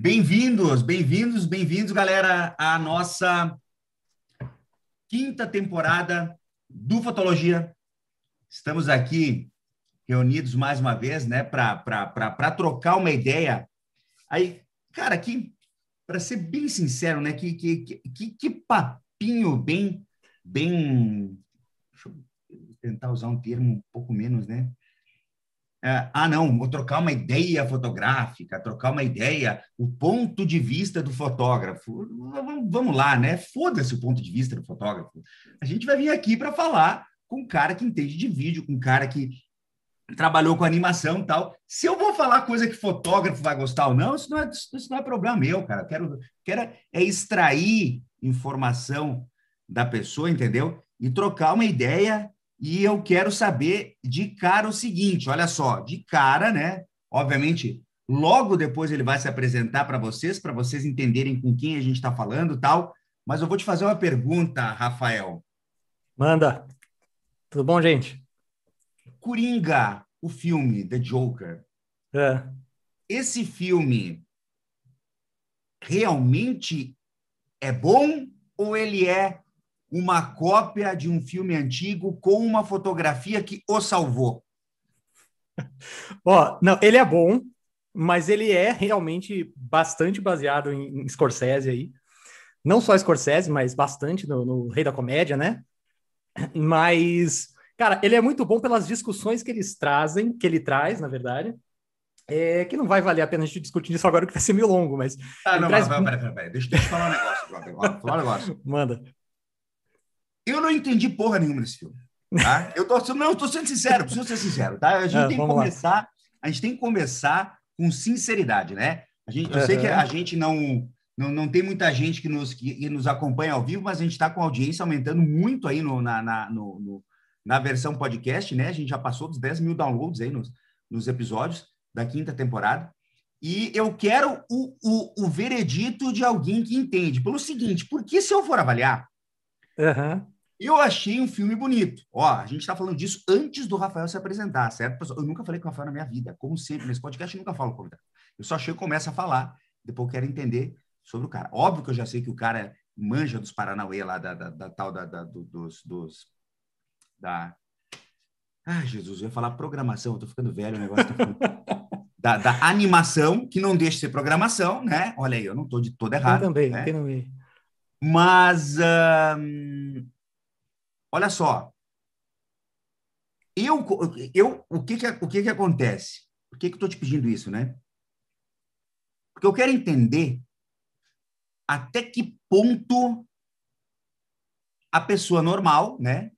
Bem-vindos, bem-vindos, bem-vindos, galera, à nossa quinta temporada do Fotologia. Estamos aqui reunidos mais uma vez, né, para trocar uma ideia. Aí, cara, aqui, para ser bem sincero, né, que, que, que, que papinho bem, bem. Deixa eu tentar usar um termo um pouco menos, né? É, ah, não, vou trocar uma ideia fotográfica, trocar uma ideia, o ponto de vista do fotógrafo. Vamos lá, né? Foda-se o ponto de vista do fotógrafo. A gente vai vir aqui para falar com um cara que entende de vídeo, com um cara que trabalhou com animação e tal. Se eu vou falar coisa que fotógrafo vai gostar ou não, isso não é, isso não é problema meu, cara. quero, quero é extrair informação da pessoa, entendeu? E trocar uma ideia e eu quero saber de cara o seguinte: olha só, de cara, né? Obviamente, logo depois ele vai se apresentar para vocês, para vocês entenderem com quem a gente está falando tal. Mas eu vou te fazer uma pergunta, Rafael. Manda. Tudo bom, gente? Coringa, o filme The Joker. É. Esse filme realmente é bom ou ele é uma cópia de um filme antigo com uma fotografia que o salvou? Ó, não, ele é bom, mas ele é realmente bastante baseado em, em Scorsese aí. Não só Scorsese, mas bastante no, no, Rei da Comédia, né? Mas, cara, ele é muito bom pelas discussões que eles trazem, que ele traz, na verdade. É, que não vai valer a pena a gente discutir isso agora, que vai ser meio longo, mas. Ah, não, traz... mas, peraí, peraí, peraí. Deixa, deixa eu falar um negócio, falar um negócio. Manda. Eu não entendi porra nenhuma desse filme. Tá? Eu tô, não, eu tô sendo sincero, preciso ser sincero, tá? A gente é, tem que começar, lá. a gente tem que começar com sinceridade, né? A gente, eu uhum. sei que a gente não, não, não tem muita gente que nos, que nos acompanha ao vivo, mas a gente está com a audiência aumentando muito aí no, na, na, no, no, na versão podcast, né? A gente já passou dos 10 mil downloads aí nos, nos episódios da quinta temporada. E eu quero o, o, o veredito de alguém que entende. Pelo seguinte, porque se eu for avaliar, uhum. Eu achei um filme bonito. Ó, a gente está falando disso antes do Rafael se apresentar, certo? Eu nunca falei com o Rafael na minha vida. Como sempre, nesse podcast eu nunca falo com o Eu só chego e começo a falar, depois eu quero entender sobre o cara. Óbvio que eu já sei que o cara manja dos Paranauê lá, da, da, da tal, da, da, dos, dos... da... Ai, Jesus, eu ia falar programação, eu tô ficando velho, o negócio tá da, da, animação, que não deixa de ser programação, né? Olha aí, eu não estou de todo errado. Eu também, né? eu não Mas... Hum olha só, eu, eu, o que que, o que que acontece? Por que que eu estou te pedindo isso, né? Porque eu quero entender até que ponto a pessoa normal, né?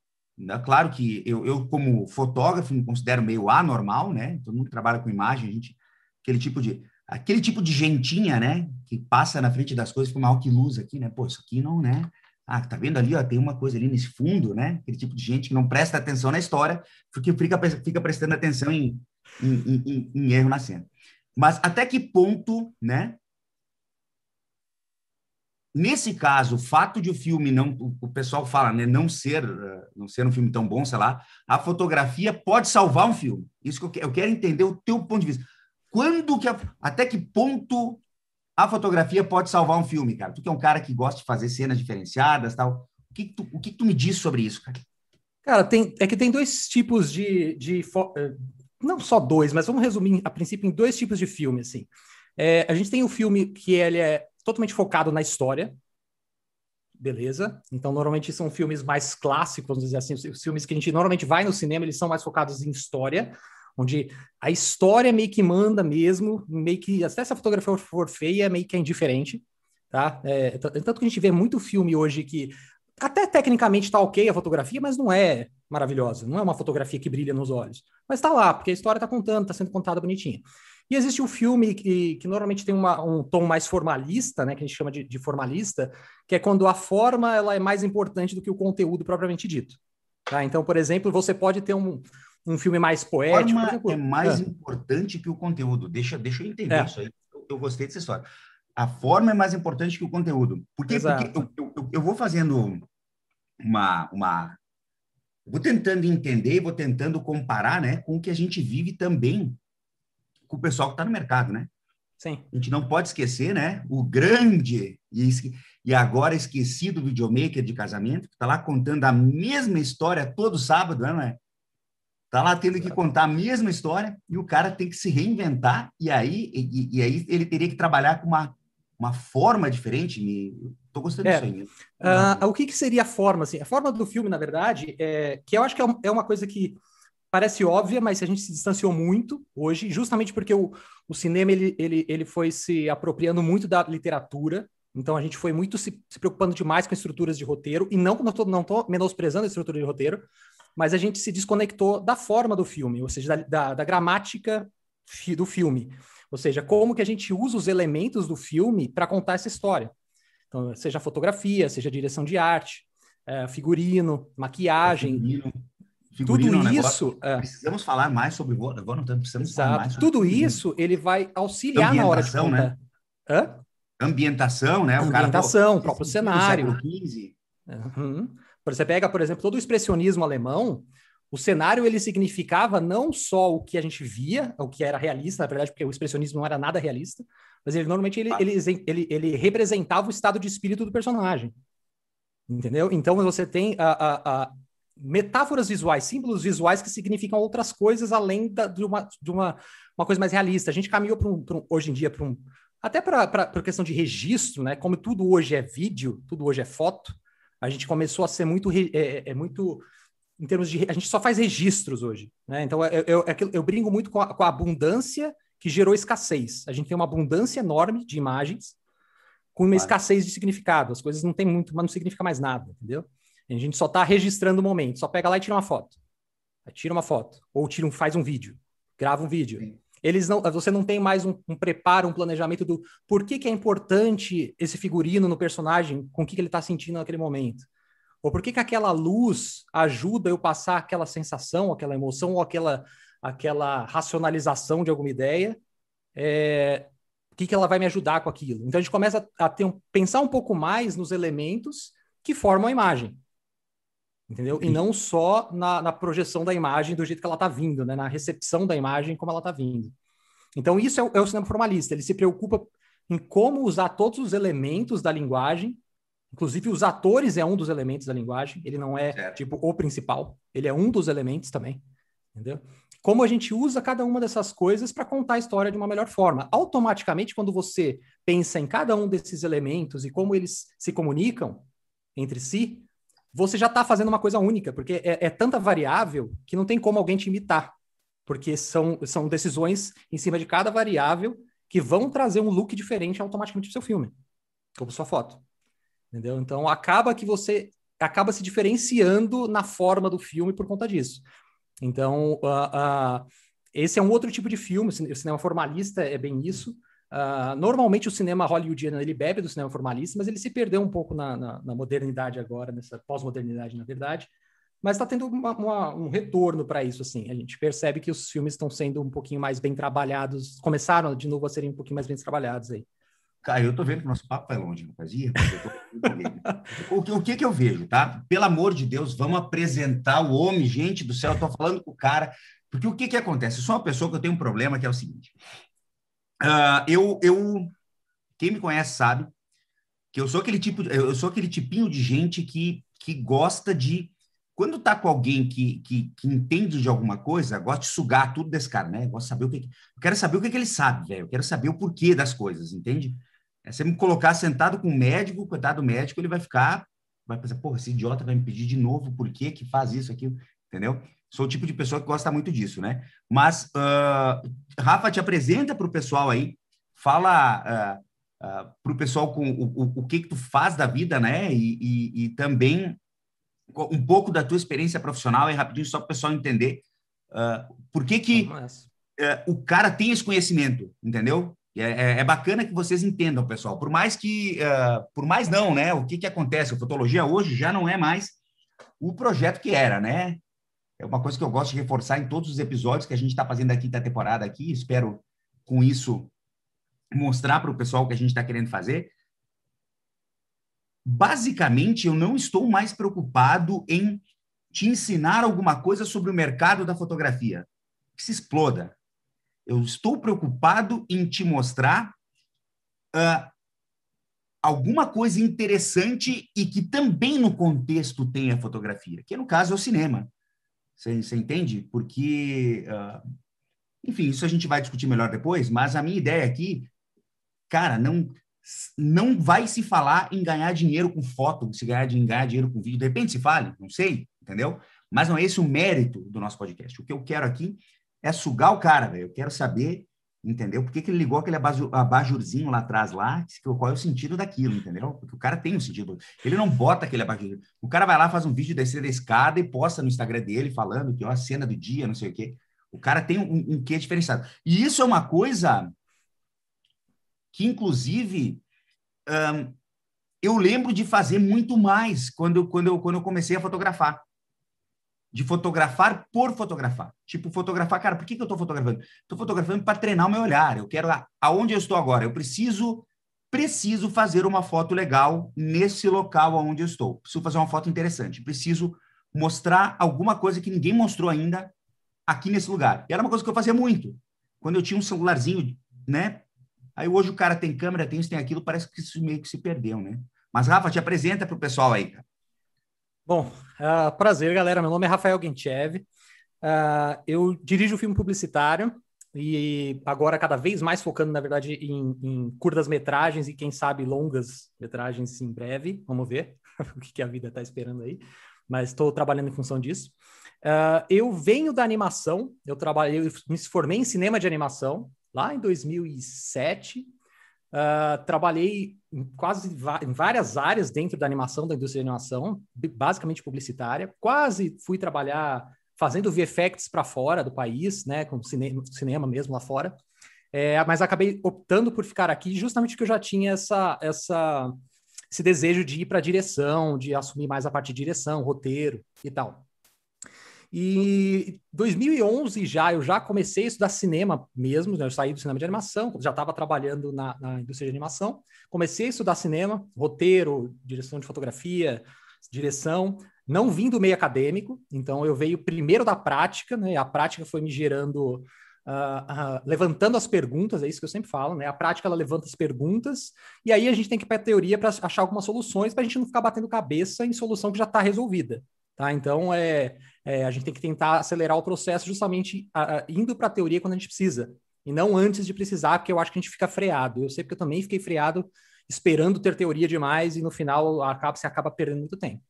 Claro que eu, eu como fotógrafo, me considero meio anormal, né? Todo mundo trabalha com imagem, gente, aquele tipo de aquele tipo de gentinha, né? Que passa na frente das coisas com uma que luz aqui, né? Pô, isso aqui não, né? Ah, tá vendo ali, ó, tem uma coisa ali nesse fundo, né? Aquele tipo de gente que não presta atenção na história, porque fica, fica prestando atenção em, em, em, em erro na cena. Mas até que ponto, né? Nesse caso, o fato de o filme não, o pessoal fala, né, não ser, não ser um filme tão bom, sei lá, a fotografia pode salvar um filme. Isso que eu quero, eu quero entender o teu ponto de vista. Quando que, a, até que ponto a fotografia pode salvar um filme, cara. Tu que é um cara que gosta de fazer cenas diferenciadas, tal. O que, tu, o que, tu me diz sobre isso, cara? Cara, tem, é que tem dois tipos de, de eh, não só dois, mas vamos resumir a princípio em dois tipos de filme, assim. É, a gente tem um filme que ele é totalmente focado na história, beleza? Então, normalmente são filmes mais clássicos, vamos dizer assim, os filmes que a gente normalmente vai no cinema, eles são mais focados em história onde a história meio que manda mesmo, meio que, até se a fotografia for feia, meio que é indiferente, tá? É, tanto que a gente vê muito filme hoje que até tecnicamente está ok a fotografia, mas não é maravilhosa, não é uma fotografia que brilha nos olhos, mas está lá, porque a história está contando, está sendo contada bonitinha. E existe um filme que, que normalmente tem uma, um tom mais formalista, né, que a gente chama de, de, formalista, que é quando a forma ela é mais importante do que o conteúdo propriamente dito. Tá? Então, por exemplo, você pode ter um, um filme mais poético. A forma é mais é. importante que o conteúdo. Deixa, deixa eu entender é. isso aí. Eu, eu, gostei dessa história. A forma é mais importante que o conteúdo. Por quê? Porque eu, eu, eu, vou fazendo uma, uma. Vou tentando entender, vou tentando comparar né, com o que a gente vive também com o pessoal que está no mercado, né? Sim. A gente não pode esquecer, né? O grande e, e agora esquecido videomaker de casamento, que está lá contando a mesma história todo sábado, não é? Tá lá tendo que contar a mesma história e o cara tem que se reinventar e aí, e, e aí ele teria que trabalhar com uma, uma forma diferente. Me... Tô gostando é. disso aí. Uh, o que, que, seria a forma? Assim? A forma do filme, na verdade, é que eu acho que é, é uma coisa que parece óbvia, mas a gente se distanciou muito hoje, justamente porque o, o cinema ele, ele, ele foi se apropriando muito da literatura. Então a gente foi muito se, se preocupando demais com estruturas de roteiro, e não não estou não tô menosprezando a estrutura de roteiro, mas a gente se desconectou da forma do filme, ou seja, da, da, da gramática do filme. Ou seja, como que a gente usa os elementos do filme para contar essa história. Então, seja fotografia, seja direção de arte, é, figurino, maquiagem. Figurino. Figurino tudo é isso. É... Precisamos falar mais sobre agora não precisamos Exato. falar mais sobre Tudo isso ele vai auxiliar na hora de contar. Né? Hã? Ambientação, né? O Ambientação, cara, o próprio cenário. Uhum. Você pega, por exemplo, todo o expressionismo alemão, o cenário ele significava não só o que a gente via, o que era realista, na verdade, porque o expressionismo não era nada realista, mas ele normalmente ele, ele, ele, ele representava o estado de espírito do personagem. Entendeu? Então você tem a, a, a metáforas visuais, símbolos visuais que significam outras coisas além da, de, uma, de uma, uma coisa mais realista. A gente caminhou para um, um, hoje em dia para um. Até para a questão de registro, né? Como tudo hoje é vídeo, tudo hoje é foto, a gente começou a ser muito. É, é, é muito em termos de. A gente só faz registros hoje. Né? Então, eu, eu, eu, eu brinco muito com a, com a abundância que gerou escassez. A gente tem uma abundância enorme de imagens com uma escassez de significado. As coisas não tem muito, mas não significa mais nada, entendeu? A gente só está registrando o momento. Só pega lá e tira uma foto. tira uma foto. Ou tira um, faz um vídeo. Grava um vídeo. Sim. Eles não, você não tem mais um, um, preparo, um planejamento do por que, que é importante esse figurino no personagem, com o que, que ele está sentindo naquele momento. Ou por que, que aquela luz ajuda eu passar aquela sensação, aquela emoção, ou aquela, aquela racionalização de alguma ideia? É, o que, que ela vai me ajudar com aquilo? Então a gente começa a ter pensar um pouco mais nos elementos que formam a imagem. Entendeu? E não só na, na projeção da imagem do jeito que ela está vindo, né? na recepção da imagem como ela está vindo. Então, isso é o, é o cinema formalista. Ele se preocupa em como usar todos os elementos da linguagem Inclusive, os atores é um dos elementos da linguagem, ele não é, certo. tipo, o principal, ele é um dos elementos também, entendeu? Como a gente usa cada uma dessas coisas para contar a história de uma melhor forma. Automaticamente, quando você pensa em cada um desses elementos e como eles se comunicam entre si, você já está fazendo uma coisa única, porque é, é, tanta variável que não tem como alguém te imitar, porque são, são decisões em cima de cada variável que vão trazer um look diferente automaticamente para seu filme, como sua foto. Entendeu? Então acaba que você acaba se diferenciando na forma do filme por conta disso. Então, uh, uh, esse é um outro tipo de filme, o cinema formalista é bem isso. Uh, normalmente o cinema hollywoodiano ele bebe do cinema formalista, mas ele se perdeu um pouco na, na, na modernidade agora, nessa pós-modernidade, na verdade. Mas está tendo uma, uma, um retorno para isso, assim. A gente percebe que os filmes estão sendo um pouquinho mais bem trabalhados, começaram de novo a serem um pouquinho mais bem trabalhados aí. Cara, eu tô vendo que o nosso papo vai longe, não fazia? o, que, o que que eu vejo, tá? Pelo amor de Deus, vamos apresentar o homem, gente do céu, eu tô falando com o cara, porque o que que acontece? Eu sou uma pessoa que eu tenho um problema que é o seguinte, uh, eu, eu, quem me conhece sabe que eu sou aquele tipo, eu sou aquele tipinho de gente que, que gosta de, quando tá com alguém que, que, que entende de alguma coisa, gosta de sugar tudo desse cara, né? Gosta de saber o que, eu quero saber o que, que ele sabe, velho, eu quero saber o porquê das coisas, entende? É você me colocar sentado com um médico, coitado do médico, ele vai ficar, vai pensar, porra, esse idiota vai me pedir de novo por que que faz isso, aquilo, entendeu? Sou o tipo de pessoa que gosta muito disso, né? Mas, uh, Rafa, te apresenta para o pessoal aí, fala uh, uh, para o pessoal com o, o, o, que que tu faz da vida, né? E, e, e, também um pouco da tua experiência profissional, aí rapidinho, só para o pessoal entender por que que o cara tem esse conhecimento, entendeu? É, é, é, bacana que vocês entendam, pessoal. Por mais que, uh, por mais não, né? O que que acontece? A fotologia hoje já não é mais o projeto que era, né? É uma coisa que eu gosto de reforçar em todos os episódios que a gente está fazendo aqui da temporada aqui. Espero com isso mostrar para o pessoal o que a gente está querendo fazer. Basicamente, eu não estou mais preocupado em te ensinar alguma coisa sobre o mercado da fotografia. Que se exploda Eu estou preocupado em te mostrar uh, alguma coisa interessante e que também no contexto tem a fotografia, que no caso é o cinema. Você, entende? Porque, uh, enfim, isso a gente vai discutir melhor depois, mas a minha ideia aqui, cara, não não vai se falar em ganhar dinheiro com foto, se ganhar, ganhar dinheiro com vídeo. De repente se fale, não sei, entendeu? Mas não é esse o mérito do nosso podcast. O que eu quero aqui é sugar o cara, velho. Eu quero saber entendeu? Por que, que ele ligou aquele abajurzinho lá atrás, lá? Qual é o sentido daquilo, entendeu? Porque o cara tem um sentido. Ele não bota aquele abajur. O cara vai lá, faz um vídeo descer da escada e posta no Instagram dele falando que ó, a cena do dia, não sei o quê. O cara tem um, um quê diferenciado. E isso é uma coisa que, inclusive, eu lembro de fazer muito mais quando, quando, eu, quando eu comecei a fotografar de fotografar por fotografar. Tipo, fotografar, cara, por que, que eu estou fotografando? Estou fotografando para treinar o meu olhar. Eu quero, aonde eu estou agora? Eu preciso preciso fazer uma foto legal nesse local onde eu estou. Preciso fazer uma foto interessante. Preciso mostrar alguma coisa que ninguém mostrou ainda aqui nesse lugar. E era uma coisa que eu fazia muito. Quando eu tinha um celularzinho, né? Aí hoje o cara tem câmera, tem isso, tem aquilo, parece que isso meio que se perdeu, né? Mas, Rafa, te apresenta para o pessoal aí, cara. Bom, uh, prazer, galera. Meu nome é Rafael Guinchev. Uh, eu dirijo filme publicitário e agora cada vez mais focando, na verdade, em, em curtas metragens e quem sabe longas metragens em breve. Vamos ver o que, a vida está esperando aí. Mas estou trabalhando em função disso. Uh, eu venho da animação. Eu trabalhei, eu me formei em cinema de animação lá em 2007. Uh, trabalhei em quase em várias áreas dentro da animação, da indústria de animação, basicamente publicitária. Quase fui trabalhar fazendo VFX para fora do país, né, com cinema, cinema mesmo lá fora. É, mas acabei optando por ficar aqui justamente porque eu já tinha essa, essa, esse desejo de ir para a direção, de assumir mais a parte de direção, roteiro e tal. E 2011 já, eu já comecei a estudar cinema mesmo, né? eu saí do cinema de animação, já estava trabalhando na, na, indústria de animação, comecei a estudar cinema, roteiro, direção de fotografia, direção, não vim do meio acadêmico, então eu veio primeiro da prática, né? A prática foi me gerando, uh, uh, levantando as perguntas, é isso que eu sempre falo, né? A prática ela levanta as perguntas, e aí a gente tem que ir para a teoria para achar algumas soluções, para a gente não ficar batendo cabeça em solução que já está resolvida. Tá? Então, é, é, a gente tem que tentar acelerar o processo justamente a, a, indo para a teoria quando a gente precisa, e não antes de precisar, porque eu acho que a gente fica freado. Eu sei porque eu também fiquei freado esperando ter teoria demais e no final acaba, você acaba perdendo muito tempo.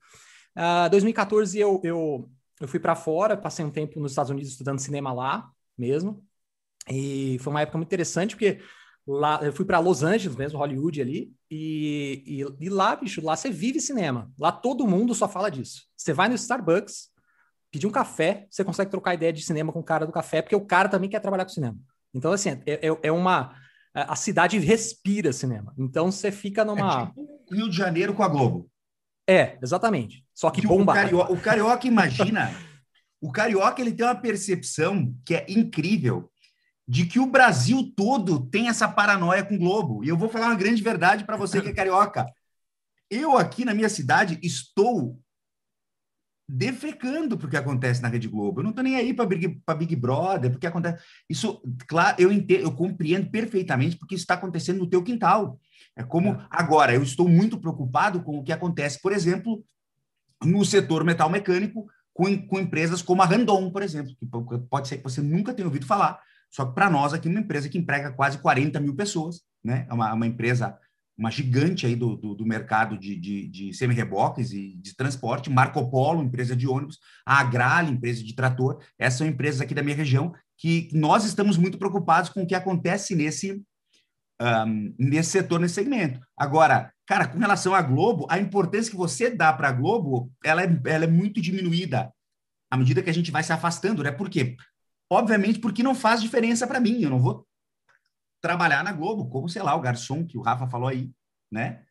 Uh, ah, 2014 eu, eu, eu fui para fora, passei um tempo nos Estados Unidos estudando cinema lá mesmo, e foi uma época muito interessante porque Lá, eu fui para Los Angeles mesmo, Hollywood ali, e, e, e, lá, bicho, lá você vive cinema. Lá todo mundo só fala disso. Você vai no Starbucks, pedir um café, você consegue trocar ideia de cinema com o cara do café, porque o cara também quer trabalhar com cinema. Então, assim, é, é, é uma. A cidade respira cinema. Então você fica numa. É tipo Rio de Janeiro com a Globo. É, exatamente. Só que, que bomba. O carioca, o carioca imagina. o carioca ele tem uma percepção que é incrível de que o Brasil todo tem essa paranoia com o Globo. E eu vou falar uma grande verdade para você que é carioca. Eu aqui na minha cidade estou defecando porque acontece na Rede Globo. Eu não estou nem aí para Big, Big Brother, porque acontece. Isso, claro, eu entendo, eu compreendo perfeitamente porque isso está acontecendo no teu quintal. É como é. agora, eu estou muito preocupado com o que acontece, por exemplo, no setor metal mecânico, com, com empresas como a Randon, por exemplo, que pode ser que você nunca tenha ouvido falar, só que para nós aqui, uma empresa que emprega quase 40 mil pessoas, né? É uma, uma empresa, uma gigante aí do, do, do mercado de, de, de semi-reboques e de transporte, Marco Polo, empresa de ônibus, a Agrale, empresa de trator, essas são empresas aqui da minha região que nós estamos muito preocupados com o que acontece nesse, um, nesse setor, nesse segmento. Agora, cara, com relação à Globo, a importância que você dá para a Globo, ela é, ela é muito diminuída à medida que a gente vai se afastando, né? Por quê? Obviamente, porque não faz diferença para mim. Eu não vou trabalhar na Globo, como, sei lá, o garçom que o Rafa falou aí, né?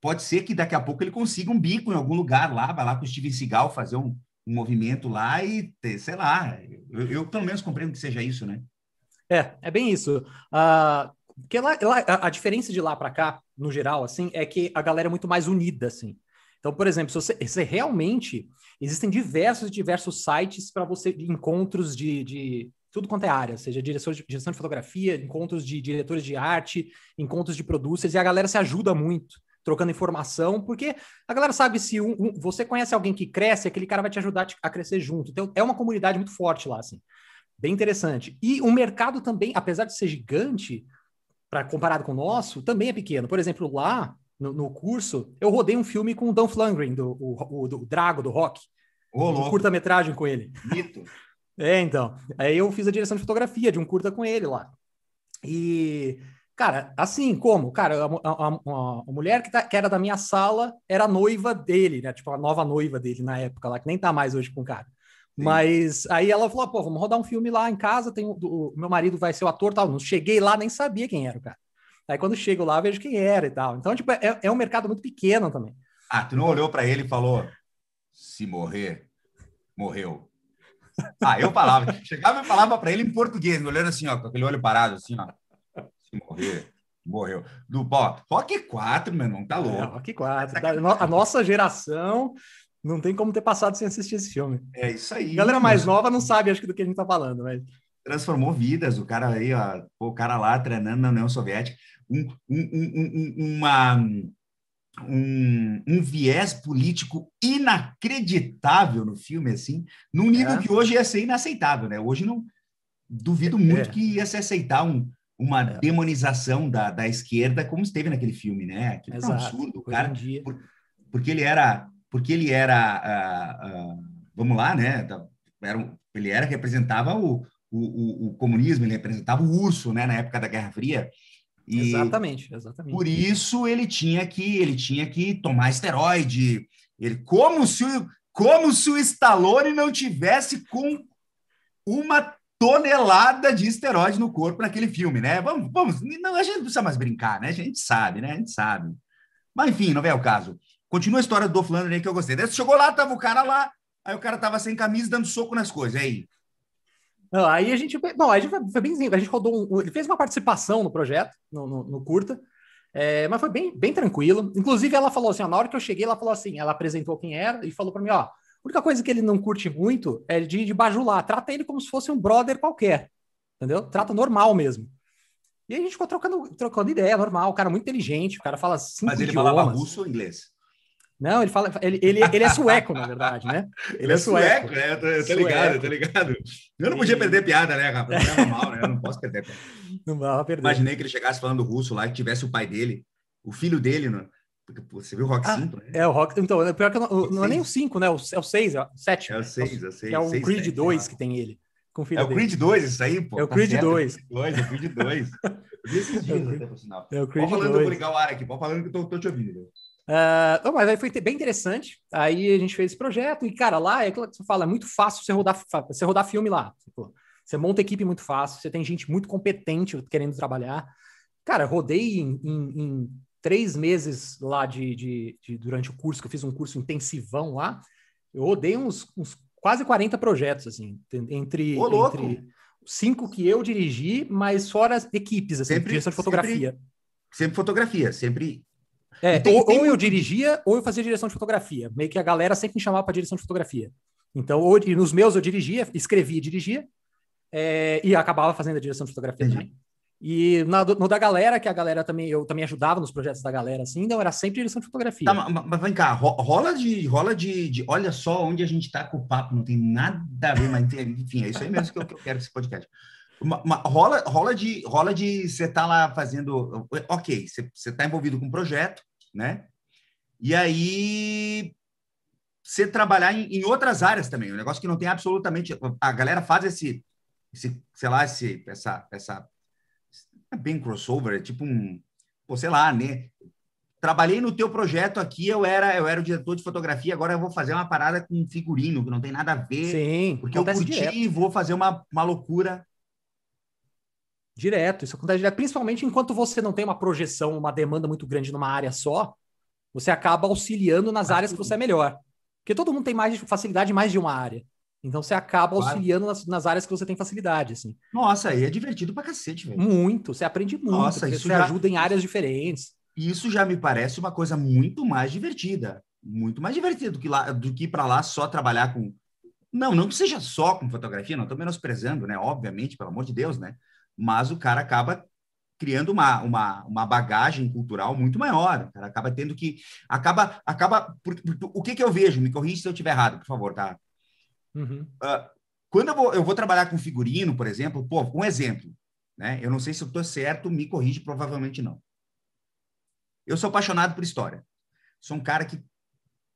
Pode ser que daqui a pouco ele consiga um bico em algum lugar lá, vai lá com o Steven Seagal fazer um, um movimento lá e, sei lá, eu, eu, pelo menos compreendo que seja isso, né? É, é bem isso. Uh, porque lá, lá, a, diferença de lá para cá, no geral, assim, é que a galera é muito mais unida, assim. Então, por exemplo, se você, se realmente existem diversos diversos sites para você de encontros de, de tudo quanto é área, seja direção de, direção de fotografia, encontros de diretores de arte, encontros de producers, e a galera se ajuda muito trocando informação, porque a galera sabe se um, um, você conhece alguém que cresce, aquele cara vai te ajudar a crescer junto. Então, é uma comunidade muito forte lá, assim. Bem interessante. E o mercado também, apesar de ser gigante, para comparado com o nosso, também é pequeno. Por exemplo, lá no, no curso, eu rodei um filme com o Dan Flangren, do, o, o, do Drago, do Rock. Ô, um curta-metragem com ele. Mito. É, então. Aí eu fiz a direção de fotografia de um curta com ele lá. E Cara, assim como? Cara, a, a, a, a mulher que, tá, que, era da minha sala era noiva dele, né? Tipo, a nova noiva dele na época lá, que nem tá mais hoje com o cara. Sim. Mas aí ela falou, pô, vamos rodar um filme lá em casa, tem o, o, meu marido vai ser o ator tal. Não cheguei lá, nem sabia quem era o cara. Aí quando chego lá, vejo quem era e tal. Então, tipo, é, é um mercado muito pequeno também. Ah, tu não olhou para ele e falou, se morrer, morreu. Ah, eu falava, chegava e falava para ele em português, olhando assim, ó, com aquele olho parado, assim, ó morrer, morreu. Do pó, Rock 4, meu irmão, tá louco. É, Rock 4. Da, a nossa geração não tem como ter passado sem assistir esse filme. É isso aí. A galera mais nova não sabe, acho que, do que a gente tá falando, mas. Transformou vidas, o cara aí, ó, o cara lá treinando na União Soviética. Um, um, um, uma, um, um, viés político inacreditável no filme, assim, num nível é. que hoje ia ser inaceitável, né? Hoje não duvido muito é. que ia se aceitar um, uma é. demonização da, da esquerda, como esteve naquele filme, né? Aquilo Exato. é um absurdo, cara. Por, porque ele era, porque ele era, uh, uh, vamos lá, né? Era, ele era representava o, o, o, o, comunismo, ele representava o urso, né? Na época da Guerra Fria. E exatamente, exatamente. Por isso ele tinha que ele tinha que tomar esteroide. Ele como se como se o Stallone não tivesse com uma tonelada de esteroide no corpo naquele filme, né? Vamos, vamos, não, a gente não precisa mais brincar, né? A gente sabe, né? A gente sabe. Mas enfim, não é o caso. Continua a história do Dolph Lundgren que eu gostei. Daí chegou lá, tava o cara lá, aí o cara tava sem camisa dando soco nas coisas, aí. Não, aí a gente, não, a gente foi, foi bem, a gente rodou, um, ele fez uma participação no projeto, no, no, no curta, é, mas foi bem, bem tranquilo. Inclusive ela falou assim, ó, na hora que eu cheguei, ela falou assim, ela apresentou quem era e falou para mim, ó, a única coisa que ele não curte muito é de, de bajular. Trata ele como se fosse um brother qualquer. Entendeu? Trata normal mesmo. E aí a gente ficou trocando, trocando ideia, normal. O cara muito inteligente, o cara fala cinco Mas ele idiomas. falava russo ou inglês? Não, ele fala. Ele, ele, ele é sueco, na verdade, né? Ele, ele é, é sueco, né? Eu tô, eu tô ligado, eu tô ligado. Eu não podia perder piada, né, rapaz? Não é normal, né? Eu não posso perder piada. Não vai perder. Imaginei que ele chegasse falando russo lá, que tivesse o pai dele, o filho dele, no, porque pô, você viu o Rock ah, 5, né? É, o Rock. Então, é pior que não, não é nem o 5, né? É o 6, é o 7. É o 6, é o 6. É o Creed 2 que tem ele. É o Creed 2, isso aí, pô. É o Creed 2. É o Creed 2. Eu vi esses dias, até, por sinal. É o Creed 2. falando, 2. eu vou ligar o ar aqui, pode falando que eu tô, tô te ouvindo. Uh, não, mas aí foi bem interessante. Aí a gente fez esse projeto, e, cara, lá é aquilo que você fala, é muito fácil você rodar, você rodar filme lá. Tipo, você monta equipe muito fácil, você tem gente muito competente querendo trabalhar. Cara, rodei em, em, em três meses lá de, de, de, durante o curso, que eu fiz um curso intensivão lá, eu rodei uns, uns quase 40 projetos, assim, entre, Ô, entre cinco que eu dirigi, mas fora as equipes, assim, sempre, direção de fotografia. Sempre, sempre fotografia, sempre. É, tem, ou, eu dirigia, ou eu fazia direção de fotografia. Meio que a galera sempre me chamava para direção de fotografia. Então, ou, nos meus eu dirigia, escrevia e dirigia, é, e acabava fazendo a direção de fotografia Entendi. também. E na, no da galera, que a galera também, eu também ajudava nos projetos da galera, assim, então era sempre direção de fotografia. Tá, mas, vem cá, rola de, rola de, de, olha só onde a gente tá com o papo, não tem nada a ver, mas enfim, é isso aí mesmo que eu, que eu quero esse podcast. Rola, rola de, rola de você tá lá fazendo, ok, você, você tá envolvido com um projeto, né? E aí você trabalhar em, em outras áreas também, um negócio que não tem absolutamente, a galera faz esse, esse sei lá, esse, essa, essa é bem crossover, é tipo um, pô, sei lá, né? Trabalhei no teu projeto aqui, eu era, eu era o diretor de fotografia, agora eu vou fazer uma parada com figurino, que não tem nada a ver. Sim, porque eu curti e vou fazer uma, uma loucura. Direto, isso acontece direto, principalmente enquanto você não tem uma projeção, uma demanda muito grande numa área só, você acaba auxiliando nas áreas que você é melhor. Porque todo mundo tem mais facilidade em mais de uma área. Então você acaba claro. auxiliando nas, nas, áreas que você tem facilidade, assim. Nossa, aí é divertido pra cacete, velho. Muito, você aprende muito, Nossa, isso você já... ajuda em áreas diferentes. Isso já me parece uma coisa muito mais divertida. Muito mais divertida do que, lá, do que ir para lá só trabalhar com, Não, não que seja só com fotografia, não estou menosprezando, né? Obviamente, pelo amor de Deus, né? Mas o cara acaba criando uma, uma, uma bagagem cultural muito maior. O cara acaba tendo que. Acaba. acaba por, por, o que, que eu vejo? Me corrija se eu estiver errado, por favor, tá? Uhum. Uh, quando eu vou, eu vou trabalhar com figurino, por exemplo, pô, um exemplo, né? Eu não sei se eu estou certo, me corrige, provavelmente não. Eu sou apaixonado por história. Sou um cara que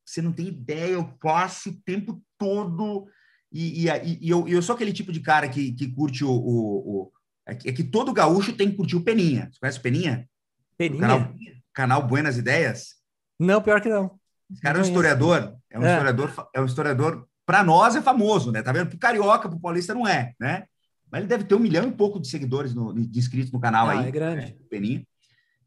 você não tem ideia, eu passo o tempo todo. E, e, e eu, eu, sou aquele tipo de cara que, que curte o, o, o é, que, é que, todo gaúcho tem que curtir o Peninha. Você conhece o Peninha? Peninha? Canal, canal, Buenas Ideias? Não, pior que não. Esse cara é um historiador. É um é. historiador, é um historiador. Para nós é famoso, né? Tá vendo? Para carioca, para paulista não é, né? Mas ele deve ter um milhão e pouco de seguidores, no, de inscritos no canal ah, aí. É grande. Né? Peninha.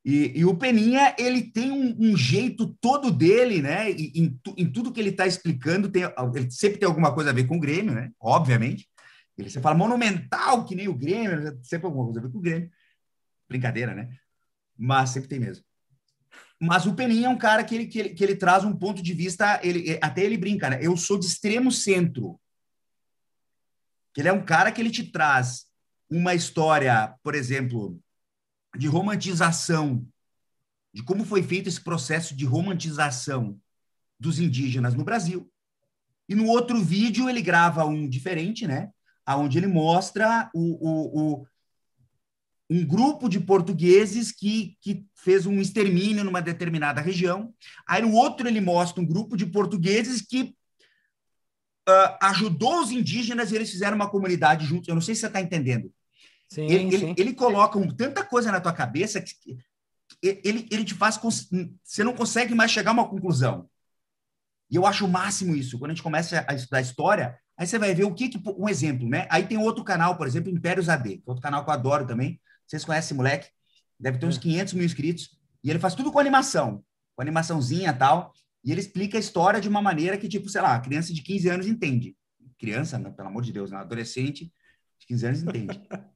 E, e, o Peninha, ele tem um, um jeito todo dele, né? E, em, em, tudo que ele está explicando, tem, ele sempre tem alguma coisa a ver com o Grêmio, né? Obviamente. Ele você fala monumental, que nem o Grêmio, sempre alguma coisa a ver com o Grêmio. Brincadeira, né? Mas sempre tem mesmo. Mas o Peninha é um cara que ele, que ele, que ele traz um ponto de vista, ele, até ele brinca, né? Eu sou de extremo centro. Ele é um cara que ele te traz uma história, por exemplo, de romantização, de como foi feito esse processo de romantização dos indígenas no Brasil. E no outro vídeo ele grava um diferente, né? Onde ele mostra o, o, o um grupo de portugueses que, que fez um extermínio numa determinada região. Aí no outro ele mostra um grupo de portugueses que uh, ajudou os indígenas e eles fizeram uma comunidade juntos. Eu não sei se você está entendendo. Sim, ele, sim. Ele, ele, coloca um, tanta coisa na tua cabeça que, que ele, ele te faz. Você não consegue mais chegar a uma conclusão. E eu acho o máximo isso. Quando a gente começa a estudar história, aí você vai ver o que, que. Um exemplo, né? Aí tem outro canal, por exemplo, Impérios AD, é outro canal que eu adoro também. Vocês conhecem esse moleque? Deve ter uns 500 é. mil inscritos. E ele faz tudo com animação, com animaçãozinha e tal. E ele explica a história de uma maneira que, tipo, sei lá, criança de 15 anos entende. Criança, pelo amor de Deus, não, adolescente de 15 anos entende.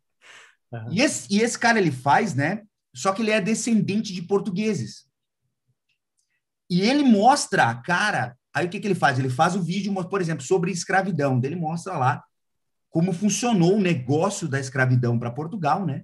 Uhum. E, esse, e esse cara ele faz, né? Só que ele é descendente de portugueses. E ele mostra a cara. Aí o que, que ele faz? Ele faz o vídeo, por exemplo, sobre escravidão. Ele mostra lá como funcionou o negócio da escravidão para Portugal, né?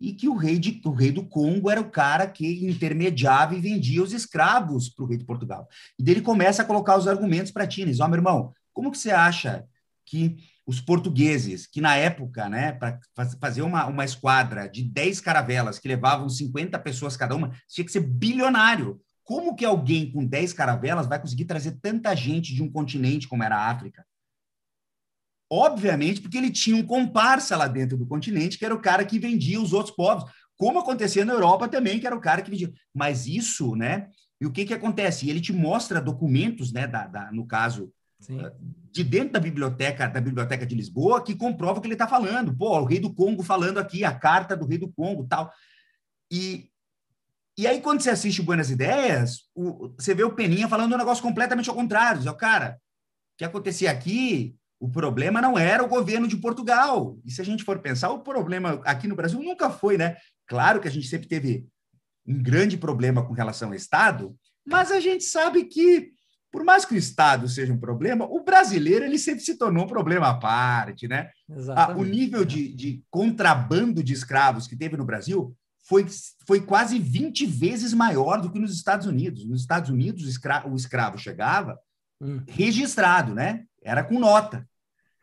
E que o rei, de, o rei do Congo era o cara que intermediava e vendia os escravos para o rei de Portugal. E dele começa a colocar os argumentos para ti. Ó, oh, meu irmão, como que você acha que os portugueses, que na época, né, para fazer uma, uma esquadra de 10 caravelas que levavam 50 pessoas cada uma, tinha que ser bilionário. Como que alguém com 10 caravelas vai conseguir trazer tanta gente de um continente como era a África? Obviamente, porque ele tinha um comparsa lá dentro do continente, que era o cara que vendia os outros povos, como acontecia na Europa também, que era o cara que vendia. Mas isso, né? E o que que acontece? Ele te mostra documentos, né, da, da no caso, Sim. Ah, de dentro da biblioteca da biblioteca de Lisboa que comprova o que ele está falando. Pô, o rei do Congo falando aqui, a carta do rei do Congo, tal. E e aí quando você assiste Buenas Ideias, o, você vê o Peninha falando um negócio completamente ao contrário. Diz, cara, o que acontecia aqui, o problema não era o governo de Portugal. E se a gente for pensar, o problema aqui no Brasil nunca foi, né? Claro que a gente sempre teve um grande problema com relação ao Estado, mas a gente sabe que por mais que o Estado seja um problema, o brasileiro ele sempre se tornou um problema à parte, né? Ah, o nível de, de, contrabando de escravos que teve no Brasil foi, foi quase 20 vezes maior do que nos Estados Unidos. Nos Estados Unidos, o, escra o escravo chegava hum. registrado, né? Era com nota.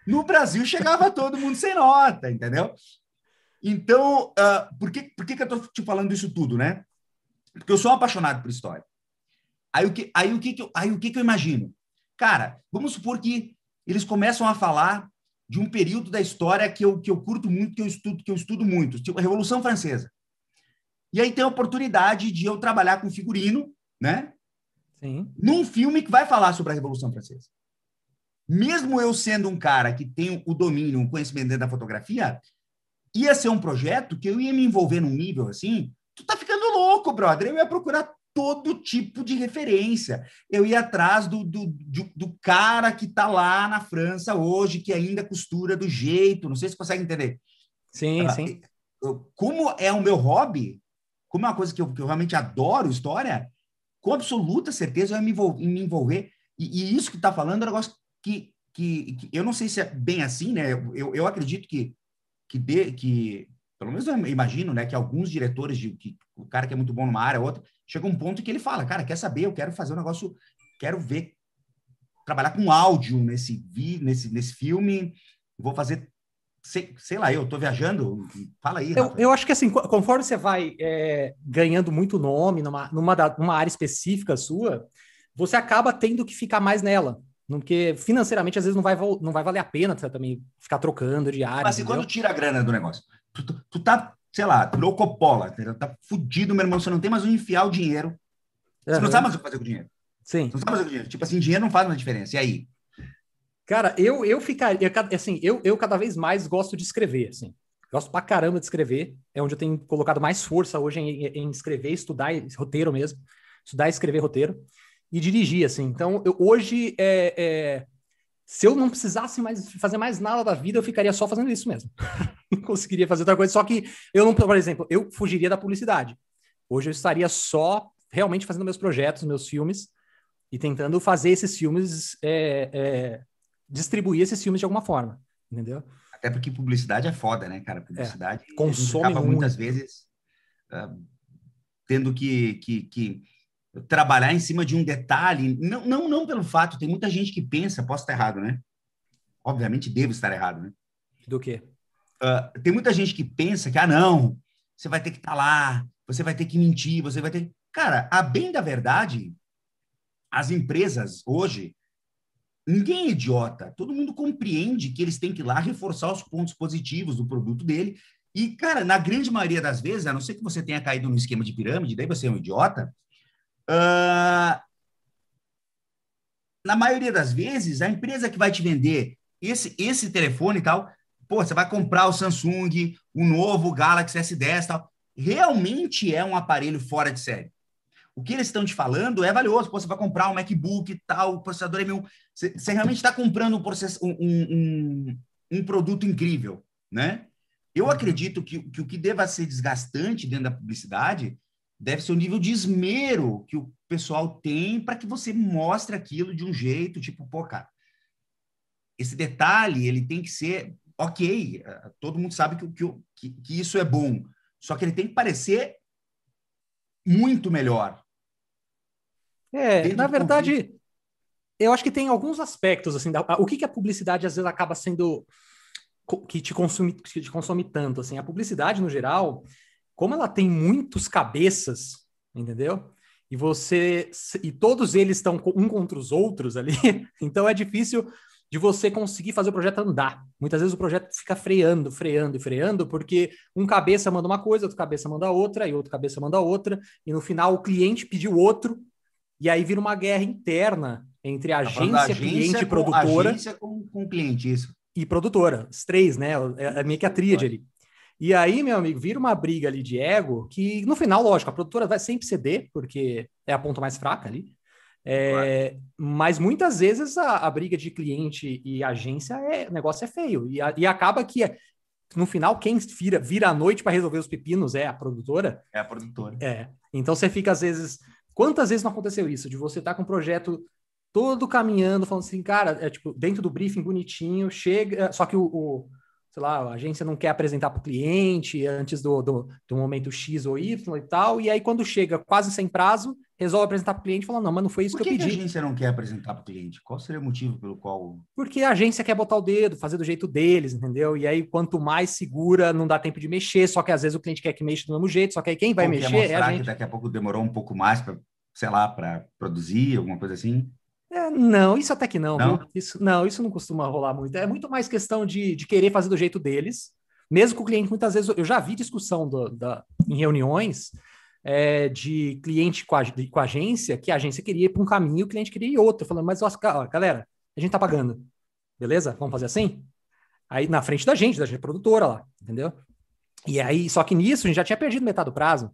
No Brasil, chegava todo mundo sem nota, entendeu? Então, uh, por, que, por que, que eu estou te falando isso tudo, né? Porque eu sou apaixonado por história. Aí o que, aí o que, que eu, aí o que, que eu imagino? Cara, vamos supor que eles começam a falar de um período da história que eu, que eu curto muito, que eu estudo, que eu estudo muito, tipo a Revolução Francesa. E aí tem a oportunidade de eu trabalhar com figurino, né? Sim. Num filme que vai falar sobre a Revolução Francesa. Mesmo eu sendo um cara que tem o domínio, o conhecimento dentro da fotografia, ia ser um projeto que eu ia me envolver num nível assim, tu tá ficando louco, brother. Eu ia procurar todo tipo de referência. Eu ia atrás do, do, do, do cara que está lá na França hoje, que ainda costura do jeito. Não sei se você consegue entender. Sim, uh, sim. Como é o meu hobby, como é uma coisa que eu, que eu realmente adoro história, com absoluta certeza eu ia me, envolver. Me envolver e, e, isso que está falando é um negócio que, que, que, eu não sei se é bem assim, né? Eu, eu acredito que que, de, que pelo menos eu imagino, né, que alguns diretores de que o cara que é muito bom numa área, outra, chega um ponto que ele fala, cara, quer saber? Eu quero fazer um negócio, quero ver trabalhar com áudio nesse nesse nesse filme, vou fazer sei, sei lá, eu tô viajando, fala aí. Eu, eu, acho que assim, conforme você vai é, ganhando muito nome numa, numa, numa área específica sua, você acaba tendo que ficar mais nela. Porque financeiramente, às vezes, não vai, não vai valer a pena você também ficar trocando de área. Mas assim, quando tira a grana do negócio, tu, tu, tu tá, sei lá, virou copola, tá fudido, meu irmão, você não tem mais onde enfiar o dinheiro. Você uhum. não sabe mais o que fazer com o dinheiro. Sim. Você não sabe fazer com o dinheiro. Tipo assim, dinheiro não faz uma diferença. E aí? Cara, eu, eu ficaria, assim, eu, eu cada vez mais gosto de escrever, assim. Gosto pra caramba de escrever. É onde eu tenho colocado mais força hoje em, em escrever, estudar roteiro mesmo. Estudar e escrever roteiro e dirigir, assim. Então, eu, hoje, é, é, se eu não precisasse mais fazer mais nada da vida, eu ficaria só fazendo isso mesmo. não conseguiria fazer outra coisa. Só que eu não, por exemplo, eu fugiria da publicidade. Hoje eu estaria só realmente fazendo meus projetos, meus filmes e tentando fazer esses filmes, é, é, distribuir esses filmes de alguma forma, entendeu? Até porque publicidade é foda, né, cara? Publicidade é, consome muito. muitas vezes uh, tendo que, que, que trabalhar em cima de um detalhe, não, não, não pelo fato, tem muita gente que pensa, posso estar errado, né? Obviamente devo estar errado, né? Do quê? Uh, tem muita gente que pensa que, ah, não, você vai ter que estar tá lá, você vai ter que mentir, você vai ter. Cara, a bem da verdade, as empresas hoje, ninguém é idiota, todo mundo compreende que eles têm que ir lá reforçar os pontos positivos do produto dele. E, cara, na grande maioria das vezes, a não ser que você tenha caído no esquema de pirâmide, daí você é um idiota, Uh, na maioria das vezes, a empresa que vai te vender esse, esse telefone e tal, pô, você vai comprar o Samsung, o novo Galaxy S10 tal, realmente é um aparelho fora de série. O que eles estão te falando é valioso. Pô, você vai comprar um MacBook e tal, o processador é meu. Você, você realmente está comprando um, process, um, um, um, produto incrível, né? Eu uhum. acredito que, que o que deva ser desgastante dentro da publicidade deve ser o nível de esmero que o pessoal tem para que você mostre aquilo de um jeito, tipo, pô, cara, esse detalhe, ele tem que ser ok, eh, todo mundo sabe que, que, que isso é bom, só que ele tem que parecer muito melhor. É, na verdade, eu acho que tem alguns aspectos, assim, da, o que, que a publicidade às vezes acaba sendo que te consome, que te consome tanto, assim, a publicidade no geral, como ela tem muitos cabeças, entendeu? E você e todos eles estão um contra os outros ali, então é difícil de você conseguir fazer o projeto andar. Muitas vezes o projeto fica freando, freando e freando, porque um cabeça manda uma coisa, outro cabeça manda outra, e outro cabeça manda outra, e no final o cliente pediu outro, e aí vira uma guerra interna entre tá agência, agência cliente e produtora. Agência com, com cliente, isso. E produtora, os três, né? É, é meio que a tríade ali. E aí, meu amigo, vira uma briga ali de ego que, no final, lógico, a produtora vai sempre ceder, porque é a ponta mais fraca ali. É, claro. Mas muitas vezes a, a, briga de cliente e agência, é, o negócio é feio. E, a, e acaba que, no final, quem vira, vira à noite para resolver os pepinos é a produtora. É a produtora. É. Então você fica, às vezes. Quantas vezes não aconteceu isso? De você estar tá com um projeto todo caminhando, falando assim, cara, é tipo, dentro do briefing bonitinho, chega. Só que o, o sei lá, a agência não quer apresentar para o cliente antes do, do, do, momento X ou Y e tal, e aí quando chega quase sem prazo, resolve apresentar para o cliente e fala, não, mas não foi isso que, que eu pedi. Por que a agência não quer apresentar para o cliente? Qual seria o motivo pelo qual... Porque a agência quer botar o dedo, fazer do jeito deles, entendeu? E aí quanto mais segura, não dá tempo de mexer, só que às vezes o cliente quer que mexa do mesmo jeito, só que aí quem vai mexer é a gente. que daqui a pouco demorou um pouco mais para, sei lá, para produzir, alguma coisa assim? É, não, isso até que não. Não? Isso, não, isso não costuma rolar muito. É muito mais questão de, de querer fazer do jeito deles mesmo com o cliente, muitas vezes, eu já vi discussão do, da, em reuniões é, de cliente com a, de, com a, agência, que a agência queria ir para um caminho e o cliente queria ir outro. Falando, mas ó, galera, a gente tá pagando. Beleza? Vamos fazer assim? Aí na frente da gente, da gente produtora lá, entendeu? E aí, só que nisso a gente já tinha perdido metade do prazo.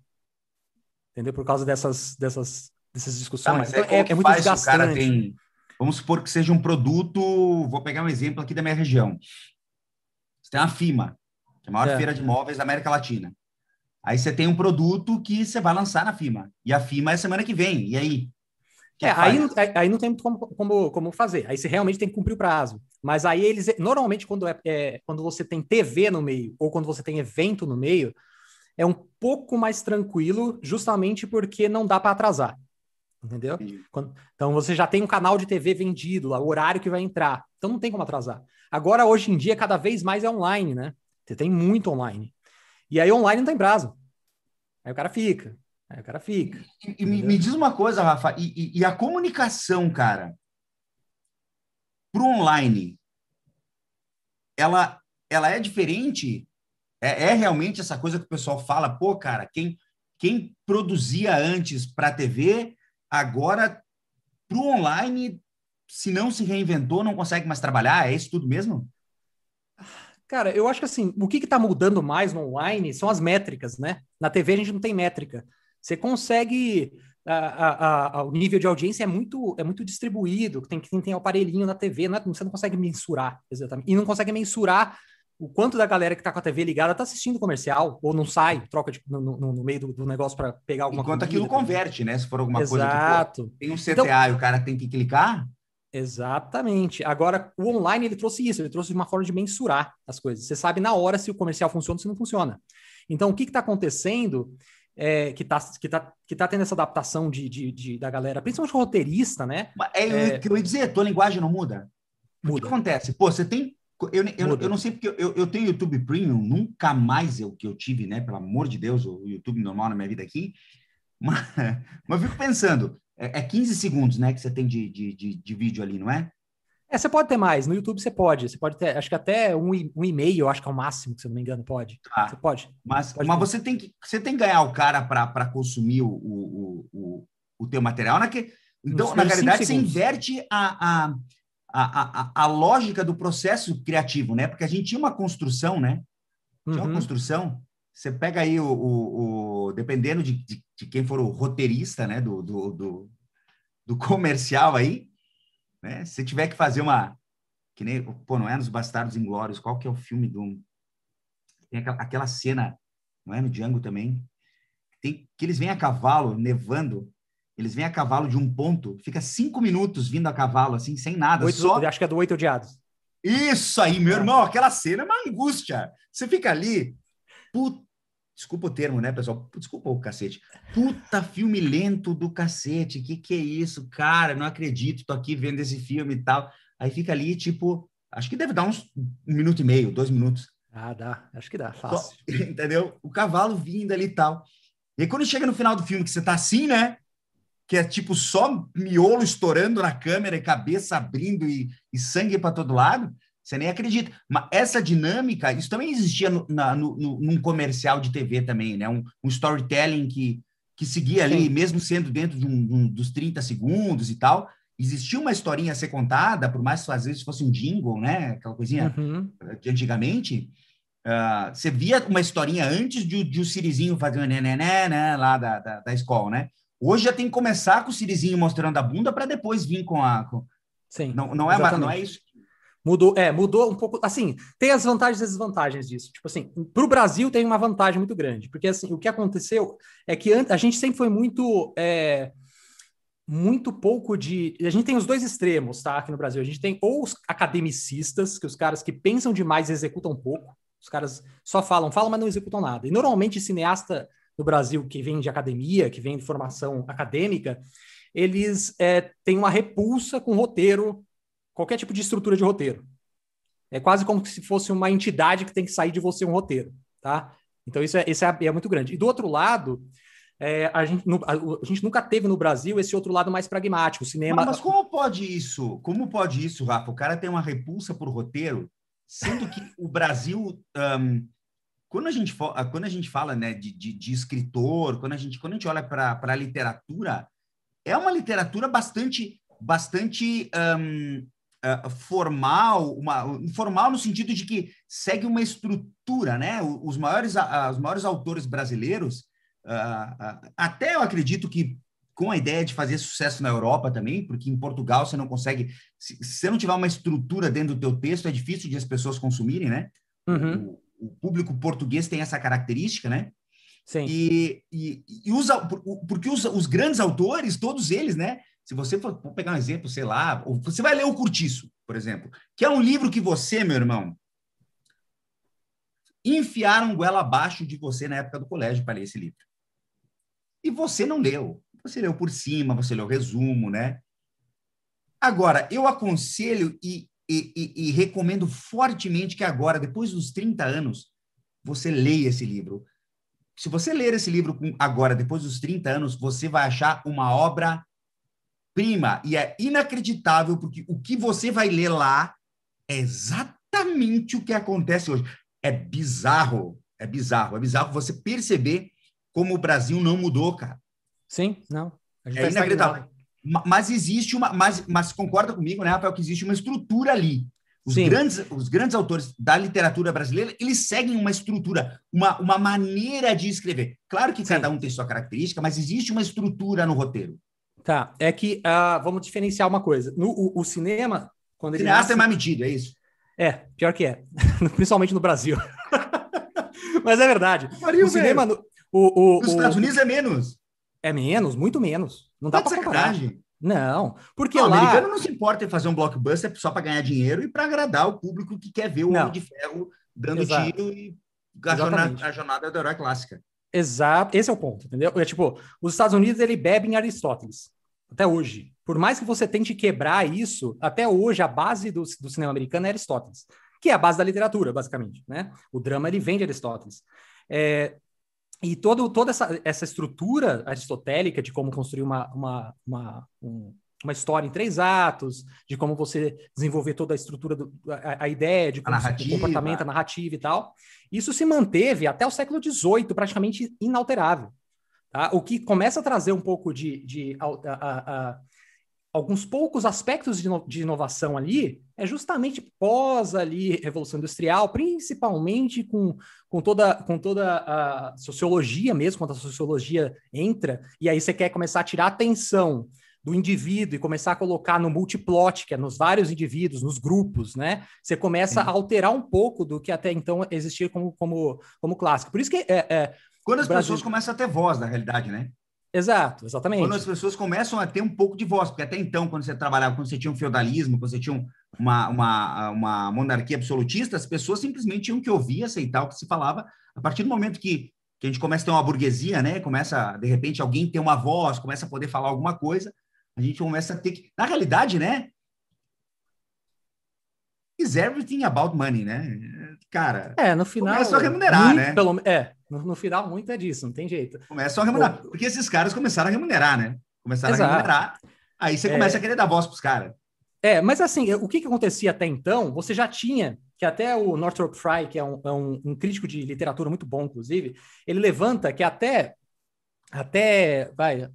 Entendeu? Por causa dessas, dessas, dessas discussões. Tá, então, é, é, muito desgastante. Tem, vamos supor que seja um produto. Vou pegar um exemplo aqui da minha região. Você tem uma FIMA, que é a maior é. feira de imóveis da América Latina. Aí você tem um produto que você vai lançar na FIMA. E a FIMA é semana que vem. E aí? é, aí, aí não tem como, como, como fazer. Aí você realmente tem que cumprir o prazo. Mas aí eles, normalmente, quando, é, é, quando você tem TV no meio, ou quando você tem evento no meio, é um pouco mais tranquilo, justamente porque não dá para atrasar. Entendeu? Quando, então você já tem um canal de TV vendido, o horário que vai entrar. Então não tem como atrasar. Agora, hoje em dia, cada vez mais é online, né? Você tem muito online. E aí online não tem prazo. Aí o cara fica. Aí o cara fica. E, e me, diz uma coisa, Rafa, e, e a comunicação, cara, para o online, ela, ela é diferente? É, é, realmente essa coisa que o pessoal fala, pô, cara, quem, quem produzia antes para TV, agora para o online, se não se reinventou, não consegue mais trabalhar? É isso tudo mesmo? Cara, eu acho que assim, o que está mudando mais no online são as métricas, né? Na TV a gente não tem métrica. Você consegue. A, a, a, o nível de audiência é muito, é muito distribuído, tem quem tem aparelhinho na TV, não é, você não consegue mensurar exatamente. E não consegue mensurar o quanto da galera que está com a TV ligada está assistindo comercial, ou não sai, troca de, no, no, no, meio do, do, negócio para pegar alguma coisa. Enquanto aquilo converte, né? Se for alguma Exato. coisa. Exato. Tem um CTA então, e o cara tem que clicar. Exatamente. Agora, o online ele trouxe isso, ele trouxe uma forma de mensurar as coisas. Você sabe na hora se o comercial funciona ou se não funciona. Então, o que está acontecendo é, que está que tá, que tá tendo essa adaptação de, de, de, da galera, principalmente roteirista, né? É, é... que eu ia dizer, tua linguagem não muda? Muda. O que acontece? Pô, você tem. Eu, eu, eu não sei porque eu, eu tenho YouTube Premium, nunca mais eu que eu tive, né? Pelo amor de Deus, o YouTube normal na minha vida aqui. Mas, mas eu fico pensando, é, é 15 segundos, né, que você tem de, de, de, de vídeo ali, não é? É, você pode ter mais. No YouTube você pode. Você pode ter, acho que até um, um e-mail, acho que é o máximo, se eu não me engano, pode. Ah, você pode. Mas, pode mas você, tem que, você tem que ganhar o cara para consumir o, o, o, o teu material. Na que, então, na realidade, você inverte a, a, a, a, a, lógica do processo criativo, né? Porque a gente tinha uma construção, né? Tinha uhum. uma construção. Você pega aí o, o, o dependendo de, de, de, quem for o roteirista, né? Do, do, do, do comercial aí, né? Se tiver que fazer uma. Que nem. Pô, não é nos Bastardos Inglórios, qual que é o filme do. Tem aquela, aquela cena, não é no Django também? Tem, que eles vêm a cavalo, nevando, eles vêm a cavalo de um ponto, fica cinco minutos vindo a cavalo, assim, sem nada. Oito, só... Acho que é do Oito Odiados. Isso aí, meu é. irmão, aquela cena é uma angústia. Você fica ali, puta Desculpa o termo, né, pessoal? Desculpa o cacete. Puta filme lento do cacete. Que que é isso, cara? Não acredito, tô aqui vendo esse filme e tal. Aí fica ali, tipo, acho que deve dar uns um minuto e meio, dois minutos. Ah, dá. Acho que dá, fácil. Entendeu? O cavalo vindo ali e tal. E aí, quando chega no final do filme, que você tá assim, né? Que é tipo só miolo estourando na câmera e cabeça abrindo e, e sangue para todo lado. Você nem acredita. Mas essa dinâmica, isso também existia no, na, no, no, num comercial de TV também, né? Um, um storytelling que, que seguia ali, Sim. mesmo sendo dentro de um, um, dos 30 segundos e tal. Existia uma historinha a ser contada, por mais que às vezes fosse um jingle, né? Aquela coisinha uhum. de antigamente. Uh, você via uma historinha antes de, de o Sirizinho fazer um nenené, né? Lá da, da, da escola, né? Hoje já tem que começar com o Sirizinho mostrando a bunda para depois vir com a. Com... Sim. Não, não, é, não é isso Mudou, é, mudou um pouco. Assim, tem as vantagens e desvantagens disso. Tipo assim, para o Brasil tem uma vantagem muito grande, porque assim, o que aconteceu é que a gente sempre foi muito. É, muito pouco de. A gente tem os dois extremos, tá? Aqui no Brasil. A gente tem ou os academicistas, que os caras que pensam demais e executam pouco. Os caras só falam, falam, mas não executam nada. E normalmente cineasta no Brasil que vem de academia, que vem de formação acadêmica, eles é, têm uma repulsa com roteiro qualquer tipo de estrutura de roteiro. É quase como se fosse uma entidade que tem que sair de você um roteiro, tá? Então isso é, isso é, é muito grande. E do outro lado, é, a, gente, a, a, gente nunca teve no Brasil esse outro lado mais pragmático, cinema... Mas, mas, como pode isso? Como pode isso, Rafa? O cara tem uma repulsa por roteiro, sendo que o Brasil... Um, quando a gente, quando a gente fala né, de, de, de escritor, quando a gente, quando a gente olha para a literatura, é uma literatura bastante, bastante um, uh, formal, uma, formal no sentido de que segue uma estrutura, né? Os maiores, uh, os maiores autores brasileiros, uh, até eu acredito que com a ideia de fazer sucesso na Europa também, porque em Portugal você não consegue, se, se você não tiver uma estrutura dentro do teu texto, é difícil de as pessoas consumirem, né? Uhum. O, público português tem essa característica, né? Sim. E, e, e usa, porque os, os grandes autores, todos eles, né? Se você for, for pegar um exemplo, sei lá, você vai ler o Curtiço, por exemplo, que é um livro que você, meu irmão, enfiaram goela abaixo de você na época do colégio para ler esse livro. E você não leu. Você leu por cima, você leu o resumo, né? Agora, eu aconselho e, e, e, e recomendo fortemente que agora, depois dos 30 anos, você leia esse livro. Se você ler esse livro agora, depois dos 30 anos, você vai achar uma obra prima e é inacreditável porque o que você vai ler lá é exatamente o que acontece hoje. É bizarro, é bizarro, é bizarro você perceber como o Brasil não mudou, cara. Sim, não. É inacreditável. Mas existe uma, mas, mas concorda comigo, né, Rafael, que existe uma estrutura ali. Os grandes, os grandes autores da literatura brasileira, eles seguem uma estrutura, uma, uma maneira de escrever. Claro que Sim. cada um tem sua característica, mas existe uma estrutura no roteiro. Tá, é que uh, vamos diferenciar uma coisa. No, o, o cinema, quando ele. Cineasta nasce... é mais metido, é isso? É, pior que é. Principalmente no Brasil. Mas é verdade. Mario, o cinema. No, o, o, Nos Estados Unidos é menos. É menos, muito menos. Não dá para comparar. Não, porque não, lá... o americano não se importa em fazer um blockbuster só para ganhar dinheiro e para agradar o público que quer ver o. Homem de Ferro dando Exato. tiro e a jornada, a jornada do herói clássica. Exato, esse é o ponto, entendeu? É tipo, os Estados Unidos ele bebe em Aristóteles, até hoje. Por mais que você tente quebrar isso, até hoje a base do, do cinema americano é Aristóteles, que é a base da literatura, basicamente, né? O drama ele vem de Aristóteles. É, e todo, toda essa, essa estrutura aristotélica de como construir uma, uma, uma, um, uma história em três atos, de como você desenvolver toda a estrutura, do, a, a ideia de como o comportamento, a narrativa e tal. Isso se manteve até o século XVIII, praticamente inalterável. Tá? O que começa a trazer um pouco de, de a, a, alguns poucos aspectos de, de, inovação ali é justamente pós ali revolução industrial, principalmente com, com toda com toda a sociologia mesmo, quando a sociologia entra e aí você quer começar a tirar atenção do indivíduo e começar a colocar no multiplot, que é nos vários indivíduos, nos grupos, né? Você começa a alterar um pouco do que até então existia como, como, como clássico. Por isso que é, é quando as Brasil... pessoas começam a ter voz, na realidade, né? Exato, exatamente. Quando as pessoas começam a ter um pouco de voz, porque até então, quando você trabalhava, quando você tinha um feudalismo, quando você tinha uma, uma, uma monarquia absolutista, as pessoas simplesmente tinham que ouvir, aceitar o que se falava. A partir do momento que, que a gente começa a ter uma burguesia, né? Começa, de repente, alguém ter uma voz, começa a poder falar alguma coisa, a gente começa a ter que. Na realidade, né? Is everything about money, né? Cara. É, no final. Começa a remunerar, muito, né? Pelo, é, no, no, final, muito é disso, não tem jeito. Começam a remunerar. Porque esses caras começaram a remunerar, né? Começaram Exato. a remunerar. Aí você começa é... a querer dar voz para os caras. É, mas assim, o que, que acontecia até então? Você já tinha, que até o Northrop Frye, que é um, é um, um crítico de literatura muito bom, inclusive, ele levanta que até, até, vai,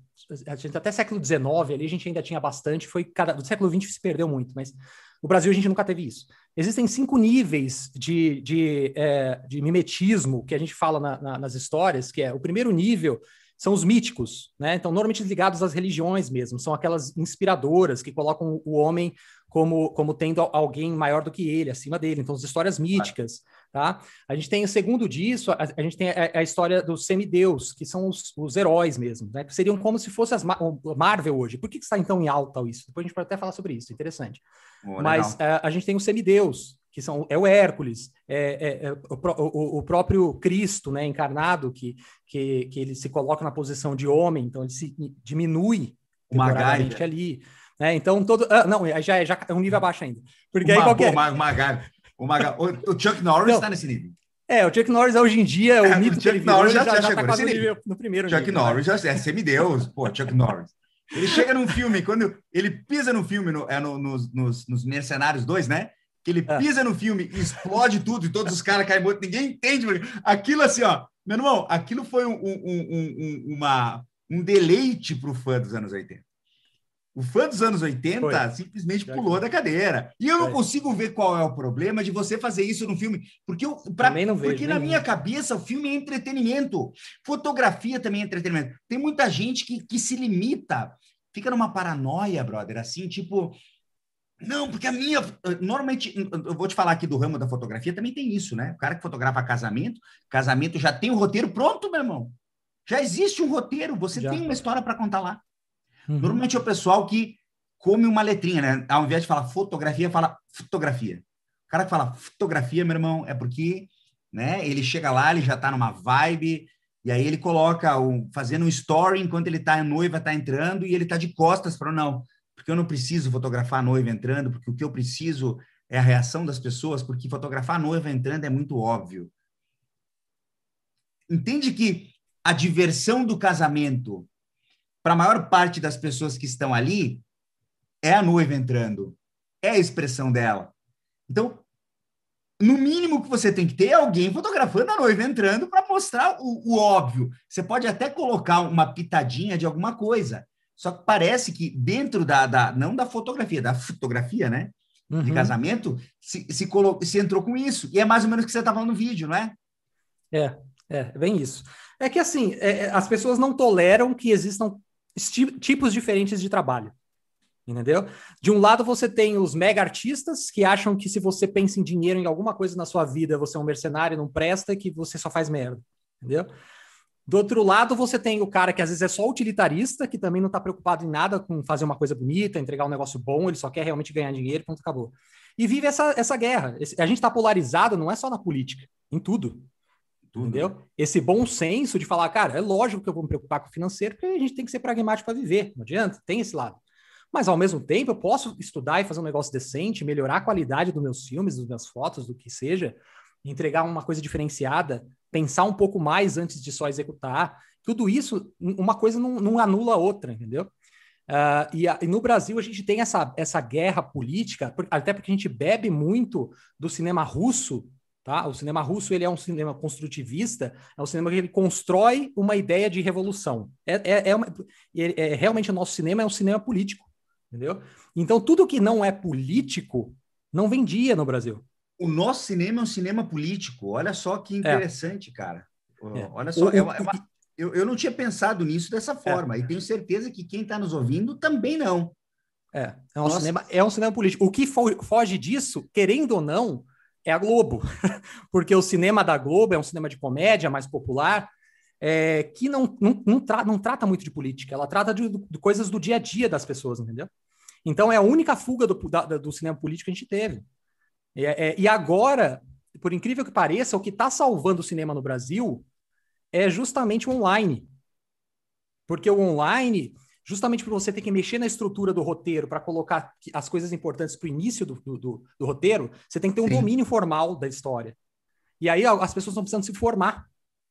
gente, até século XIX ali a gente ainda tinha bastante, foi cada, do século XX se perdeu muito, mas no Brasil a gente nunca teve isso. Existem cinco níveis de, de, é, de mimetismo que a gente fala na, na, nas histórias, que é o primeiro nível são os míticos, né? Então, normalmente ligados às religiões mesmo, são aquelas inspiradoras que colocam o homem como, como tendo alguém maior do que ele, acima dele. Então, as histórias míticas, tá? A gente tem, o segundo disso, a, a gente tem a, a, história dos semideus, que são os, os heróis mesmo, né? Que seriam como se fosse as Marvel hoje. Por que, que está então em alta isso? Depois a gente pode até falar sobre isso, interessante. Mas a, é, a gente tem os semideus, que são é o Hércules, é, é, é o, o, o, próprio Cristo, né, encarnado, que, que, que ele se coloca na posição de homem, então ele se diminui temporariamente ali. Né? Então, todo. Ah, não, já, já é um nível abaixo ainda. Porque uma, aí qualquer. Uma, uma, o, o Chuck Norris está nesse nível. É, o Chuck Norris hoje em dia, o é, mito o Chuck Norris já, já, já, já tá quase no, nível, no primeiro Chuck nível, Norris né? já é semideus, pô, Chuck Norris. Ele chega num filme, quando ele pisa no filme, no, é no, nos, nos, nos Mercenários 2, né? que ele é. pisa no filme e explode tudo e todos os caras caem mortos, ninguém entende. Aquilo assim, ó, meu irmão, aquilo foi um, um, um, uma, um deleite para o fã dos anos 80. O fã dos anos 80 foi. simplesmente pulou da cadeira. E eu não consigo ver qual é o problema de você fazer isso no filme. Porque, eu, pra, vejo, porque na minha cabeça o filme é entretenimento. Fotografia também é entretenimento. Tem muita gente que, que se limita, fica numa paranoia, brother, assim, tipo, não, porque a minha. Normalmente, eu vou te falar aqui do ramo da fotografia, também tem isso, né? O cara que fotografa casamento, casamento já tem o roteiro pronto, meu irmão. Já existe um roteiro, você já. tem uma história para contar lá. Uhum. Normalmente é o pessoal que come uma letrinha, né? Ao invés de falar fotografia, fala fotografia. O cara que fala fotografia, meu irmão, é porque né, ele chega lá, ele já está numa vibe, e aí ele coloca, o, fazendo um story enquanto ele está a noiva está entrando, e ele está de costas para não, porque eu não preciso fotografar a noiva entrando, porque o que eu preciso é a reação das pessoas, porque fotografar a noiva entrando é muito óbvio. Entende que a diversão do casamento, para a maior parte das pessoas que estão ali, é a noiva entrando, é a expressão dela. Então, no mínimo que você tem que ter é alguém fotografando a noiva entrando para mostrar o, o, óbvio. Você pode até colocar uma pitadinha de alguma coisa, só que parece que dentro da, da não da fotografia, da fotografia, né? Uhum. De casamento, se, se, colo... se entrou com isso. E é mais ou menos o que você está falando no vídeo, não é? É, é, bem isso. É que assim, é, é, as pessoas não toleram que existam tipos diferentes de trabalho. Entendeu? De um lado você tem os mega artistas que acham que se você pensa em dinheiro em alguma coisa na sua vida, você é um mercenário, não presta, que você só faz merda. Entendeu? Do outro lado, você tem o cara que às vezes é só utilitarista, que também não está preocupado em nada com fazer uma coisa bonita, entregar um negócio bom, ele só quer realmente ganhar dinheiro, ponto, acabou. E vive essa, essa guerra. A gente está polarizado, não é só na política, em tudo. Tudo. Entendeu? Esse bom senso de falar, cara, é lógico que eu vou me preocupar com o financeiro, porque a gente tem que ser pragmático para viver, não adianta, tem esse lado. Mas ao mesmo tempo, eu posso estudar e fazer um negócio decente, melhorar a qualidade dos meus filmes, das minhas fotos, do que seja, entregar uma coisa diferenciada, pensar um pouco mais antes de só executar. Tudo isso, uma coisa não, não anula a outra, entendeu? Uh, e, a, e, no Brasil a gente tem essa, essa guerra política, por, até porque a gente bebe muito do cinema russo, tá? O cinema russo ele é um cinema construtivista, é um cinema que ele constrói uma ideia de revolução. É, é, é, uma, é, é realmente o nosso cinema é um cinema político entendeu? Então, tudo que não é político não vendia no Brasil. O nosso cinema é um cinema político. Olha só que é. interessante, é. cara. É. Olha só, o, é uma, é uma, eu, eu não tinha pensado nisso dessa é. forma, e tenho certeza que quem está nos ouvindo também não. É, é um, cinema, é um cinema político. O que fo foge disso, querendo ou não, é a Globo. Porque o cinema da Globo é um cinema de comédia mais popular, é, que não, não, não, tra não, trata muito de política, ela trata de, de, coisas do dia a dia das pessoas, entendeu? Então é a única fuga do, da, do cinema político que a gente teve. É, é, e agora, por incrível que pareça, o que está salvando o cinema no Brasil é justamente o online. Porque o online, justamente por você ter que mexer na estrutura do roteiro para colocar as coisas importantes para o início do, do, do, roteiro, você tem que ter um Sim. domínio formal da história. E aí as pessoas estão precisando se formar.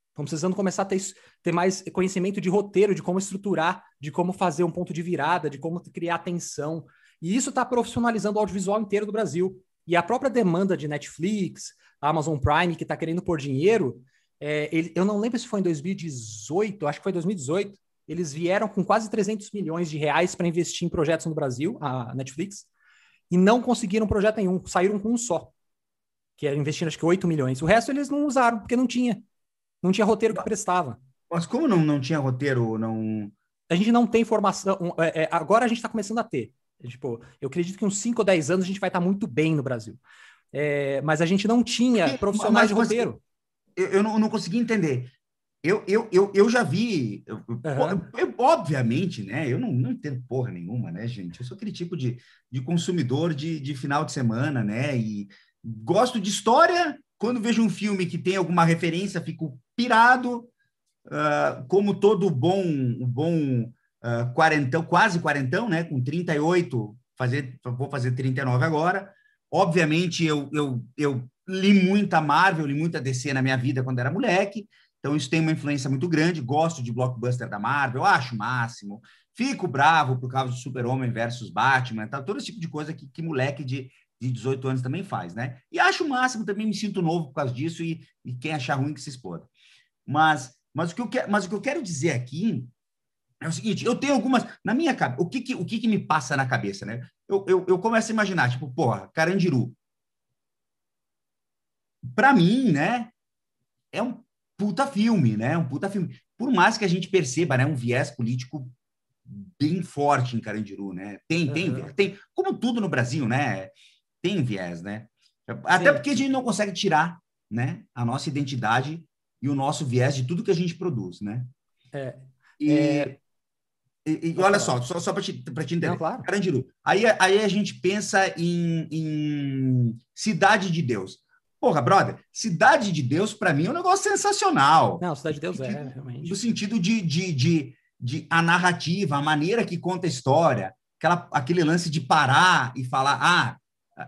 Estão precisando começar a ter, ter mais conhecimento de roteiro, de como estruturar, de como fazer um ponto de virada, de como criar tensão. E isso está profissionalizando o audiovisual inteiro do Brasil. E a própria demanda de Netflix, Amazon Prime, que está querendo pôr dinheiro, é, ele, eu não lembro se foi em 2018, acho que foi 2018, eles vieram com quase 300 milhões de reais para investir em projetos no Brasil, a Netflix, e não conseguiram projeto nenhum, saíram com um só, que era investindo acho que 8 milhões. O resto eles não usaram, porque não tinha. Não tinha roteiro que prestava. Mas como não, não tinha roteiro? Não... A gente não tem formação. É, é, agora a gente está começando a ter. Tipo, eu acredito que uns 5 ou 10 anos a gente vai estar tá muito bem no Brasil. É, mas a gente não tinha profissionais mas, de roteiro. Eu, eu, não, não consegui entender. Eu, eu, eu, eu já vi, eu, uhum. eu, obviamente, né? Eu não, não entendo porra nenhuma, né, gente? Eu sou aquele tipo de, de consumidor de, de final de semana, né? E gosto de história. Quando vejo um filme que tem alguma referência, fico pirado, uh, como todo bom, bom uh, quarentão, quase quarentão, né? Com 38, fazer, vou fazer 39 agora. Obviamente, eu, eu, eu li muita Marvel, li muita DC na minha vida quando era moleque, então isso tem uma influência muito grande. Gosto de blockbuster da Marvel, acho máximo. Fico bravo por causa do Super-Homem versus Batman, tá? todo esse tipo de coisa que, que moleque de, de 18 anos também faz, né? E acho o máximo, também me sinto novo por causa disso e, e quem achar ruim que se exploda. Mas, mas, o que eu quero, mas o que eu quero dizer aqui é o seguinte, eu tenho algumas... Na minha cabeça, o que que, o que que me passa na cabeça, né? Eu, eu, eu começo a imaginar, tipo, porra, Carandiru. Para mim, né? É um puta filme, né? Um puta filme. Por mais que a gente perceba, né? Um viés político bem forte em Carandiru, né? Tem, tem, uhum. tem, como tudo no Brasil, né? tem viés, né? Até Sim. porque a gente não consegue tirar, né, a nossa identidade e o nosso viés de tudo que a gente produz, né? É. E... é... E, e olha só, só, só para te, te entender. Não, claro. Carandiru. Aí, aí a gente pensa em, em Cidade de Deus. Porra, brother, Cidade de Deus, para mim, é um negócio sensacional. Não, Cidade de Deus é, realmente. No sentido de, de, de, de a narrativa, a maneira que conta a história, aquela, aquele lance de parar e falar, ah,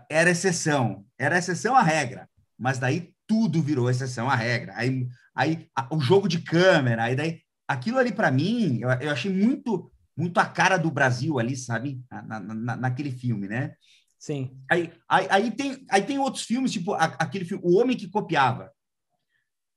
era exceção, era exceção à regra, mas daí tudo virou exceção à regra. Aí, aí a, o jogo de câmera, aí daí aquilo ali para mim, eu, eu, achei muito muito a cara do Brasil ali, sabe, na, na, naquele filme, né? Sim. Aí, aí, aí, tem, aí tem outros filmes, tipo a, aquele filme O Homem que Copiava.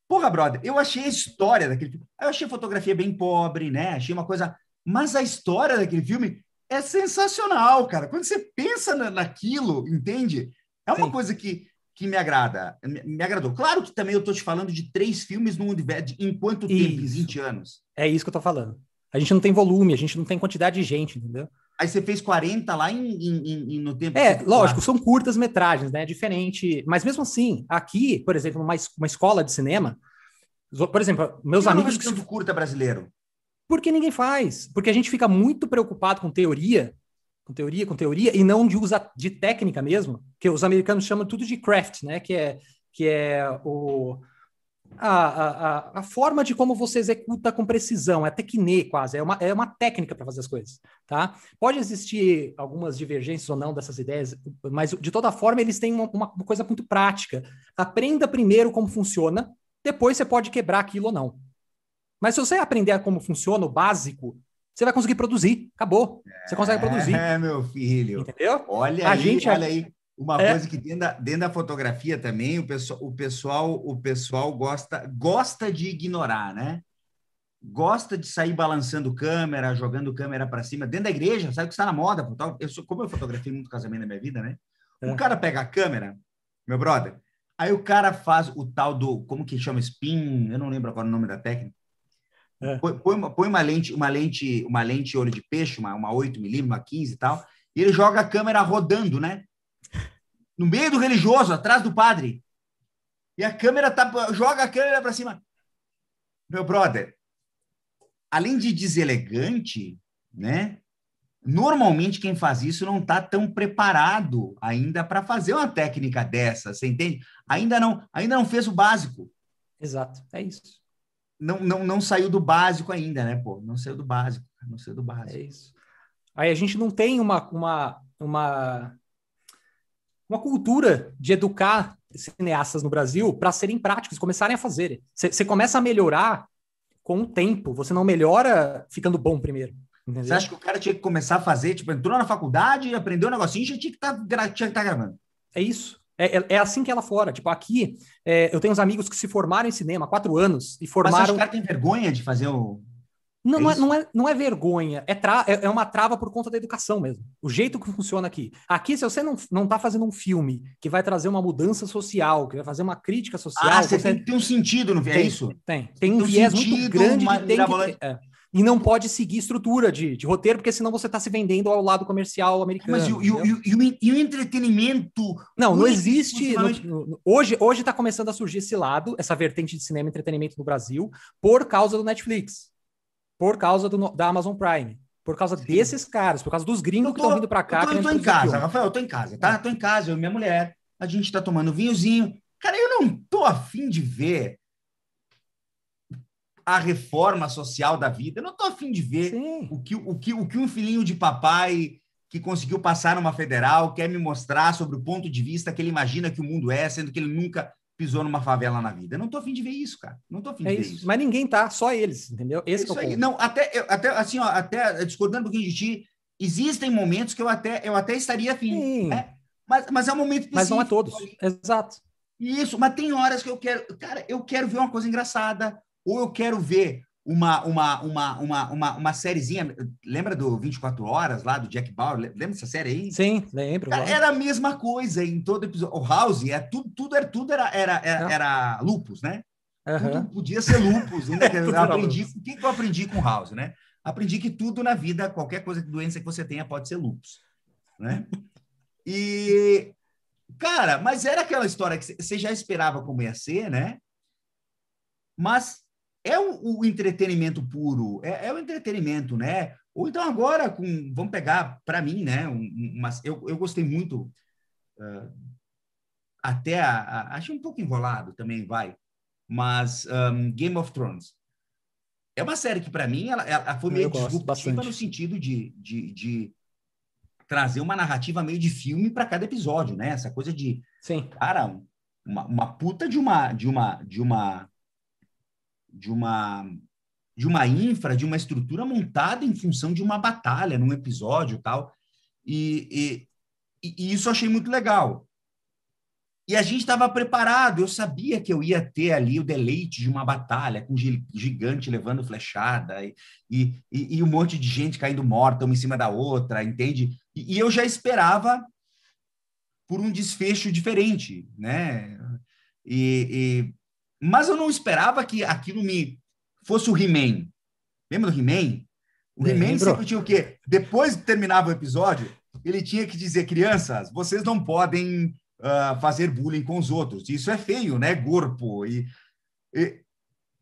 Porra, brother, eu achei a história daquele filme. Eu achei a fotografia bem pobre, né? Achei uma coisa. Mas a história daquele filme é sensacional, cara. Quando você pensa na, naquilo, entende? É uma Sim. coisa que, que me agrada, me, me, agradou. Claro que também eu estou te falando de três filmes no universo, em quanto tempo? Em 20 anos. É isso que eu estou falando. A gente não tem volume, a gente não tem quantidade de gente, entendeu? Aí você fez 40 lá em, em, em no tempo. É, lógico, são curtas metragens, né? Diferente. Mas mesmo assim, aqui, por exemplo, uma, uma escola de cinema, por exemplo, meus eu amigos. Não que... curta brasileiro. Porque ninguém faz. Porque a gente fica muito preocupado com teoria, com teoria, com teoria, e não de usa de técnica mesmo, que os americanos chamam tudo de craft, né? Que é, que é o, a, a, a forma de como você executa com precisão, é tecne quase, é uma, é uma técnica para fazer as coisas, tá? Pode existir algumas divergências ou não dessas ideias, mas de toda forma eles têm uma, uma coisa muito prática. Aprenda primeiro como funciona, depois você pode quebrar aquilo ou não. Mas se você aprender como funciona o básico, você vai conseguir produzir. Acabou. Você consegue produzir. É, meu filho. Entendeu? Olha a aí, gente, olha aí. Uma é. coisa que dentro da, dentro da fotografia também, o pessoal, o pessoal, o pessoal gosta, gosta de ignorar, né? Gosta de sair balançando câmera, jogando câmera para cima. Dentro da igreja, sabe que está na moda. Eu sou, como eu fotografei muito casamento na minha vida, né? É. O cara pega a câmera, meu brother, aí o cara faz o tal do, como que chama, spin, eu não lembro agora o nome da técnica, é. Põe, põe, uma, põe, uma, lente, uma lente, uma lente olho de peixe, uma, uma 8 milímetros, uma 15 e tal, e ele joga a câmera rodando, né? No meio do religioso, atrás do padre. E a câmera tá, joga a câmera para cima. Meu brother, além de deselegante, né? Normalmente quem faz isso não está tão preparado ainda para fazer uma técnica dessa, você entende? Ainda não, ainda não fez o básico. Exato, é isso não, não, não saiu do básico ainda, né, pô? Não saiu do básico, não saiu do básico. É isso. Aí a gente não tem uma, uma, uma, uma cultura de educar cineastas no Brasil para serem práticos, começarem a fazer. Você começa a melhorar com o tempo, você não melhora ficando bom primeiro. Você acha que o cara tinha que começar a fazer, tipo, entrou na faculdade, aprendeu um negocinho, já tinha que tá, estar tá gravando. É isso. É, é, é, assim que lá fora. Tipo, aqui, é, eu tenho uns amigos que se formaram em cinema há quatro anos e formaram. Mas o cara tem vergonha de fazer o. Não, é não, é, não, é, não é vergonha, é, tra... é, é uma trava por conta da educação mesmo. O jeito que funciona aqui. Aqui, se você não, não tá fazendo um filme que vai trazer uma mudança social, que vai fazer uma crítica social. Ah, você, você... tem, tem um sentido, não é isso? Tem. Tem, tem um viés muito grande de tem que, é e não pode seguir estrutura de, de roteiro, porque senão você está se vendendo ao lado comercial americano. Mas e, o, e, o, e, o, entretenimento? Não, não existe. No, no, hoje hoje está começando a surgir esse lado, essa vertente de cinema e entretenimento no Brasil, por causa do Netflix, por causa do, da Amazon Prime. Por causa Sim. desses caras, por causa dos gringos tô, que estão vindo para cá. Eu tô, eu tô em casa, filme. Rafael, eu tô em casa, tá? Tô em casa, eu e minha mulher. A gente está tomando vinhozinho. Cara, eu não tô afim de ver a reforma social da vida. Eu não estou afim de ver o que, o, que, o que um filhinho de papai que conseguiu passar numa federal quer me mostrar sobre o ponto de vista que ele imagina que o mundo é, sendo que ele nunca pisou numa favela na vida. Eu não estou afim de ver isso, cara. Não estou afim é de ver isso. isso. Mas ninguém tá, só eles, entendeu? Esse é, é o ponto. Não, até, eu, até assim, ó, até discordando um pouquinho de ti, existem momentos que eu até, eu até estaria afim. Né? Mas, mas é um momento Mas não é todos. Ali. Exato. Isso, mas tem horas que eu quero, cara, eu quero ver uma coisa engraçada, ou eu quero ver uma, uma, uma, uma, uma, uma sériezinha. Lembra do 24 Horas lá, do Jack Bauer? Lembra dessa série aí? Sim, lembro. Cara, era a mesma coisa em todo episódio. O House, é, tudo, tudo, era, tudo era, era, era, era lupus, né? Uhum. Tudo podia ser lupus. Né? eu aprendi, o que eu aprendi com o House, né? Aprendi que tudo na vida, qualquer coisa, doença que você tenha, pode ser lupus, né? E, cara, mas era aquela história que você já esperava como ia ser, né? Mas é o, o entretenimento puro, é, é, o entretenimento, né? Ou então agora, com, vamos pegar, para mim, né? Um, eu, eu gostei muito, uh, até, a, a, acho um pouco enrolado também, vai, mas um, Game of Thrones. É uma série que, para mim, ela, ela foi meio disruptiva no sentido de, de, de, trazer uma narrativa meio de filme para cada episódio, né? Essa coisa de, Sim. cara, uma, uma puta de uma, de uma, de uma, de uma de uma infra, de uma estrutura montada em função de uma batalha, num episódio tal. E, e, e isso eu achei muito legal. E a gente estava preparado, eu sabia que eu ia ter ali o deleite de uma batalha com gigante levando flechada e, e, e um monte de gente caindo morta uma em cima da outra, entende? E, e eu já esperava por um desfecho diferente, né? E, mas eu não esperava que aquilo me fosse o He-Man. Lembra do He-Man? O He-Man sempre tinha o quê? Depois que terminava o episódio, ele tinha que dizer, crianças, vocês não podem uh, fazer bullying com os outros. Isso é feio, né? Corpo. E, e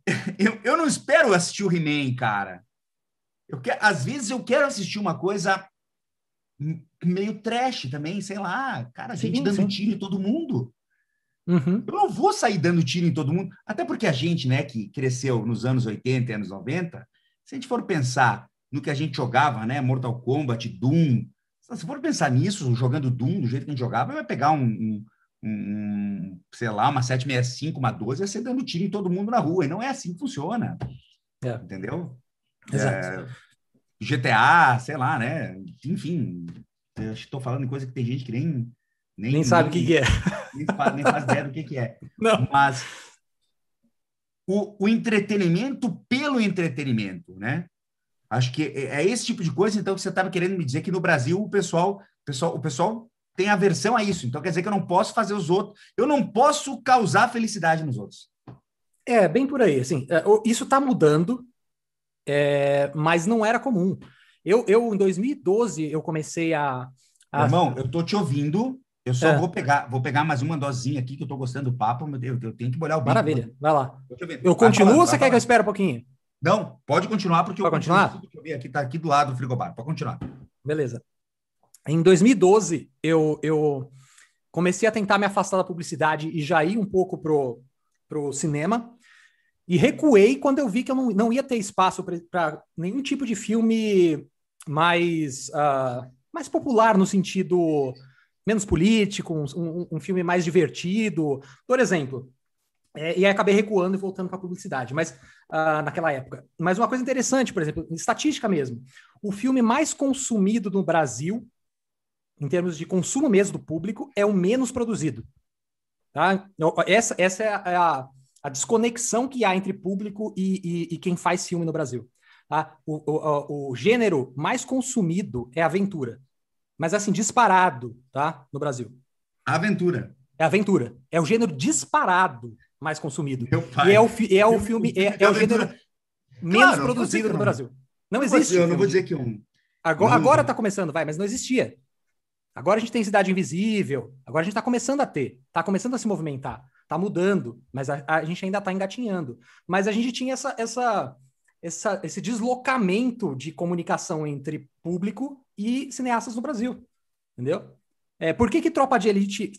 eu, eu não espero assistir o He-Man, cara. Eu quero, às vezes eu quero assistir uma coisa meio trash também, sei lá, cara, a gente sim, dando sim. tiro em todo mundo. Uhum. Eu não vou sair dando tiro em todo mundo, até porque a gente, né, que cresceu nos anos 80 e anos 90, se a gente for pensar no que a gente jogava, né, Mortal Kombat, Doom, se for pensar nisso, jogando Doom do jeito que a gente jogava, vai pegar um, um, um sei lá, uma 765, uma 12, e ser dando tiro em todo mundo na rua, e não é assim que funciona. É. Entendeu? Exato. É, GTA, sei lá, né? Enfim, estou falando em coisa que tem gente que nem nem, nem sabe o que, que, é. Nem faz, nem faz ideia do que, que é. Não. Mas o, o entretenimento pelo entretenimento, né? Acho que é, é esse tipo de coisa, então, que você estava querendo me dizer que no Brasil o pessoal, o pessoal, o pessoal tem aversão a isso. Então, quer dizer que eu não posso fazer os outros, eu não posso causar felicidade nos outros. É, bem por aí. Assim, é, isso está mudando, é, mas não era comum. Eu, eu, em 2012, eu comecei a. a... Irmão, eu tô te ouvindo, eu só é. vou pegar, vou pegar mais uma dosinha aqui que eu tô gostando do papo, meu Deus, eu tenho que molhar o bico. Maravilha, vai lá. Eu, eu continuo ou você quer que eu espere um pouquinho? Não, pode continuar, porque pode continuar? que eu vi aqui tá aqui do lado do frigobar. Pode continuar. Beleza. Em 2012, eu, eu comecei a tentar me afastar da publicidade e já ir um pouco pro, pro cinema. E recuei quando eu vi que eu não, não ia ter espaço para nenhum tipo de filme mais, uh, mais popular no sentido menos político, um, um, filme mais divertido. Por exemplo, é, e aí acabei recuando e voltando para a publicidade, mas uh, naquela época. Mas uma coisa interessante, por exemplo, estatística mesmo, o filme mais consumido no Brasil, em termos de consumo mesmo do público, é o menos produzido. Tá? Essa, essa é a, a desconexão que há entre público e, e, e quem faz filme no Brasil. Tá? O, o, o, gênero mais consumido é aventura mas assim, disparado, tá? No Brasil. Aventura. É aventura. É o gênero disparado mais consumido. E é o, é o filme, é, é o gênero menos claro, produzido no Brasil. Não existe. Eu não vou dizer que um. Agora, agora tá começando, vai, mas não existia. Agora a gente tem Cidade Invisível, agora a gente está começando a ter, está começando a se movimentar, está mudando, mas a, a gente ainda está engatinhando. Mas a gente tinha essa, essa, essa, esse deslocamento de comunicação entre público e cineastas no Brasil, entendeu? É, por que, que Tropa de Elite,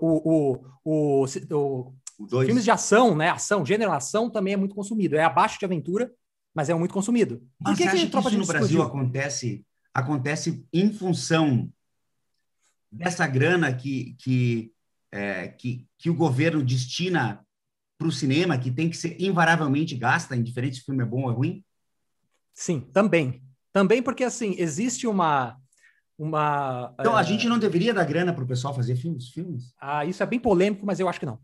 o, o, o, o, filmes de ação, né, ação, gênero ação também é muito consumido, é abaixo de aventura, mas é muito consumido. Por mas que, que, Tropa de Elite no Brasil acontece, acontece em função dessa grana que, que, é, que, que o governo destina para o cinema, que tem que ser invariavelmente gasta, indiferente se o filme é bom ou é ruim? Sim, também. Também porque, assim, existe uma... uma então, é... a gente não deveria dar grana para o pessoal fazer filmes, filmes? Ah, isso é bem polêmico, mas eu acho que não.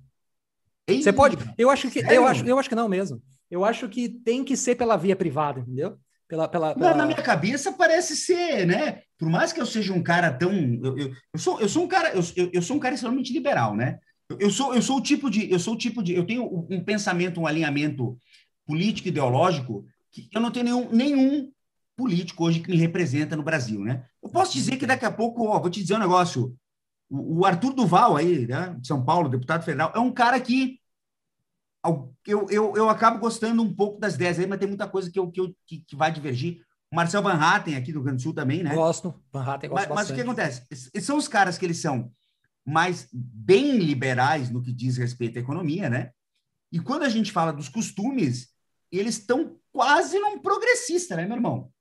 Ei, Você pode? Eu acho que eu acho, eu acho que não mesmo. Eu acho que tem que ser pela via privada, entendeu? Pela, pela, pela... Na minha cabeça parece ser, né? Por mais que eu seja um cara tão, eu, eu, eu sou, eu sou um cara, eu, eu, sou um cara extremamente liberal, né? Eu sou, eu sou o tipo de, eu sou o tipo de, eu tenho um pensamento, um alinhamento político ideológico que eu não tenho nenhum, nenhum político hoje que me representa no Brasil, né? Eu posso dizer que daqui a pouco, ó, vou te dizer um negócio, o, o Arthur Duval aí, né, de São Paulo, deputado federal, é um cara que eu, eu, eu acabo gostando um pouco das ideias aí, mas tem muita coisa que, eu, que, eu, que, que vai divergir. O Marcel Van Hatten, aqui do Rio Grande do Sul também, né? Gosto. Van Hatten gosto mas, mas o que acontece? São os caras que eles são mais bem liberais no que diz respeito à economia, né? E quando a gente fala dos costumes, eles estão quase num progressista, né, meu irmão?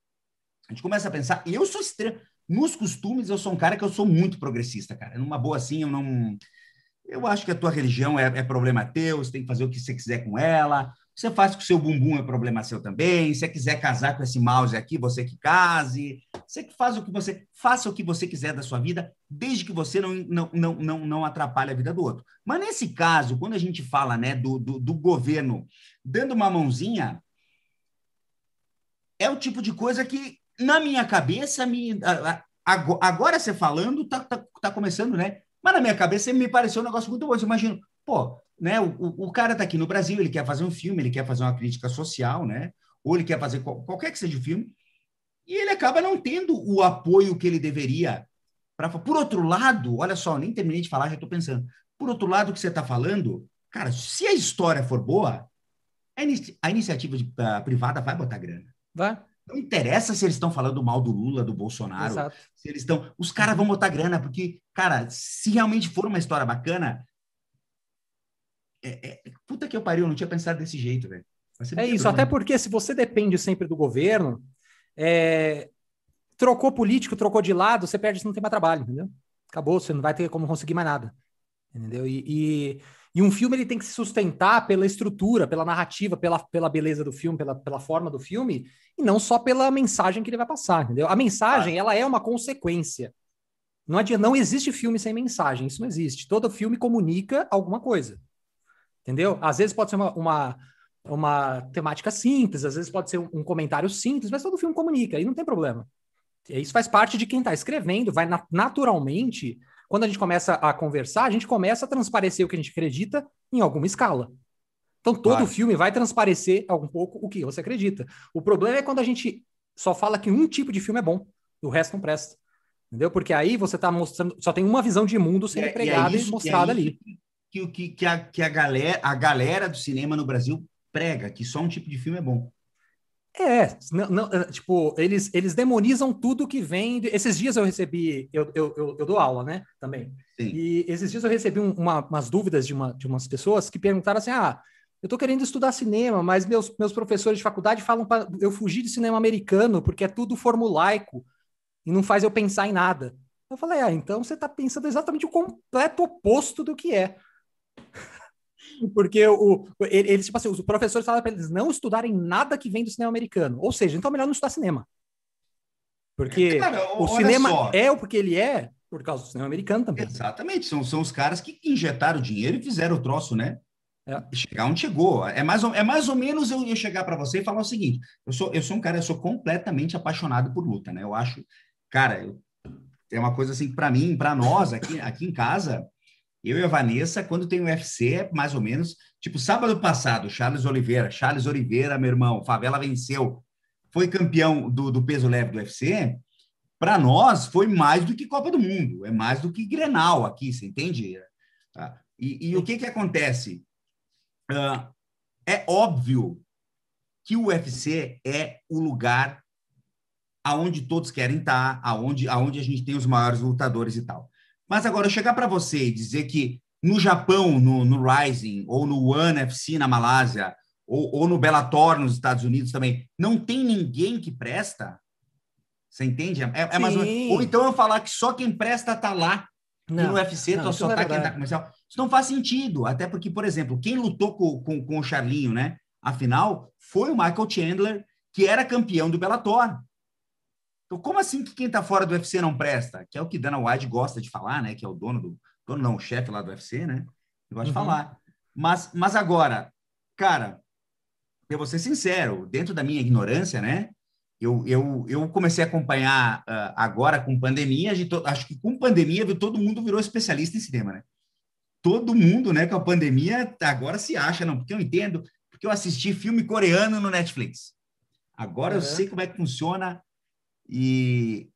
A gente começa a pensar, eu sou extremo. Nos costumes, eu sou um cara que eu sou muito progressista, cara. Numa boa assim, eu não. Eu acho que a tua religião é, é problema teu, você tem que fazer o que você quiser com ela. Você faz com o seu bumbum, é problema seu também. Se você quiser casar com esse mouse aqui, você que case. Você que faz o que você faça o que você quiser da sua vida, desde que você não, não, não, não, não atrapalhe a vida do outro. Mas nesse caso, quando a gente fala né, do, do, do governo dando uma mãozinha, é o tipo de coisa que, na minha cabeça, me, agora você falando, tá, tá, tá começando, né? Mas na minha cabeça me pareceu um negócio muito bom. Eu imagino, pô, né? O, o, cara tá aqui no Brasil, ele quer fazer um filme, ele quer fazer uma crítica social, né? Ou ele quer fazer qual, qualquer que seja o filme, e ele acaba não tendo o apoio que ele deveria. Pra, por outro lado, olha só, nem terminei de falar, já estou pensando. Por outro lado, o que você está falando, cara, se a história for boa, a, inici a iniciativa de, a privada vai botar grana. Vai. Não interessa se eles estão falando mal do Lula, do Bolsonaro, Exato. se eles estão. Os caras vão botar grana, porque, cara, se realmente for uma história bacana. É, é, puta que eu pariu, eu não tinha pensado desse jeito, velho. É isso, até porque se você depende sempre do governo, é, trocou político, trocou de lado, você perde, você não tem mais trabalho, entendeu? Acabou, você não vai ter como conseguir mais nada, entendeu? E, e, e, um filme ele tem que se sustentar pela estrutura, pela narrativa, pela, pela beleza do filme, pela, pela forma do filme, e não só pela mensagem que ele vai passar, entendeu? A mensagem, ela é uma consequência. Não, adianta, não existe filme sem mensagem, isso não existe. Todo filme comunica alguma coisa, entendeu? Às vezes pode ser uma, uma uma temática simples, às vezes pode ser um, comentário simples, mas todo filme comunica, e não tem problema. Isso faz parte de quem está escrevendo, vai na naturalmente, quando a gente começa a conversar, a gente começa a transparecer o que a gente acredita em alguma escala. Então todo claro. filme vai transparecer um pouco o que você acredita. O problema é quando a gente só fala que um tipo de filme é bom, e o resto não presta. Entendeu? Porque aí você está mostrando, só tem uma visão de mundo sendo pregada e, é isso, e mostrada e é ali. Que, que, que, a, que a, galera, a galera do cinema no Brasil prega que só um tipo de filme é bom. É, não, não, é, tipo, eles, eles demonizam tudo que vem. De... Esses dias eu recebi, eu, eu, eu, eu, dou aula, né? Também. Sim. E esses dias eu recebi um, uma, umas dúvidas de, uma, de umas pessoas que perguntaram assim: ah, eu tô querendo estudar cinema, mas meus, meus professores de faculdade falam para eu fugir de cinema americano, porque é tudo formulaico e não faz eu pensar em nada. Eu falei, ah, então você está pensando exatamente o completo oposto do que é. Porque o, ele, ele, tipo assim, os professores falaram para eles não estudarem nada que vem do cinema americano. Ou seja, então é melhor não estudar cinema. Porque Cara, o cinema só. é o porque ele é por causa do cinema americano também. Exatamente, são, são os caras que injetaram dinheiro e fizeram o troço, né? É. Chegar onde chegou. É mais, ou, é mais ou menos eu ia chegar para você e falar o seguinte: eu sou, eu sou um cara, eu sou completamente apaixonado por luta, né? Eu acho, cara, eu, é uma coisa assim, para mim, para nós aqui, aqui em casa, eu e a Vanessa, quando tem o UFC, é mais ou menos, tipo, sábado passado, Charles Oliveira, Charles Oliveira, meu irmão, Favela venceu, foi campeão do, do peso leve do UFC, para nós foi mais do que Copa do Mundo, é mais do que Grenal aqui, você entende? Tá? E, e o que que acontece? Uh, é óbvio que o UFC é o lugar aonde todos querem estar, aonde, aonde a gente tem os maiores lutadores e tal. Mas agora, eu chegar para você e dizer que no Japão, no, no Rising, ou no One FC na Malásia, ou, ou no Bellator nos Estados Unidos também, não tem ninguém que presta? Você entende? É, é mais ou, ou então eu falar que só quem presta tá lá. Não, e no UFC não, só tá é quem tá comercial. Isso não faz sentido. Até porque, por exemplo, quem lutou com, com, com o Charlinho, né? Afinal, foi o Michael Chandler, que era campeão do Bellator. Então, como assim que quem está fora do UFC não presta? Que é o que Dana White gosta de falar, né? Que é o dono do. Dono não, o chefe lá do UFC, né? Ele gosta uhum. de falar. Mas, mas agora, cara, eu vou ser sincero, dentro da minha ignorância, né? Eu, eu, eu comecei a acompanhar uh, agora com pandemia, acho que com pandemia todo mundo virou especialista em cinema, né? Todo mundo, né, com a pandemia, agora se acha, não, porque eu entendo, porque eu assisti filme coreano no Netflix. Agora uhum. eu sei como é que funciona e,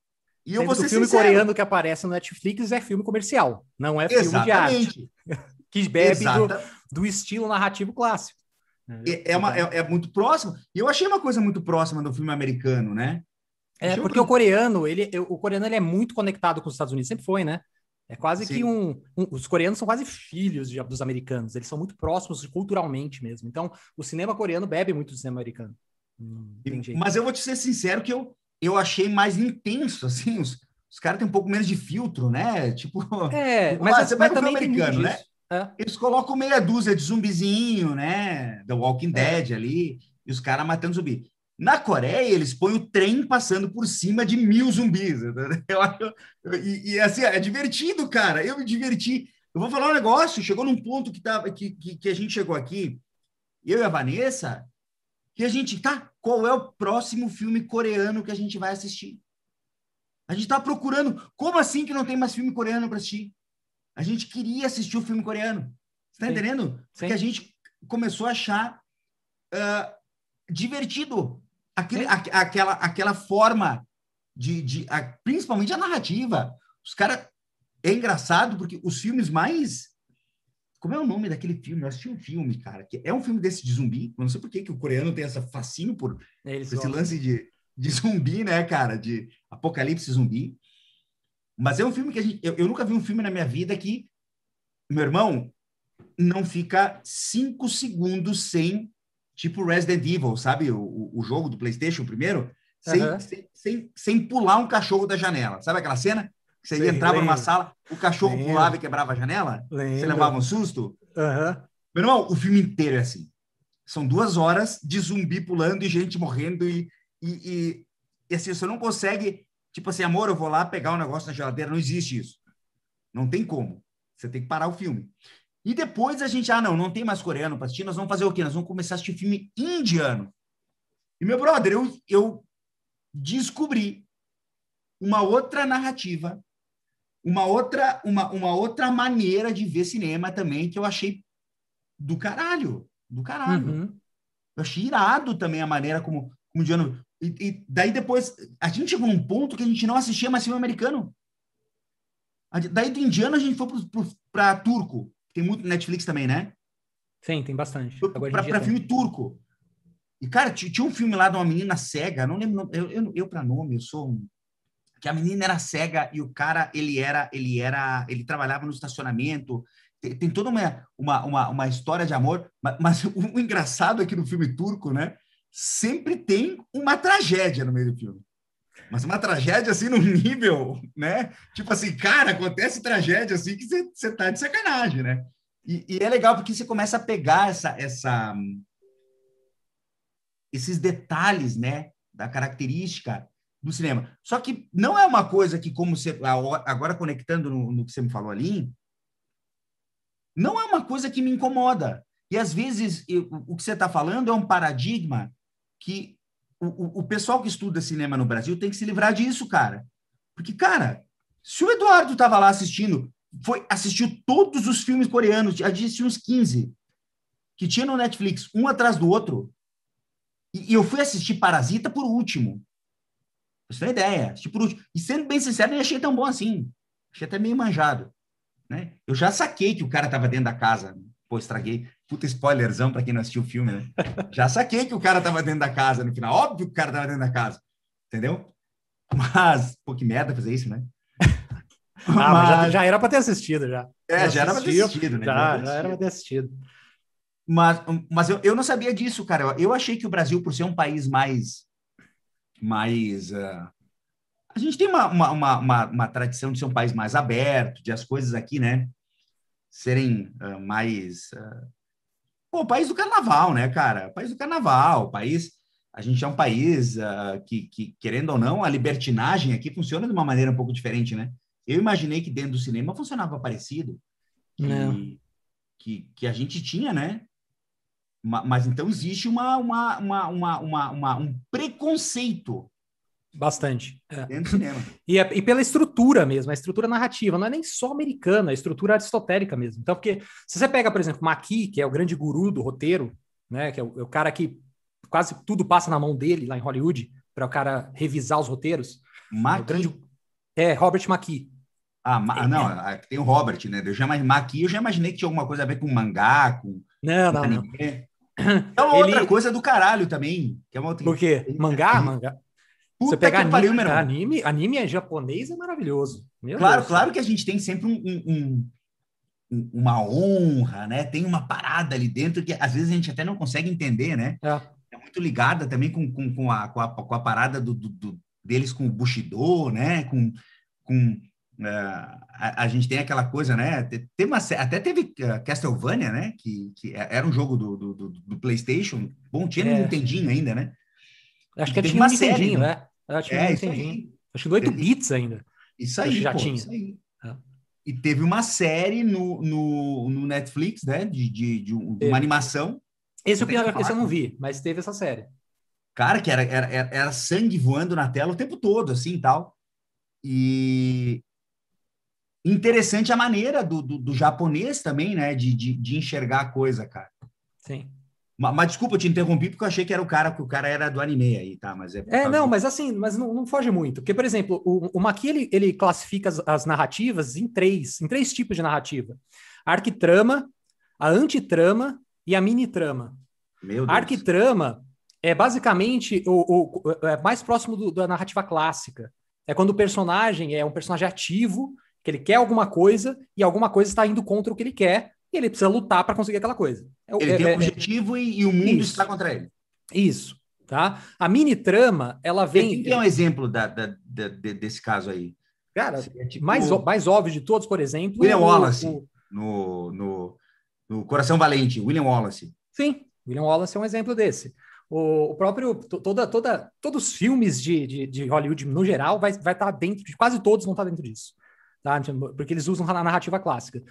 e eu vou ser o filme sincero. coreano que aparece no Netflix é filme comercial, não é filme Exatamente. de arte. que bebe do, do, estilo narrativo clássico. É, é, uma, é, é, muito próximo. E eu achei uma coisa muito próxima do filme americano, né? É, porque o coreano, ele, o coreano ele é muito conectado com os Estados Unidos, sempre foi, né? É quase Sim. que um, um, Os coreanos são quase filhos de, dos americanos, eles são muito próximos culturalmente mesmo. Então, o cinema coreano bebe muito do cinema americano. Hum, mas eu vou te ser sincero que eu, eu achei mais intenso, assim, os, os caras têm um pouco menos de filtro, né? Tipo. É, mas, mas você mas também americano, né? É. Eles colocam meia dúzia de zumbizinho, né? The Walking é. Dead ali, e os caras matando zumbi. Na Coreia, eles põem o trem passando por cima de mil zumbis. Eu acho, e, e, assim, é divertido, cara. Eu me diverti. Eu vou falar um negócio. Chegou num ponto que, tava, que, que, que a gente chegou aqui, eu e a Vanessa, que a gente, tá? Qual é o próximo filme coreano que a gente vai assistir? A gente tá procurando. Como assim que não tem mais filme coreano para assistir? A gente queria assistir o filme coreano. Você tá Sim. entendendo? Sim. Porque a gente começou a achar uh, divertido aquele, a, aquela, aquela forma de, de a, principalmente a narrativa. Os caras é engraçado porque os filmes mais como é o nome daquele filme? Eu assisti um filme, cara, que é um filme desse de zumbi. Eu não sei por que, que o coreano tem essa fascínio por, por esse lance de, de zumbi, né, cara? De apocalipse zumbi. Mas é um filme que a gente. Eu, eu nunca vi um filme na minha vida que, meu irmão, não fica cinco segundos sem tipo Resident Evil, sabe? O, o jogo do PlayStation primeiro, sem, uhum. sem, sem, sem, pular um cachorro da janela. Sabe aquela cena? Você Sim, entrava lembro. numa sala, o cachorro lembro. pulava e quebrava a janela? Lembro. Você levava um susto? Uhum. Meu irmão, o filme inteiro é assim. São duas horas de zumbi pulando e gente morrendo e, e, e, e assim, você não consegue, tipo assim, amor, eu vou lá pegar um negócio na geladeira. Não existe isso. Não tem como. Você tem que parar o filme. E depois a gente, ah, não, não tem mais coreano para assistir, nós vamos fazer o quê? Nós vamos começar a assistir filme indiano. E, meu brother, eu, eu descobri uma outra narrativa, uma outra, uma, uma outra maneira de ver cinema também que eu achei do caralho, do caralho. Uhum. Eu achei irado também a maneira como, como indiano... E, e daí depois, a gente chegou num ponto que a gente não assistia mais filme americano. Daí do indiano a gente foi para turco. Tem muito Netflix também, né? Sim, tem bastante. Para filme turco. E, cara, tinha um filme lá de uma menina cega, não lembro, eu, eu, eu para nome, eu sou um... Que a menina era cega e o cara, ele era, ele era, ele trabalhava no estacionamento, tem, tem toda uma, uma, uma, uma, história de amor, mas, mas o, engraçado aqui no filme turco, né? Sempre tem uma tragédia no meio do filme. Mas uma tragédia assim no nível, né? Tipo assim, cara, acontece tragédia assim que você tá de sacanagem, né? E, e, é legal porque você começa a pegar essa, essa, esses detalhes, né? Da característica do cinema. Só que não é uma coisa que, como você. Agora conectando no, no que você me falou ali, não é uma coisa que me incomoda. E às vezes eu, o que você está falando é um paradigma que o, o pessoal que estuda cinema no Brasil tem que se livrar disso, cara. Porque, cara, se o Eduardo estava lá assistindo, foi assistiu todos os filmes coreanos, disse uns 15, que tinha no Netflix, um atrás do outro, e, e eu fui assistir Parasita por último. Você tem ideia? Último. E sendo bem sincero, nem achei tão bom assim. Achei até meio manjado. Né? Eu já saquei que o cara estava dentro da casa. Pô, estraguei. Puta spoilerzão para quem não assistiu o filme, né? Já saquei que o cara tava dentro da casa no final. Óbvio que o cara tava dentro da casa. Entendeu? Mas, pô, que merda fazer isso, né? Ah, mas, já, já, era para ter assistido, já. É, já, era para ter assistido, né? Já, já, já era para ter assistido. Mas, mas eu, eu não sabia disso, cara. Eu, eu achei que o Brasil, por ser um país mais. Mais uh... a gente tem uma, uma, uma, uma, tradição de ser um país mais aberto, de as coisas aqui, né? serem uh, mais. Uh... Pô, país do carnaval, né, cara? País do carnaval, país. A gente é um país uh, que, que, querendo ou não, a libertinagem aqui funciona de uma maneira um pouco diferente, né? Eu imaginei que dentro do cinema funcionava parecido. Que, que, que, a gente tinha, né? Mas então existe uma, uma, uma, uma, uma, um preconceito Bastante. É. Dentro do cinema. E, é, e, pela estrutura mesmo, a estrutura narrativa, não é nem só americana, é a estrutura aristotélica mesmo. Então, porque se você pega, por exemplo, Maqui, que é o grande guru do roteiro, né, que é o, é o cara que quase tudo passa na mão dele lá em Hollywood, para o cara revisar os roteiros. Maqui? É, grande... é Robert Maqui. Ah, ma... é, não, é. tem o Robert, né? Eu já Maqui, eu já imaginei que tinha alguma coisa a ver com mangá, com. Não, não, não. É uma Ele... outra coisa do caralho também. Que é uma outra... Por quê? Mangá? Mangá? Puta você pega anime, pariu, anime, anime é japonês é maravilhoso. Meu claro, Deus. claro que a gente tem sempre um, um, uma honra, né? Tem uma parada ali dentro que às vezes a gente até não consegue entender, né? É, é muito ligada também com, com, com, a, com, a, com a parada do, do, do, deles com o Bushido, né? Com, com a, a, gente tem aquela coisa, né? Tem uma, até teve uh, Castlevania, né? Que, que era um jogo do, do, do PlayStation. Bom, tinha é. no Nintendinho ainda, né? Acho que tinha uma um Nintendinho, né? Acho que é, Nintendinho. Acho que do 8 bits ainda. Isso aí, já pô, tinha. Isso aí. É. E teve uma série no, no, no Netflix, né? De, de, de, uma animação. Esse, eu, esse eu não vi, mas teve essa série. Cara, que era, era, era sangue voando na tela o tempo todo, assim tal. E interessante a maneira do, do, do japonês também, né? De, de, de enxergar a coisa, cara. Sim. Mas, mas, desculpa, eu te interrompi porque eu achei que era o cara que o cara era do anime aí, tá? Mas é. É, não, mas assim, mas não, não foge muito. Porque, por exemplo, o, o Maqui ele, ele classifica as, as, narrativas em três, em três tipos de narrativa: a arquitrama, a antitrama e a mini-trama. Meu Deus. A arquitrama é basicamente o, o é mais próximo do, da narrativa clássica. É quando o personagem é um personagem ativo, que ele quer alguma coisa e alguma coisa está indo contra o que ele quer e ele precisa lutar para conseguir aquela coisa. É, ele é, tem um é, é objetivo e, e, o mundo isso. está contra ele. Isso, tá? A mini trama, ela vem. Quem é um exemplo da, da, da, desse caso aí? Cara, tipo... mais, mais óbvio de todos, por exemplo. William o, Wallace, o... No, no, no Coração Valente, William Wallace. Sim, William Wallace é um exemplo desse. O, próprio, toda, toda, todos os filmes de, de, de Hollywood, no geral, vai, vai estar dentro, de, quase todos vão estar dentro disso. Tá? Porque eles usam a narrativa clássica.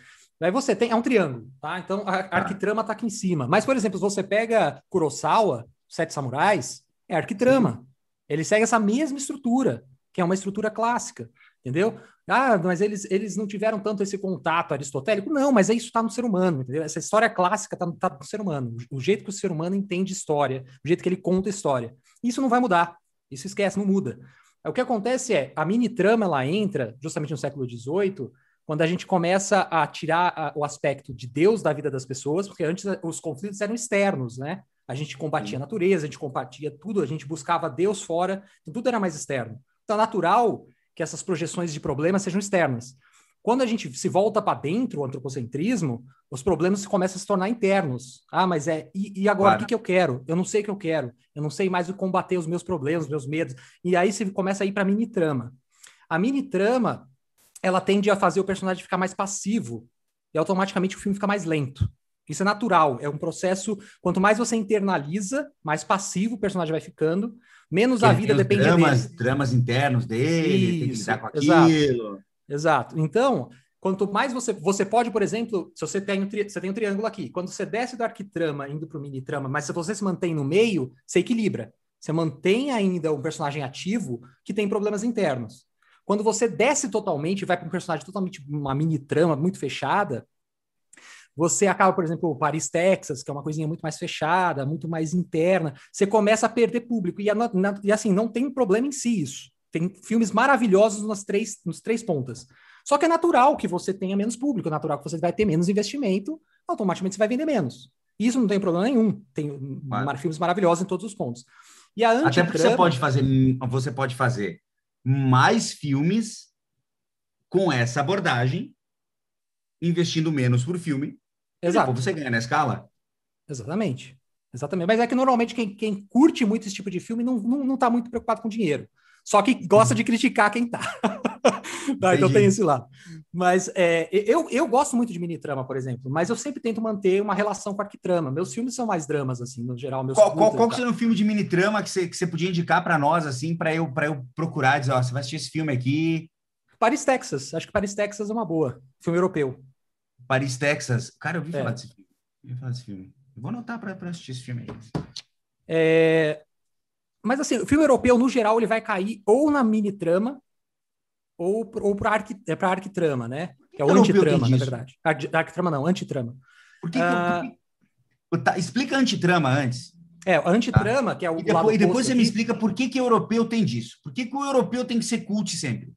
Aí você tem, é um triângulo, tá? Então a, a tá. arquitrama tá aqui em cima. Mas, por exemplo, se você pega Kurosawa, Sete Samurais, é arquitrama. Ele segue essa mesma estrutura, que é uma estrutura clássica, entendeu? Ah, mas eles, eles não tiveram tanto esse contato aristotélico. Não, mas é isso está no ser humano, entendeu? Essa história clássica está tá no ser humano. O jeito que o ser humano entende história, o jeito que ele conta história. Isso não vai mudar. Isso esquece, não muda. O que acontece é, a mini trama ela entra justamente no século XVIII quando a gente começa a tirar a, o aspecto de Deus da vida das pessoas, porque antes os conflitos eram externos, né? A gente combatia a natureza, a gente combatia tudo, a gente buscava Deus fora, então tudo era mais externo. Então é natural que essas projeções de problemas sejam externas. Quando a gente se volta para dentro, o antropocentrismo, os problemas começam a se tornar internos. Ah, mas é. E, e agora, claro. o que, que eu quero? Eu não sei o que eu quero. Eu não sei mais o combater os meus problemas, os meus medos. E aí você começa a ir para a mini trama. A mini trama ela tende a fazer o personagem ficar mais passivo e automaticamente o filme fica mais lento. Isso é natural, é um processo. Quanto mais você internaliza, mais passivo o personagem vai ficando, menos a vida depende dramas, dele. Dramas internos dele, Isso, tem que lidar com aquilo. Exato. exato. Então, quanto mais você. Você pode, por exemplo, se você tem um, tri, você tem um triângulo aqui, quando você desce do arquitrama indo para o mini trama, mas se você se mantém no meio, você equilibra. Você mantém ainda um personagem ativo que tem problemas internos. Quando você desce totalmente, vai para um personagem totalmente uma mini trama muito fechada, você acaba, por exemplo, Paris, Texas, que é uma coisinha muito mais fechada, muito mais interna, você começa a perder público. E, e assim, não tem problema em si isso. Tem filmes maravilhosos nas três, nos três pontas. Só que é natural que você tenha menos público, é natural que você vai ter menos investimento, automaticamente você vai vender menos. Isso não tem problema nenhum. Tem filmes maravilhosos em todos os pontos. E a Até porque você pode fazer, você pode fazer mais filmes com essa abordagem, investindo menos por filme. Exato. você ganha na escala. Exatamente. Exatamente. Mas é que normalmente quem, quem curte muito esse tipo de filme não, não, não tá muito preocupado com dinheiro. Só que gosta de criticar quem tá. tá então tem esse lado. Mas é, eu, eu gosto muito de mini-trama, por exemplo, mas eu sempre tento manter uma relação com arquitrama. Meus filmes são mais dramas, assim, no geral. Meus qual qual, qual que seria um filme de mini-trama que você, que você podia indicar para nós, assim, para eu, eu procurar, dizer, ó, você vai assistir esse filme aqui? Paris, Texas. Acho que Paris, Texas é uma boa. Filme europeu. Paris, Texas. Cara, eu vi é. falar desse filme. Eu falar desse filme. Eu vou anotar para assistir esse filme aí. É, mas assim, o filme europeu, no geral, ele vai cair ou na mini-trama ou, ou para arqui, é arquitrama, né? Que é o antitrama, na verdade. Arquitrama não, antitrama. Por que, ah, que tá, explica antitrama antes. É, antitrama, tá. que é o E depois, e depois você aqui. me explica por que, que o europeu tem disso. Por que, que o europeu tem que ser cult sempre?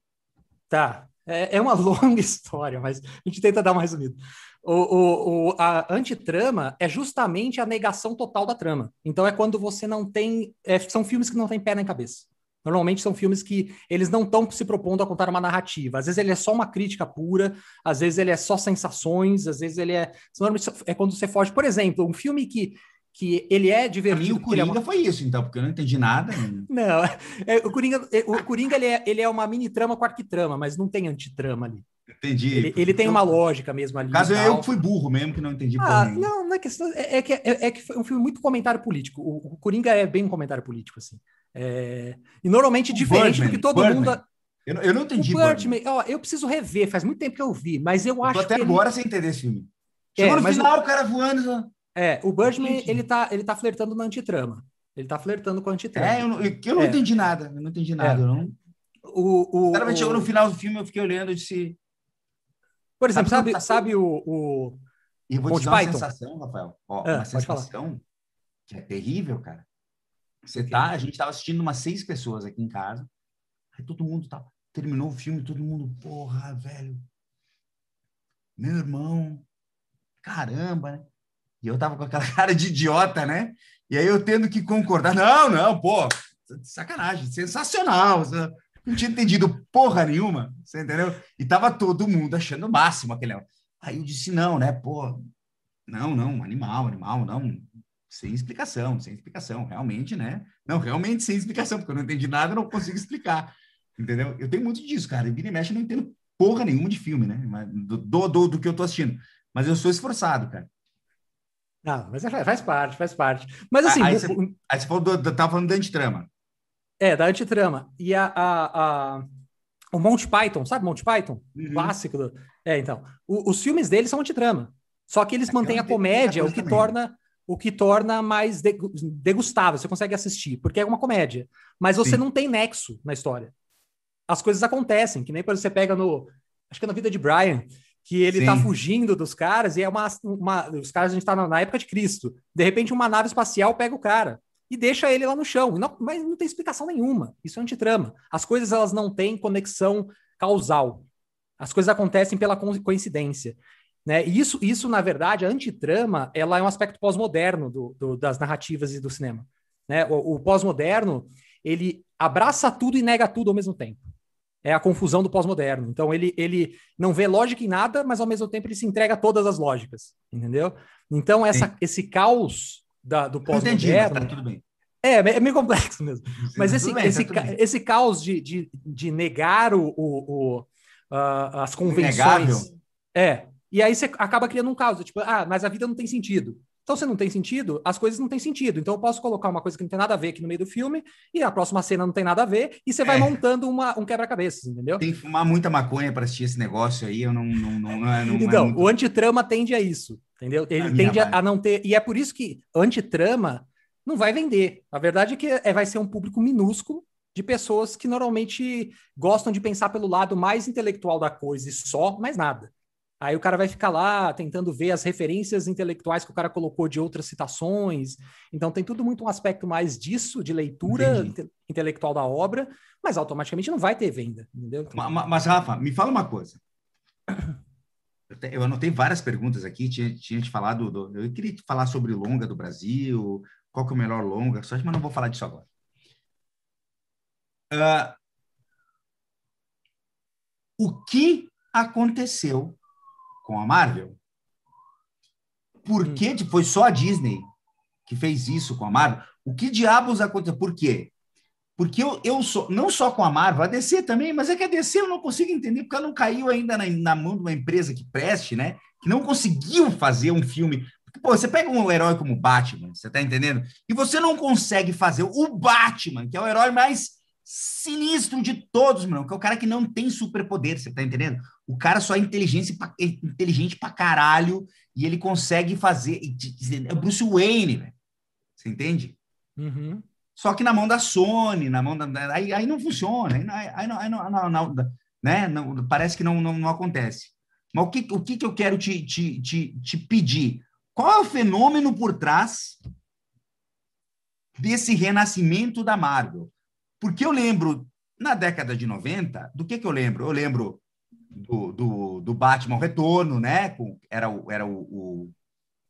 Tá. É, é uma longa história, mas a gente tenta dar uma resumida. O, o, o, a antitrama é justamente a negação total da trama. Então é quando você não tem. É, são filmes que não têm pé nem cabeça. Normalmente são filmes que eles não estão se propondo a contar uma narrativa. Às vezes ele é só uma crítica pura, às vezes ele é só sensações, às vezes ele é. Normalmente é quando você foge. Por exemplo, um filme que que ele é divertido. Mim, o Coringa é uma... foi isso, então, porque eu não entendi nada. não, é, o Coringa, é, o Coringa ele, é, ele é uma mini trama com arquitrama, mas não tem antitrama ali. Entendi. Ele, ele tem uma lógica mesmo ali. Caso eu fui burro mesmo, que não entendi. Ah, não, não é questão. É, é que, é, é, que foi um filme muito comentário político. O, o Coringa é bem um comentário político, assim. É... E normalmente o diferente Birdman, do que todo Birdman. mundo. Eu, eu não entendi. O Birdman, ó, eu preciso rever, faz muito tempo que eu vi, mas eu, eu acho. até agora ele... sem entender esse filme. Chegou é, no final, o... o cara voando. É, o Birdman, ele tá, ele tá flertando na antitrama. Ele tá flertando com a antitrama. É, eu não, eu não é. entendi nada. Eu não entendi nada, é. não. O, o, o, o... chegou no final do filme, eu fiquei olhando e disse. Por exemplo, sabe, sabe, sabe o, o. E vou te dar uma sensação, Rafael. Ó, ah, uma sensação que é terrível, cara. Você tá, a gente tava assistindo umas seis pessoas aqui em casa. Aí todo mundo tá, terminou o filme, todo mundo, porra, velho. Meu irmão, caramba, né? E eu tava com aquela cara de idiota, né? E aí eu tendo que concordar. Não, não, pô, sacanagem, sensacional. Não tinha entendido porra nenhuma, você entendeu? E tava todo mundo achando o máximo aquele. Aí eu disse, não, né, pô, não, não, animal, animal, não, sem explicação, sem explicação, realmente, né? Não, realmente sem explicação, porque eu não entendi nada, não consigo explicar, entendeu? Eu tenho muito disso, cara. Vira e mexe, eu não entendo porra nenhuma de filme, né? Do, do, do que eu tô assistindo. Mas eu sou esforçado, cara. Não, mas é, faz parte, faz parte. Mas assim. Aí, você, aí você falou do, do, tava falando da antitrama. É, da antitrama. E a, a, a, o Monty Python, sabe Monty Python? Uhum. Clássico. Do, é, então. O, os filmes deles são antitrama. Só que eles é mantêm a comédia, o que também. torna o que torna mais degustável. Você consegue assistir, porque é uma comédia. Mas você Sim. não tem nexo na história. As coisas acontecem, que nem quando você pega no. Acho que é na vida de Brian que ele tá Sim. tá fugindo dos caras e é uma, uma os caras a gente tá na, na, época de Cristo. De repente uma nave espacial pega o cara e deixa ele lá no chão. Não, mas não tem explicação nenhuma. Isso é antitrama. As coisas elas não têm conexão causal. As coisas acontecem pela coincidência. Né? E isso, isso, na verdade, a antitrama, ela é um aspecto pós-moderno do, do, das narrativas e do cinema. Né? O, o pós-moderno, ele abraça tudo e nega tudo ao mesmo tempo é a confusão do pós-moderno. Então ele, ele não vê lógica em nada, mas ao mesmo tempo ele se entrega a todas as lógicas, entendeu? Então essa, esse caus da, do pós-moderno... Tá tudo bem. É, é meio complexo mesmo. Sim, mas esse, bem, esse, tá esse caos de, de, de negar o, o, o uh, as convenções... Inegável. É, e aí você acaba criando um caos, tipo, ah, mas a vida não tem sentido. Então, se não tem sentido, as coisas não têm sentido. Então, eu posso colocar uma coisa que não tem nada a ver aqui no meio do filme, e a próxima cena não tem nada a ver, e você vai é. montando uma, um quebra-cabeças, entendeu? Tem que fumar muita maconha para assistir esse negócio aí, eu não. não, não, não, é, não é então, é muito... o antitrama tende a isso, entendeu? Ele a tende a, a, não ter. E é por isso que antitrama não vai vender. A verdade é que é, vai ser um público minúsculo de pessoas que normalmente gostam de pensar pelo lado mais intelectual da coisa e só, mais nada. Aí o cara vai ficar lá tentando ver as referências intelectuais que o cara colocou de outras citações. Então tem tudo muito um aspecto mais disso, de leitura inte intelectual da obra, mas automaticamente não vai ter venda, entendeu? Mas, mas Rafa, me fala uma coisa. Eu anotei várias perguntas aqui, tinha, tinha te falado, do, eu queria falar sobre longa do Brasil, qual que é o melhor longa, só mas não vou falar disso agora. Uh, o que aconteceu com a Marvel? Por hum. que foi só a Disney que fez isso com a Marvel? O que diabos aconteceu? Por quê? Porque eu, eu sou, não só com a Marvel, a DC também, mas é que a DC eu não consigo entender, porque ela não caiu ainda na, na mão de uma empresa que preste, né? Que não conseguiu fazer um filme. Pô, você pega um herói como Batman, você tá entendendo? E você não consegue fazer o Batman, que é o herói mais sinistro de todos, meu, que é o cara que não tem superpoder, você tá entendendo? O cara só é inteligente pra, é inteligente pra caralho e ele consegue fazer. É Bruce Wayne, velho. Você entende? Uhum. Só que na mão da Sony, na mão da. Aí, aí não funciona, aí, aí, não, aí não, não, não, né? Não, parece que não, não, não acontece. Mas o que, o que, que eu quero te, te, te, te pedir? Qual é o fenômeno por trás desse renascimento da Marvel? Porque eu lembro, na década de 90, do que, que eu lembro? Eu lembro do, do, do Batman Retorno, né? Com, era o. Era o, o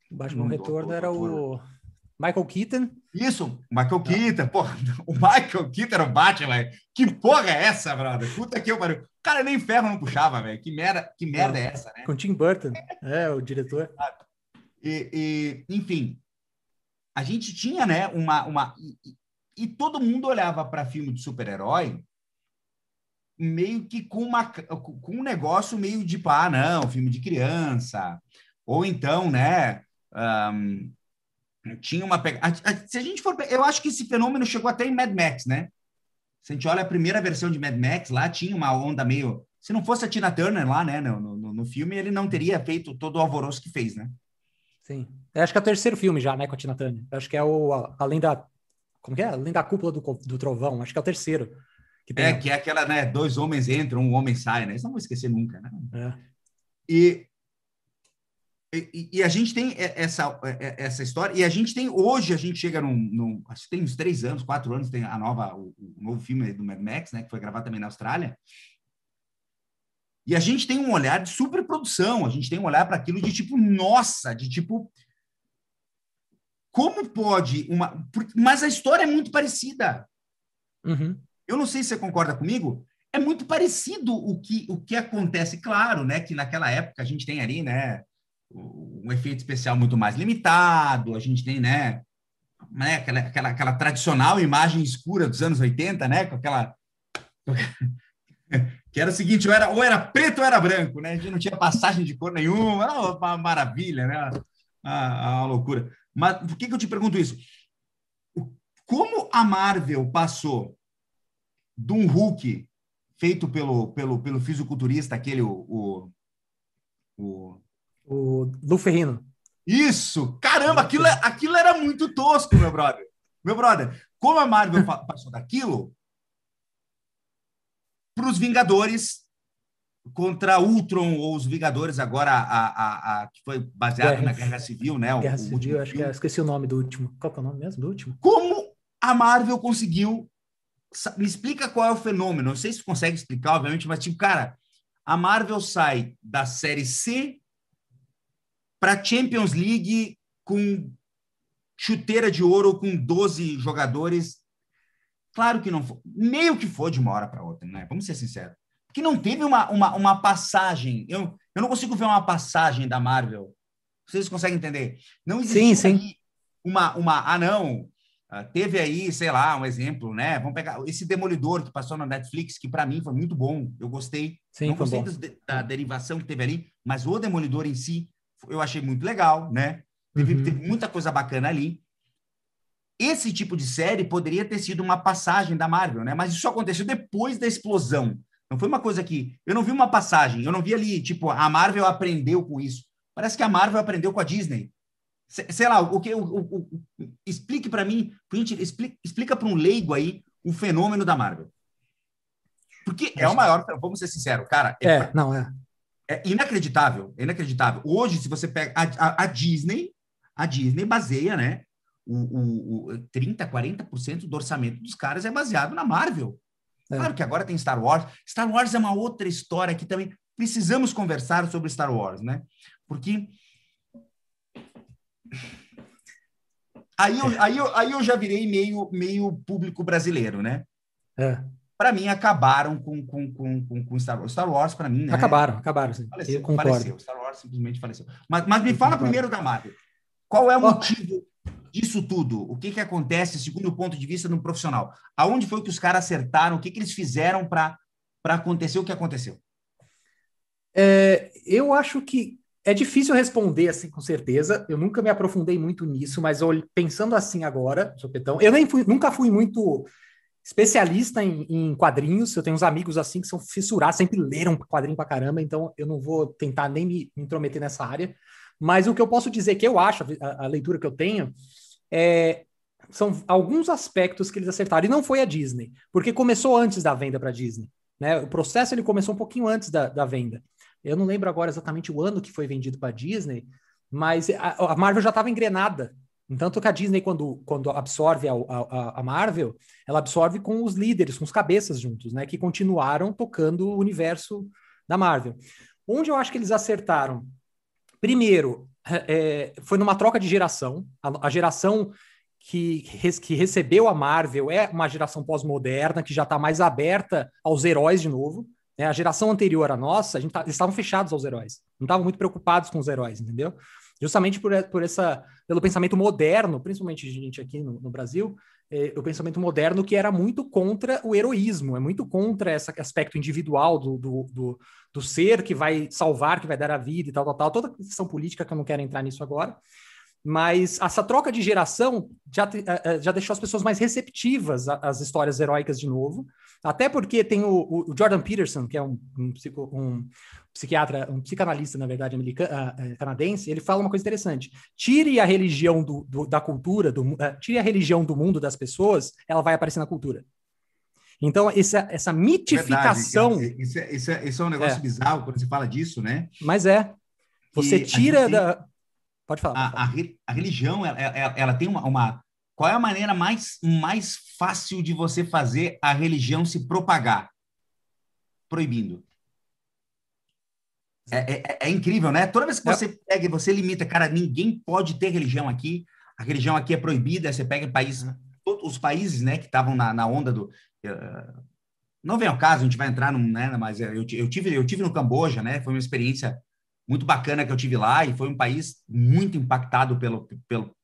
Batman Retorno era o. Michael Keaton. Isso, Michael Keaton. Porra, o Michael Keaton era o Batman. Que porra é essa, brother? Puta que eu pariu. O cara nem ferro não puxava, velho. Que merda, que merda é essa, né? Com Tim Burton, é, o diretor. E, e, enfim, a gente tinha, né, uma... uma e, e todo mundo olhava para filme de super-herói meio que com, uma, com um negócio meio de, ah, não, filme de criança. Ou então, né... Um, tinha uma se a gente for eu acho que esse fenômeno chegou até em Mad Max né? Se a gente olha a primeira versão de Mad Max lá tinha uma onda meio se não fosse a Tina Turner lá né no, no, no filme ele não teria feito todo o alvoroço que fez né? Sim. Eu acho que é o terceiro filme já né com a Tina Turner. Eu acho que é o além da como que é? Além da cúpula do, do trovão acho que é o terceiro que é que é aquela né dois homens entram um homem sai né isso não vou esquecer nunca né é. e e, e, a gente tem essa, essa história, e a gente tem, hoje a gente chega num, num acho que tem uns três anos, quatro anos, tem a nova, o, o, novo filme do Mad Max, né, que foi gravado também na Austrália, e a gente tem um olhar de superprodução, a gente tem um olhar para aquilo de tipo, nossa, de tipo, como pode uma... Mas a história é muito parecida. Uhum. Eu não sei se você concorda comigo, é muito parecido o que, o que acontece, claro, né, que naquela época a gente tem ali, né, um efeito especial muito mais limitado, a gente tem, né, né aquela, aquela, aquela tradicional imagem escura dos anos 80, né, com aquela... que era o seguinte, ou era, ou era preto ou era branco, né, a gente não tinha passagem de cor nenhuma, era uma maravilha, né, uma, uma loucura. Mas por que, que eu te pergunto isso? Como a Marvel passou de um Hulk feito pelo, pelo, pelo fisiculturista, aquele, o, o, o o Lu Ferrino. Isso! Caramba, aquilo, é, aquilo era muito tosco, meu brother. Meu brother, como a Marvel passou daquilo para os Vingadores contra Ultron ou os Vingadores agora a, a, a que foi baseado Guerra, na Guerra Civil, né? Guerra o, Civil, acho filme. que é, esqueci o nome do último. Qual que é o nome mesmo do último? Como a Marvel conseguiu me explica qual é o fenômeno. Não sei se consegue explicar, obviamente, mas tipo, cara, a Marvel sai da série C para a Champions League com chuteira de ouro com 12 jogadores. Claro que não foi, meio que foi de uma hora para outra, né? Vamos ser sinceros. Porque não teve uma, uma, uma passagem. Eu, eu não consigo ver uma passagem da Marvel. Vocês conseguem entender? Não existe sim, sim. uma, uma. Ah, não. Ah, teve aí, sei lá, um exemplo, né? Vamos pegar esse Demolidor que passou na Netflix, que para mim foi muito bom. Eu gostei. Sim, não gostei da derivação que teve ali, mas o Demolidor em si eu achei muito legal, né? Teve, uhum. teve muita coisa bacana ali. Esse tipo de série poderia ter sido uma passagem da Marvel, né? Mas isso aconteceu depois da explosão. Não foi uma coisa que. Eu não vi uma passagem, eu não vi ali, tipo, a Marvel aprendeu com isso. Parece que a Marvel aprendeu com a Disney. Sei lá, o que. O, o, o, explique para mim, gente, explica, explica para um leigo aí o fenômeno da Marvel. Porque é o maior, vamos ser sinceros, cara. É, é não, é. É inacreditável, é inacreditável. Hoje, se você pega a, a, a Disney, a Disney baseia, né? O, o, o 30, 40% do orçamento dos caras é baseado na Marvel. É. Claro que agora tem Star Wars. Star Wars é uma outra história que também precisamos conversar sobre Star Wars, né? Porque aí eu, aí eu, aí eu já virei meio, meio público brasileiro, né? É para mim, acabaram com, com, com, com, Star Wars. Star Wars, para mim, né? Acabaram, acabaram, sim. Faleceu, Eu faleceu. Star Wars simplesmente faleceu. Mas, mas me fala primeiro da Marvel. Qual é o motivo disso tudo? O que, que acontece, segundo o ponto de vista de um profissional? Aonde foi que os caras acertaram? O que, que eles fizeram para acontecer o que aconteceu? É, eu acho que é difícil responder assim com certeza. Eu nunca me aprofundei muito nisso, mas pensando assim agora, Sopetão, eu nem fui, nunca fui muito especialista em, em, quadrinhos. Eu tenho uns amigos assim que são fissurados, sempre leram quadrinho pra caramba, então eu não vou tentar nem me, me intrometer nessa área. Mas o que eu posso dizer que eu acho, a, a leitura que eu tenho, é, são alguns aspectos que eles acertaram. E não foi a Disney, porque começou antes da venda para Disney. Né? O processo ele começou um pouquinho antes da, da venda. Eu não lembro agora exatamente o ano que foi vendido para a Disney, mas a, a Marvel já estava engrenada tanto que a Disney, quando, quando absorve a, a, a, Marvel, ela absorve com os líderes, com os cabeças juntos, né? Que continuaram tocando o universo da Marvel. Onde eu acho que eles acertaram? Primeiro, é, foi numa troca de geração. A, a, geração que, que recebeu a Marvel é uma geração pós-moderna, que já está mais aberta aos heróis de novo. Né? A geração anterior à nossa, a gente tá, eles estavam fechados aos heróis, não estavam muito preocupados com os heróis, entendeu? Justamente por, por essa, pelo pensamento moderno, principalmente gente aqui no, no Brasil, é, o pensamento moderno que era muito contra o heroísmo, é muito contra esse aspecto individual do, do, do, do ser que vai salvar, que vai dar a vida e tal, tal, tal. Toda a questão política que eu não quero entrar nisso agora. Mas essa troca de geração já, eh, eh, já deixou as pessoas mais receptivas às histórias heróicas de novo. Até porque tem o, o Jordan Peterson, que é um, um, psico, um, psiquiatra, um psicanalista, na verdade, americano, uh, canadense, ele fala uma coisa interessante. Tire a religião do, do da cultura, do, uh, tire a religião do mundo das pessoas, ela vai aparecer na cultura. Então, essa, essa mitificação. Verdade. Isso, é, isso, é, isso é um negócio é. bizarro quando você fala disso, né? Mas é. Você e tira da. Pode falar. A, a, a religião, ela, ela, ela tem uma, uma, Qual é a maneira mais, mais fácil de você fazer a religião se propagar? Proibindo. É, é, é, incrível, né? Toda vez que você é. pega e você limita, cara, ninguém pode ter religião aqui, a religião aqui é proibida, você pega em países, todos os países, né, que estavam na, na onda do... Uh, não vem ao caso, a gente vai entrar num, né, mas eu, eu, tive, eu tive no Camboja, né, foi uma experiência muito bacana que eu tive lá e foi um país muito impactado pelo, pelo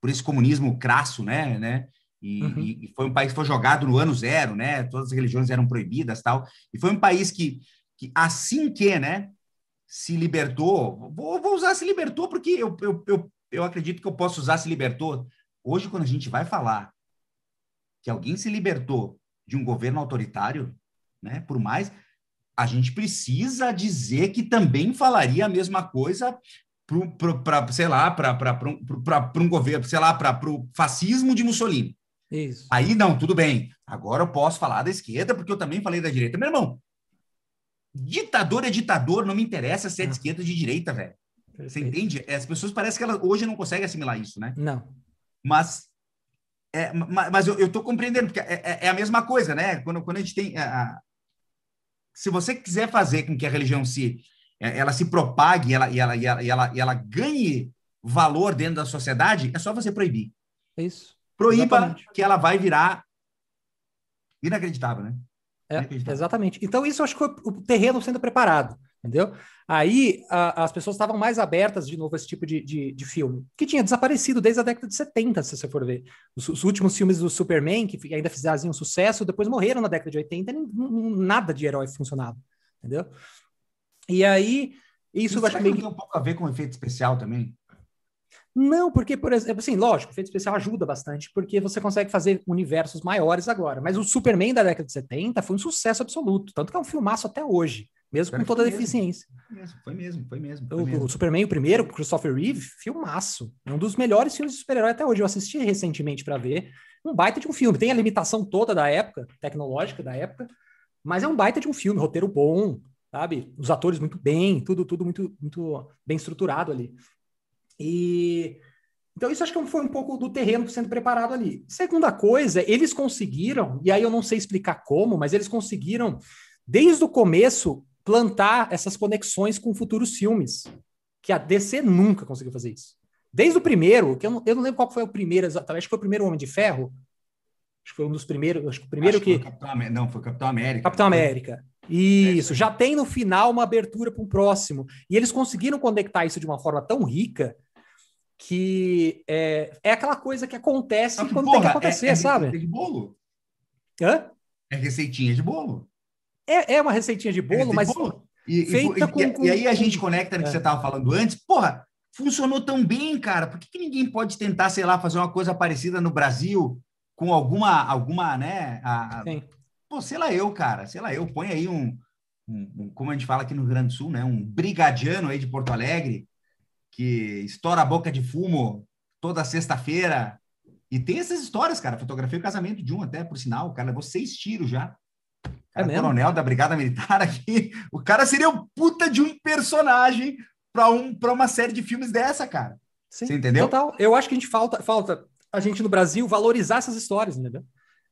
por esse comunismo crasso, né, né? E, uhum. e, foi um país que foi jogado no ano zero, né? Todas as religiões eram proibidas, tal. E foi um país que, que assim que, né, se libertou, vou, vou usar se libertou porque eu, eu, eu, eu acredito que eu posso usar se libertou. Hoje, quando a gente vai falar que alguém se libertou de um governo autoritário, né? Por mais a gente precisa dizer que também falaria a mesma coisa para, sei lá, para um governo, sei lá, para o fascismo de Mussolini. Isso. Aí não, tudo bem. Agora eu posso falar da esquerda, porque eu também falei da direita. Meu irmão, ditador é ditador, não me interessa se é de ah. esquerda ou de direita, velho. Você entende? As pessoas parecem que elas hoje não conseguem assimilar isso, né? Não. Mas, é, mas eu, estou compreendendo, porque é, é, é, a mesma coisa, né? Quando, quando a gente tem. A, se você quiser fazer com que a religião se é, ela se propague ela, e, ela, e, ela, e, ela, e ela ganhe valor dentro da sociedade, é só você proibir. É isso. Proíba Exatamente. que ela vai virar inacreditável, né? É, exatamente. Então, isso eu acho que foi o terreno sendo preparado, entendeu? Aí a, as pessoas estavam mais abertas de novo a esse tipo de, de, de, filme, que tinha desaparecido desde a década de 70, se você for ver. Os, os últimos filmes do Superman, que ainda fizeram sucesso, depois morreram na década de 80, nem, nada de herói funcionava, entendeu? E aí, isso, isso acho que meio... tem um pouco a ver com efeito especial também? Não, porque, por exemplo, assim, lógico, o efeito especial ajuda bastante, porque você consegue fazer universos maiores agora. Mas o Superman da década de 70 foi um sucesso absoluto, tanto que é um filmaço até hoje, mesmo com toda a deficiência. Foi mesmo, foi mesmo. Foi o, mesmo. o, Superman, o primeiro, com Christopher Reeve, filmaço. É um dos melhores filmes de super-herói até hoje. Eu assisti recentemente para ver. Um baita de um filme. Tem a limitação toda da época, tecnológica da época, mas é um baita de um filme, roteiro bom, sabe? Os atores muito bem, tudo, tudo muito, muito bem estruturado ali. E então isso acho que foi um pouco do terreno sendo preparado ali. Segunda coisa, eles conseguiram, e aí eu não sei explicar como, mas eles conseguiram desde o começo plantar essas conexões com futuros filmes, que a DC nunca conseguiu fazer isso. Desde o primeiro, que eu não, eu não lembro qual foi o primeiro exatamente, acho que foi o primeiro Homem de Ferro. Acho que foi um dos primeiros, acho que o primeiro acho que. que... Capitão, não, foi Capitão América. Capitão América. Isso, é, já tem no final uma abertura para um próximo. E eles conseguiram conectar isso de uma forma tão rica que é, é aquela coisa que acontece quando porra, tem que acontecer, é, é sabe? Receitinha de bolo? Hã? É receitinha de bolo. É, é uma receitinha de bolo, mas bolo. E, feita e, com, e, com, e, aí a gente conecta no que é. você estava falando antes. Porra, funcionou tão bem, cara. Por que, que, ninguém pode tentar, sei lá, fazer uma coisa parecida no Brasil com alguma, alguma, né? A. Pô, sei lá eu, cara, sei lá eu, põe aí um, um, um, como a gente fala aqui no Rio Grande do Sul, né? Um brigadiano aí de Porto Alegre, que estoura a boca de fumo toda sexta-feira. E tem essas histórias, cara. Fotografei o casamento de um até, por sinal. O cara levou seis tiros já. O cara, é coronel da Brigada Militar aqui. O cara seria o puta de um personagem para um, uma série de filmes dessa, cara. Sim, Você entendeu? Total. Eu acho que a gente falta, falta a gente no Brasil valorizar essas histórias, entendeu?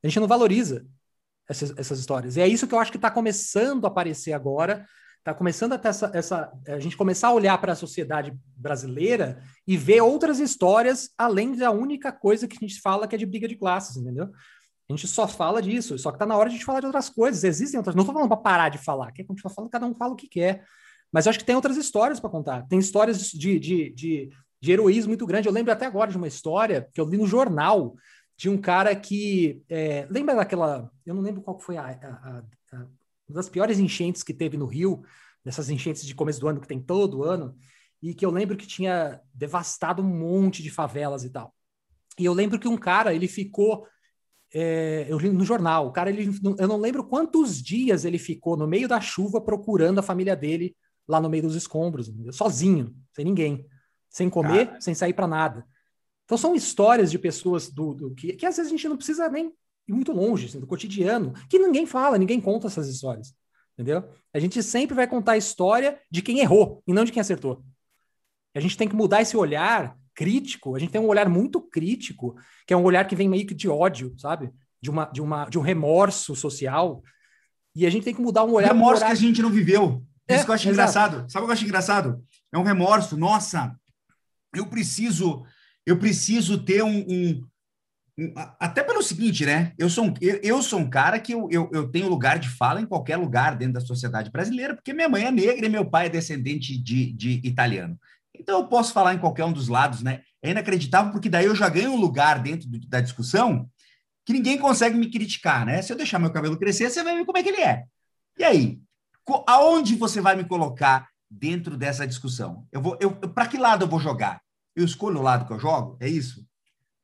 A gente não valoriza essas, essas histórias. E é isso que eu acho que está começando a aparecer agora, Tá começando a ter essa, essa a gente começar a olhar para a sociedade brasileira e ver outras histórias além da única coisa que a gente fala que é de briga de classes, entendeu? A gente só fala disso, só que tá na hora de a gente falar de outras coisas. Existem outras. Não estou falando para parar de falar, quer continuar falando, cada um fala o que quer. Mas eu acho que tem outras histórias para contar. Tem histórias de, de, de, de, heroísmo muito grande. Eu lembro até agora de uma história que eu li no jornal de um cara que. É, lembra daquela. Eu não lembro qual foi a, a, a, uma das piores enchentes que teve no Rio, dessas enchentes de começo do ano que tem todo ano, e que eu lembro que tinha devastado um monte de favelas e tal. E eu lembro que um cara, ele ficou. É, eu li no jornal, o cara, ele, eu não lembro quantos dias ele ficou no meio da chuva procurando a família dele lá no meio dos escombros, sozinho, sem ninguém, sem comer, cara. sem sair para nada. Então são histórias de pessoas do, do que, que, às vezes a gente não precisa nem ir muito longe, assim, do cotidiano, que ninguém fala, ninguém conta essas histórias. Entendeu? A gente sempre vai contar a história de quem errou e não de quem acertou. A gente tem que mudar esse olhar crítico. A gente tem um olhar muito crítico, que é um olhar que vem meio que de ódio, sabe? De, uma, de, uma, de um remorso social. E a gente tem que mudar um olhar. Remorso que a gente não viveu. É, Isso que eu acho exato. engraçado. Sabe o que eu acho engraçado? É um remorso. Nossa, eu preciso eu preciso ter um, um, um, até pelo seguinte, né? Eu sou um, eu, eu sou um cara que eu, eu, eu, tenho lugar de fala em qualquer lugar dentro da sociedade brasileira, porque minha mãe é negra e meu pai é descendente de, de italiano. Então eu posso falar em qualquer um dos lados, né? É inacreditável porque daí eu já ganho um lugar dentro do, da discussão que ninguém consegue me criticar, né? Se eu deixar meu cabelo crescer, você vai ver como é que ele é. E aí, aonde você vai me colocar dentro dessa discussão? Eu vou, eu, para que lado eu vou jogar? eu escolho o lado que eu jogo? É isso?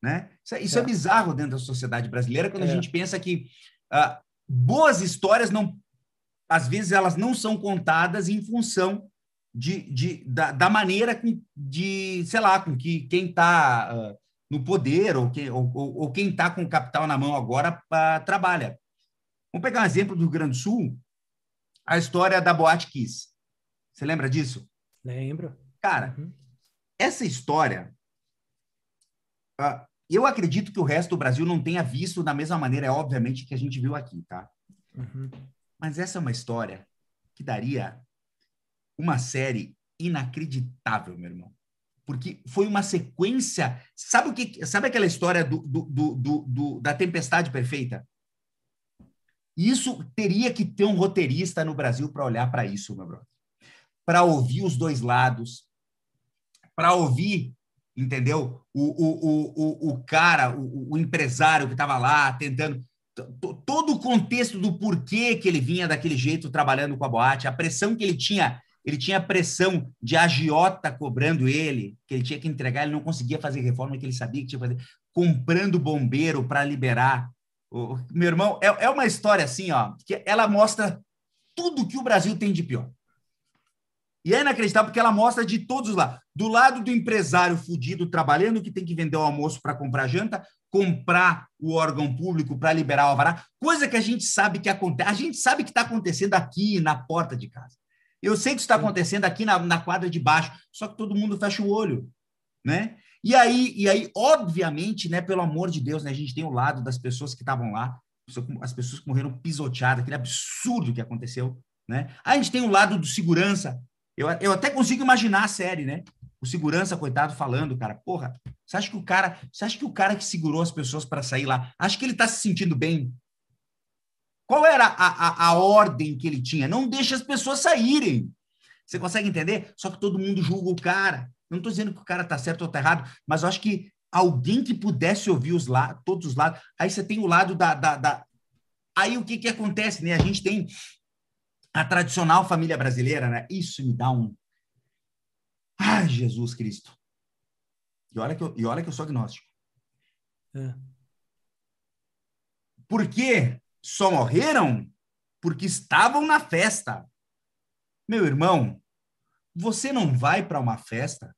Né? Isso, é, isso é. é bizarro dentro da sociedade brasileira quando é. a gente pensa que uh, boas histórias não, às vezes elas não são contadas em função de, de da, da, maneira de, sei lá, com que quem está uh, ah, no poder ou, que, ou, ou, ou quem está com o capital na mão agora uh, trabalha. Vamos pegar um exemplo do Rio Grande do Sul, a história da Boate Kiss. Você lembra disso? Lembro. Cara, uhum essa história, uh, eu acredito que o resto do Brasil não tenha visto da mesma maneira, é obviamente, que a gente viu aqui, tá? Uhum. Mas essa é uma história que daria uma série inacreditável, meu irmão. Porque foi uma sequência. Sabe o que? Sabe aquela história do, do, do, do da tempestade perfeita? Isso teria que ter um roteirista no Brasil para olhar para isso, meu brother. Para ouvir os dois lados, para ouvir, entendeu? O, o, o, o, cara, o, o empresário que estava lá tentando. Todo o contexto do porquê que ele vinha daquele jeito trabalhando com a boate, a pressão que ele tinha, ele tinha pressão de agiota cobrando ele, que ele tinha que entregar, ele não conseguia fazer reforma que ele sabia que tinha que fazer, comprando bombeiro para liberar. O, meu irmão, é, é uma história assim, ó, que ela mostra tudo que o Brasil tem de pior. E é inacreditável porque ela mostra de todos lá. Do lado do empresário fudido trabalhando, que tem que vender o almoço para comprar janta, comprar o órgão público para liberar o alvará, coisa que a gente sabe que acontece. A gente sabe que está acontecendo aqui na porta de casa. Eu sei que isso está acontecendo aqui na, na quadra de baixo, só que todo mundo fecha o olho, né? E aí, e aí, obviamente, né, pelo amor de Deus, né, a gente tem o lado das pessoas que estavam lá, as pessoas que morreram pisoteadas, aquele absurdo que aconteceu, né? A gente tem o lado do segurança, eu, eu até consigo imaginar a série, né? O segurança, coitado, falando, cara, porra, você acha que o cara, você acha que o cara que segurou as pessoas para sair lá, acha que ele está se sentindo bem? Qual era a, a, a ordem que ele tinha? Não deixa as pessoas saírem. Você consegue entender? Só que todo mundo julga o cara. Não estou dizendo que o cara está certo ou está errado, mas eu acho que alguém que pudesse ouvir os todos os lados. Aí você tem o lado da, da, da... Aí o que, que acontece, né? A gente tem a tradicional família brasileira, né? Isso me dá um. Ai, Jesus Cristo. E olha que eu, e olha que eu sou agnóstico. É. Por que só morreram? Porque estavam na festa. Meu irmão, você não vai para uma festa.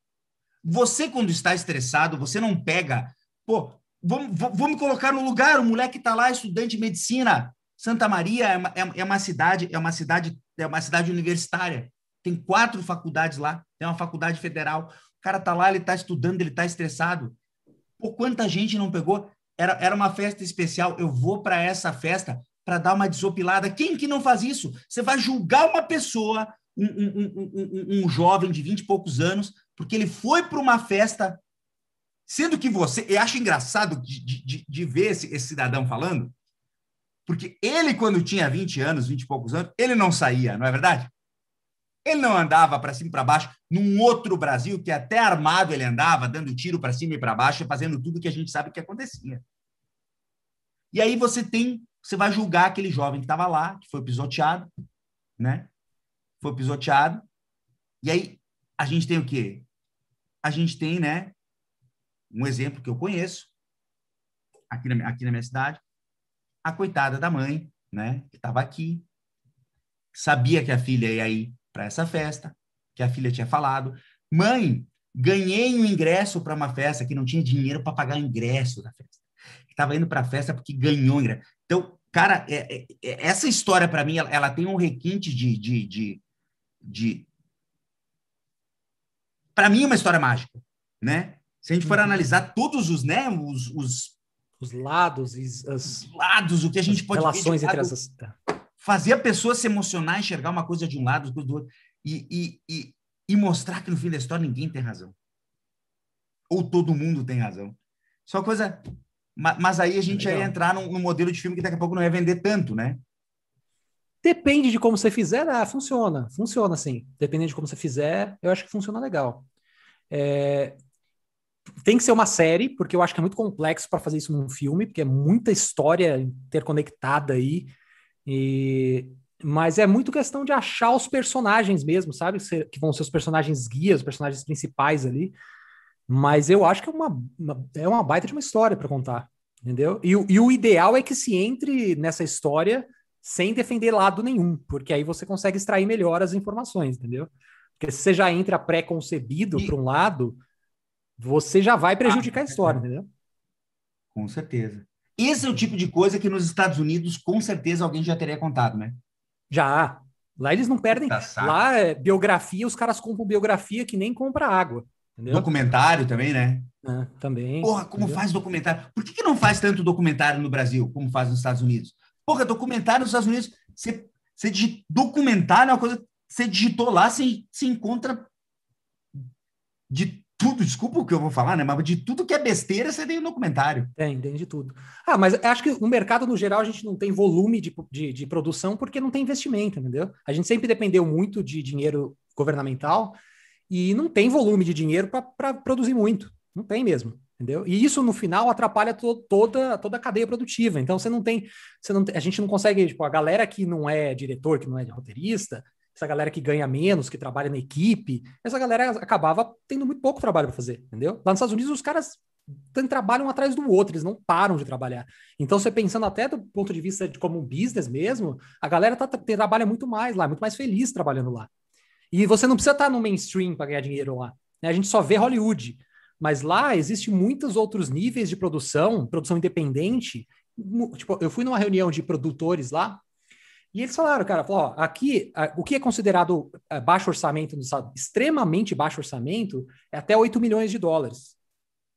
Você, quando está estressado, você não pega. Pô, vamos, colocar no lugar o moleque está lá, estudante de medicina, Santa Maria é uma, é, é uma cidade, é uma cidade, é uma cidade universitária. Tem quatro faculdades lá, tem uma faculdade federal. O cara tá lá, ele tá estudando, ele tá estressado. Por quanta gente não pegou? Era, era uma festa especial. Eu vou para essa festa para dar uma desopilada. Quem que não faz isso? Você vai julgar uma pessoa um, um, um, um jovem de vinte e poucos anos, porque ele foi para uma festa, sendo que você. Eu acho engraçado de, de, de ver esse, esse cidadão falando, porque ele, quando tinha 20 anos, 20 e poucos anos, ele não saía, não é verdade? Ele não andava para cima e para baixo num outro Brasil que até armado ele andava, dando tiro para cima e para baixo, fazendo tudo que a gente sabe que acontecia. E aí você tem, você vai julgar aquele jovem que estava lá, que foi pisoteado, né? Foi pisoteado. E aí a gente tem o quê? A gente tem, né, um exemplo que eu conheço aqui na, aqui na minha cidade, a coitada da mãe, né, que estava aqui, sabia que a filha ia ir para essa festa, que a filha tinha falado, mãe, ganhei um ingresso para uma festa que não tinha dinheiro para pagar o ingresso da festa. Estava indo para a festa porque ganhou ingresso. Então, cara, é, é, é essa história para mim, ela, ela, tem um requinte de, de, de, de... para mim é uma história mágica, né? Se a gente for uhum. analisar todos os, né, os, os, os lados as lados, o que a gente pode relações entre essas fazer a pessoa se emocionar, enxergar uma coisa de um lado, coisa do outro, e, e, e, e mostrar que no fim da história ninguém tem razão. Ou todo mundo tem razão. Só coisa. Mas aí a gente ia entrar num, num, modelo de filme que daqui a pouco não ia vender tanto, né? Depende de como você fizer, ah, funciona. Funciona sim. Dependendo de como você fizer, eu acho que funciona legal. É, tem que ser uma série, porque eu acho que é muito complexo para fazer isso num filme, porque é muita história interconectada aí. E, mas é muito questão de achar os personagens mesmo, sabe? Que vão ser os personagens guias, os personagens principais ali. Mas eu acho que é uma, uma é uma baita de uma história para contar, entendeu? E, e o ideal é que se entre nessa história sem defender lado nenhum, porque aí você consegue extrair melhor as informações, entendeu? Porque se você já entra pré-concebido para um lado, você já vai prejudicar ah, a história, entendeu? Com certeza. Esse é o tipo de coisa que nos Estados Unidos, com certeza, alguém já teria contado, né? Já. Lá eles não perdem. Tá Lá, é biografia, os caras compram biografia que nem compra água. Entendeu? Documentário também, né? É, também. Porra, como entendeu? faz documentário? Por que, que não faz tanto documentário no Brasil como faz nos Estados Unidos? Porra, documentário nos Estados Unidos, você, documentário é uma coisa. Você digitou lá, você, você encontra de tudo, desculpa o que eu vou falar, né? Mas de tudo que é besteira, você tem um documentário. Tem, tem de tudo. Ah, mas acho que no mercado, no geral, a gente não tem volume de, de, de produção porque não tem investimento, entendeu? A gente sempre dependeu muito de dinheiro governamental e não tem volume de dinheiro para produzir muito. Não tem mesmo. Entendeu? E isso no final atrapalha to toda, toda a cadeia produtiva. Então você não tem, você não, a gente não consegue, tipo, a galera que não é diretor, que não é roteirista, essa galera que ganha menos, que trabalha na equipe, essa galera acabava tendo muito pouco trabalho para fazer, entendeu? Lá nos Estados Unidos, os caras trabalham atrás do outro, eles não param de trabalhar. Então, você pensando até do ponto de vista de como um business mesmo, a galera tá, trabalha muito mais lá, muito mais feliz trabalhando lá. E você não precisa estar no mainstream para ganhar dinheiro lá. Né? A gente só vê Hollywood. Mas lá existe muitos outros níveis de produção, produção independente. Tipo, eu fui numa reunião de produtores lá, e eles falaram, cara, falou, ó, aqui, o que é considerado é, baixo orçamento no estado, extremamente baixo orçamento, é até 8 milhões de dólares.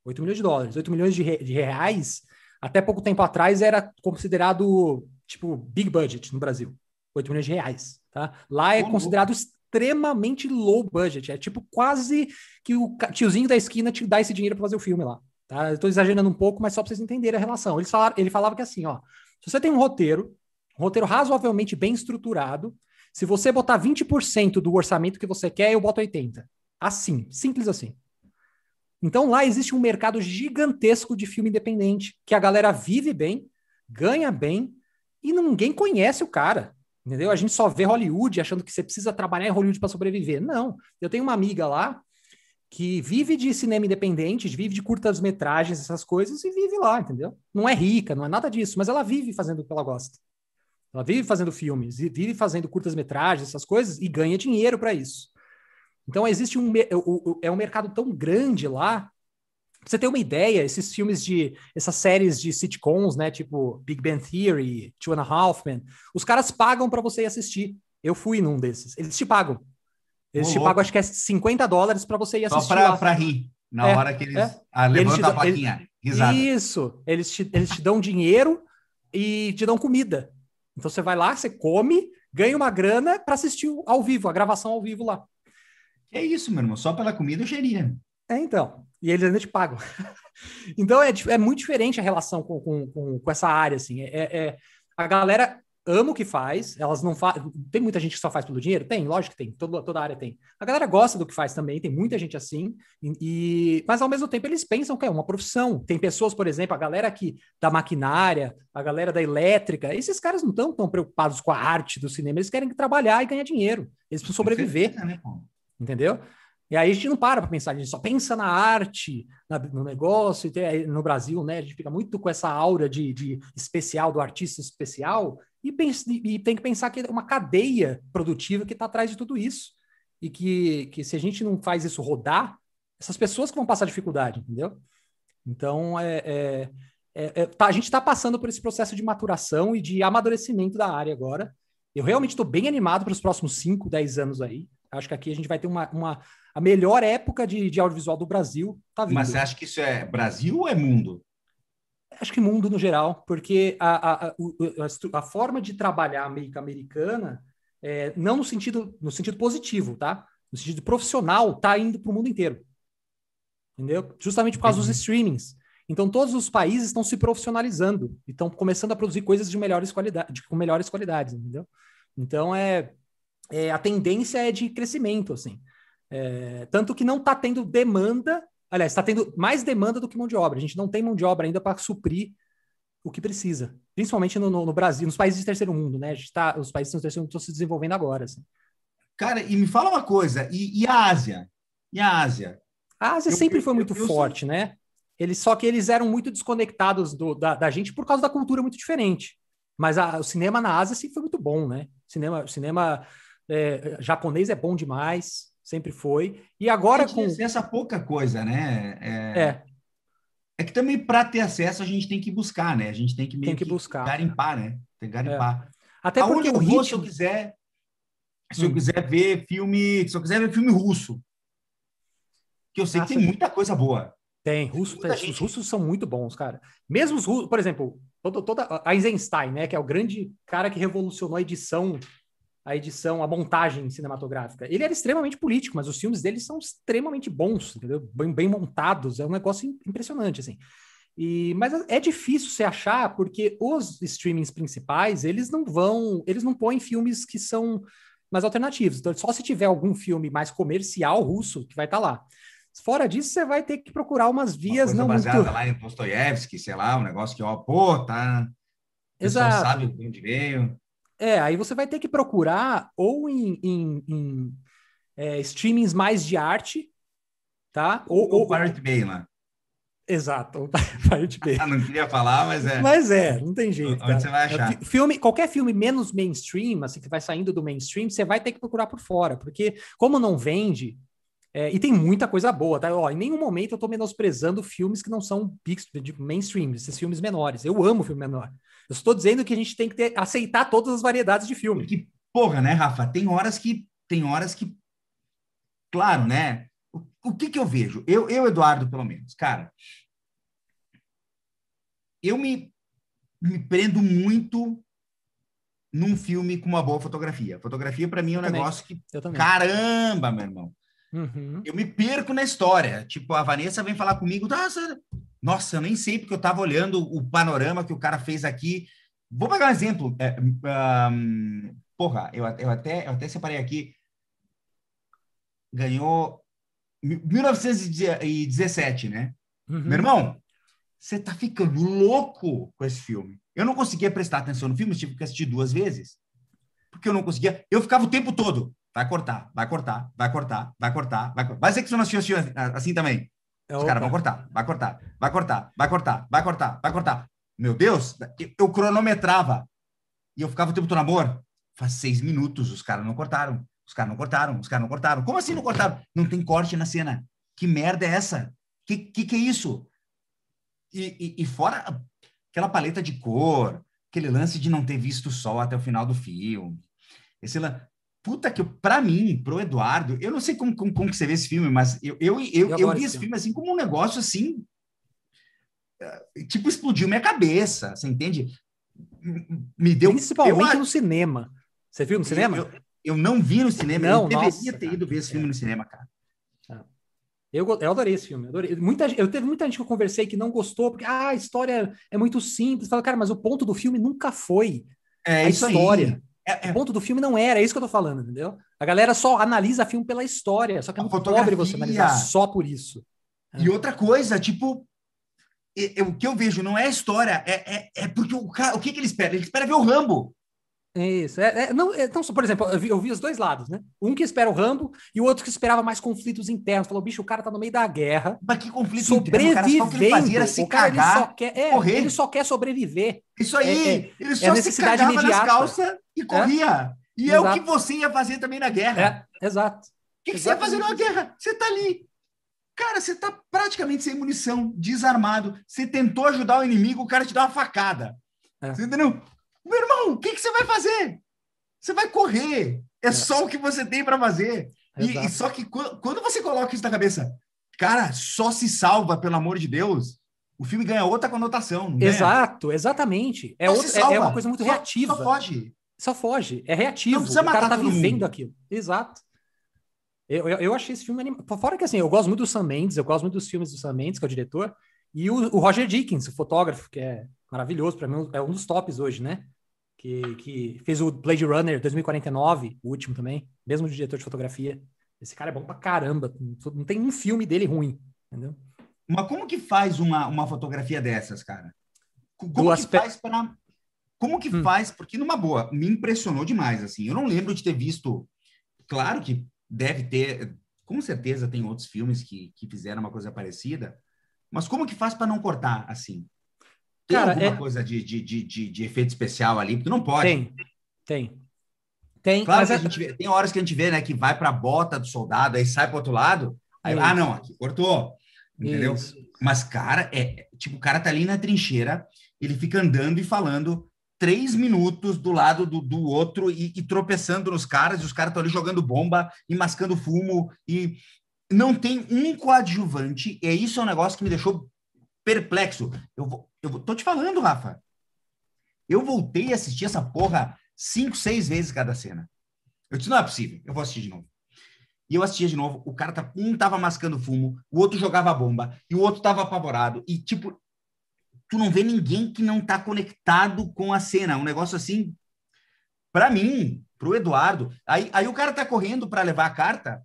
8 milhões de dólares, 8 milhões de, de reais, até pouco tempo atrás era considerado, tipo, big budget no Brasil. 8 milhões de reais, tá? Lá é considerado extremamente low budget, é tipo quase que o tiozinho da esquina te dá esse dinheiro para fazer o filme lá, tá? Tô exagerando um pouco, mas só para vocês entenderem a relação. Eles falaram, ele falava que assim, ó, se você tem um roteiro um roteiro razoavelmente bem estruturado. Se você botar 20% do orçamento que você quer, eu boto 80%. Assim, simples assim. Então lá existe um mercado gigantesco de filme independente, que a galera vive bem, ganha bem, e ninguém conhece o cara. Entendeu? A gente só vê Hollywood achando que você precisa trabalhar em Hollywood para sobreviver. Não. Eu tenho uma amiga lá que vive de cinema independente, vive de curtas metragens, essas coisas, e vive lá, entendeu? Não é rica, não é nada disso, mas ela vive fazendo o que ela gosta. Ela vive fazendo filmes, vive fazendo curtas-metragens, essas coisas, e ganha dinheiro para isso. Então, existe um, é um mercado tão grande lá. Pra você ter uma ideia, esses filmes de. essas séries de sitcoms, né? Tipo Big Bang Theory, Two and a Half Men, os caras pagam para você ir assistir. Eu fui num desses. Eles te pagam. Eles te louco. pagam, acho que é 50 dólares para você ir assistir. Só para rir. Na é, hora que eles. É. Ah, levanta a plaquinha. Isso. Eles te, eles te dão dinheiro e te dão comida. Então você vai lá, você come, ganha uma grana para assistir ao vivo, a gravação ao vivo lá. É isso, meu irmão. Só pela comida eu geria. É, então. E eles ainda te pagam. então é, é muito diferente a relação com, com, com, com essa área, assim. É, é, a galera ama o que faz, elas não fazem. Tem muita gente que só faz pelo dinheiro? Tem, lógico que tem, toda, toda área tem. A galera gosta do que faz também, tem muita gente assim, e, mas ao mesmo tempo eles pensam que é uma profissão. Tem pessoas, por exemplo, a galera aqui da maquinária, a galera da elétrica, esses caras não estão tão preocupados com a arte do cinema, eles querem trabalhar e ganhar dinheiro, eles precisam sobreviver. Né, entendeu? E aí a gente não para para pensar, a gente só pensa na arte, na, no negócio, e tem, no Brasil, né? A gente fica muito com essa aura de, de especial, do artista especial, e, pensa, e, tem que pensar que é uma cadeia produtiva que está atrás de tudo isso. E que, que se a gente não faz isso rodar, essas pessoas que vão passar dificuldade, entendeu? Então, é, é, é, é tá, a gente está passando por esse processo de maturação e de amadurecimento da área agora. Eu realmente estou bem animado para os próximos 5, 10 anos aí. Acho que aqui a gente vai ter uma, uma a melhor época de, de audiovisual do Brasil. Tá vindo. Mas você acha que isso é Brasil ou é mundo? Acho que mundo no geral, porque a, a, a, a forma de trabalhar meio americana, é, não no sentido, no sentido positivo, tá? No sentido profissional, tá indo para o mundo inteiro. Entendeu? Justamente por causa uhum. dos streamings. Então, todos os países estão se profissionalizando e estão começando a produzir coisas de melhores qualidades, com melhores qualidades, entendeu? Então, é, é, a tendência é de crescimento, assim. É, tanto que não está tendo demanda, aliás, está tendo mais demanda do que mão de obra. A gente não tem mão de obra ainda para suprir o que precisa, principalmente no, no, no, Brasil, nos países de terceiro mundo, né? A gente tá, os países do terceiro mundo estão se desenvolvendo agora. Assim. Cara, e me fala uma coisa, e, e a Ásia? E a Ásia? A Ásia eu, sempre eu, foi muito eu, forte, né? Eles, só que eles eram muito desconectados do, da, da, gente por causa da cultura muito diferente. Mas a, o cinema na Ásia sempre foi muito bom, né? Cinema, cinema é, japonês é bom demais, sempre foi. E agora com essa pouca coisa, né? É, é. é que também para ter acesso a gente tem que buscar, né? A gente tem que meio tem que, que buscar. garimpar, né? Tem que garimpar. É. Até Aonde porque eu ritmo... se eu quiser se hum. eu quiser ver filme, se eu quiser ver filme russo, que eu sei Nossa, que tem muita coisa boa. Tem, russo, tem, gente... os russos são muito bons, cara. Mesmo os russos, por exemplo, toda, toda a Eisenstein, né, que é o grande cara que revolucionou a edição a edição, a montagem cinematográfica. Ele era extremamente político, mas os filmes dele são extremamente bons, entendeu? Bem, bem montados, é um negócio impressionante, assim. E, mas é difícil se achar porque os streamings principais, eles não vão, eles não põem filmes que são mais alternativos. Então, só se tiver algum filme mais comercial russo que vai estar tá lá. Fora disso, você vai ter que procurar umas vias Uma não baseada muito... lá em Dostoiévski, sei lá, um negócio que, ó, pô, tá... Exato. sabe de onde veio. É, aí você vai ter que procurar ou em, em, em é, streamings mais de arte, tá? Ou, ou, ou Pirate Bay lá. Exato, Pirate Bay. Ah, não queria falar, mas é. Mas é, não tem jeito. Onde você vai achar? Filme, qualquer filme menos mainstream, assim, que vai saindo do mainstream, você vai ter que procurar por fora, porque como não vende, é, e tem muita coisa boa, tá? Ó, em nenhum momento eu tô menosprezando filmes que não são big, de mainstream, esses filmes menores. Eu amo filme menor. Eu estou dizendo que a gente tem que ter, aceitar todas as variedades de filme. Que porra, né, Rafa? Tem horas que tem horas que claro, né? O, o que que eu vejo? Eu, eu Eduardo, pelo menos, cara, eu me me prendo muito num filme com uma boa fotografia. Fotografia para mim é um negócio que caramba, meu irmão. Uhum. Eu me perco na história. Tipo, a Vanessa vem falar comigo, nossa, nossa, eu nem sei porque eu estava olhando o panorama que o cara fez aqui. Vou pegar um exemplo. É, um, porra, eu, eu, até, eu até separei aqui. Ganhou 1917, né? Uhum. Meu irmão, você tá ficando louco com esse filme. Eu não conseguia prestar atenção no filme, tive que assistir duas vezes. Porque eu não conseguia. Eu ficava o tempo todo. Vai cortar, vai cortar, vai cortar, vai cortar, vai cortar. Vai ser que você não assistiu assim também. É, Os caras vão cortar, vai cortar, vai cortar, vai cortar, vai cortar, vai cortar. Meu Deus, eu cronometrava. E eu ficava o tempo todo, amor, faz seis minutos, os caras não cortaram. Os caras não cortaram, os caras não cortaram. Como assim não cortaram? Não tem corte na cena. Que merda é essa? Que que, que é isso? E, e, e fora aquela paleta de cor, aquele lance de não ter visto o sol até o final do filme. Esse lance puta que, para mim, pro Eduardo, eu não sei como, como, como, que você vê esse filme, mas eu, eu, eu, eu vi esse filme assim como um negócio assim, eh, tipo, explodiu minha cabeça, você entende? Me deu... Principalmente eu, no cinema. Você viu no cinema? Eu, eu, eu não vi no cinema. Não, eu deveria nossa, ter cara. ido ver esse filme É. no cinema, cara. Eu, go- eu adorei esse filme. eu Adorei. Muita, eu teve muita gente que eu conversei que não gostou, porque ah, a história é muito simples. Fala, cara, mas o ponto do filme nunca foi. É A isso aí. É, é, O ponto do filme não era, é isso que eu tô falando, entendeu? A galera só analisa filme pela história, só que é muito pobre você analisar só por isso. E outra coisa, tipo, o que eu vejo não é a história, é, é, é porque o cara, o que, que ele espera? Ele espera ver o Rambo. Isso. É, é- não, é, então, por exemplo, eu vi, eu vi os dois lados, né? Um que espera o Rambo e o outro que esperava mais conflitos internos. Falou, bicho, o cara tá no meio da guerra, Mas que conflito interno, cara, sobrevivendo. só o que ele fazia era se o cara ele cagar. só quer, é, correr. ele só quer sobreviver. Isso aí, é- ele é só se cagava nas imediata. calças e corria. E é o Exato. que você ia fazer também na guerra. É, exato. O que, que você ia fazer numa guerra? Você tá ali. Cara, você tá praticamente sem munição, desarmado. Você tentou ajudar o inimigo, o cara te dá uma facada. É. Você entendeu? Meu irmão, o que, que você vai fazer? Você vai correr. É, só o que você tem para fazer. E, Exato. e só que quando, você coloca isso na cabeça, cara, só se salva, pelo amor de Deus, o filme ganha outra conotação. Não ganha? Exato, exatamente. É, é- é uma coisa muito Só- reativa. Só foge. Só foge. É Não reativo. O cara tá vivendo mundo. aquilo. Exato. Eu, eu, eu achei esse filme animado. Fora que assim, eu gosto muito do Sam Mendes, eu gosto muito dos filmes do Sam Mendes, que é o diretor, e o, o Roger Dickens, o fotógrafo, que é maravilhoso, para mim é um dos tops hoje, né? Que, que fez o Blade Runner 2049, o último também, mesmo diretor de fotografia. Esse cara é bom pra caramba. Não tem um filme dele ruim, entendeu? Mas como que faz uma, uma fotografia dessas, cara? Como que faz para Como que Hum. faz? Porque numa boa, me impressionou demais assim. Eu não lembro de ter visto. Claro que deve ter, com certeza tem outros filmes que, que fizeram uma coisa parecida. Mas como que faz para não cortar assim? Tem Cara, alguma é- coisa de, de, de, de, efeito especial ali? Porque não pode. Tem, tem. Tem, Claro que é- a gente vê, tem horas que a gente vê, né, que vai para a bota do soldado, aí sai para outro lado, aí, Isso. ah, não, aqui cortou, entendeu? Isso. Mas, cara, é tipo, o cara tá ali na trincheira, ele fica andando e falando três minutos do lado do, do outro e, e tropeçando nos caras, e os caras estão ali jogando bomba e mascando fumo, e não tem um coadjuvante, e isso é um negócio que me deixou perplexo. Eu, vou, eu tô te falando, Rafa. Eu voltei a assistir essa porra cinco, seis vezes cada cena. Eu disse, não é possível, eu vou assistir de novo. E eu assistia de novo, o cara, tá, um tava mascando fumo, o outro jogava bomba, e o outro tava apavorado, e tipo, tu não vê ninguém que não tá conectado com a cena, um negócio assim, para mim, pro Eduardo, aí, aí o cara tá correndo para levar a carta,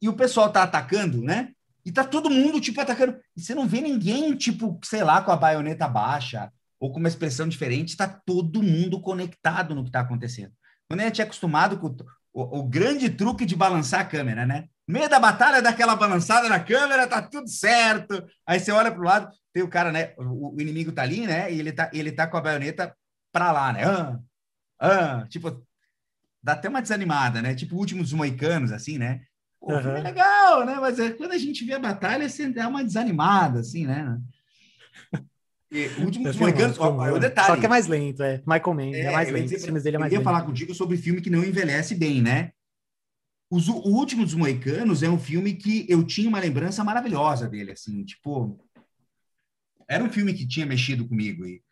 e o pessoal tá atacando, né? E tá todo mundo, tipo, atacando, e você não vê ninguém, tipo, sei lá, com a baioneta baixa, ou com uma expressão diferente, tá todo mundo conectado no que tá acontecendo. Quando a gente é acostumado com o, o grande truque de balançar a câmera, né? No meio da batalha, dá aquela balançada na câmera, tá tudo certo. Aí você olha pro lado, tem o cara, né? O, o inimigo tá ali, né? E ele tá, ele tá com a baioneta pra lá, né? Ah, ah, tipo, dá até uma desanimada, né? Tipo o último dos moicanos, assim, né? Pô, filme é legal, né? Mas é, quando a gente vê a batalha, você dá uma desanimada, assim, né? E o último dos moicanos, é o detalhe. Só que é mais lento, é. Michael Mann, é, É, mais eu lento. dizer- Os filmes dele é eu mais ia lento. falar contigo sobre filme que não envelhece bem, né? Os, o Último dos Moicanos é um filme que eu tinha uma lembrança maravilhosa dele, assim, tipo... Era um filme que tinha mexido comigo e,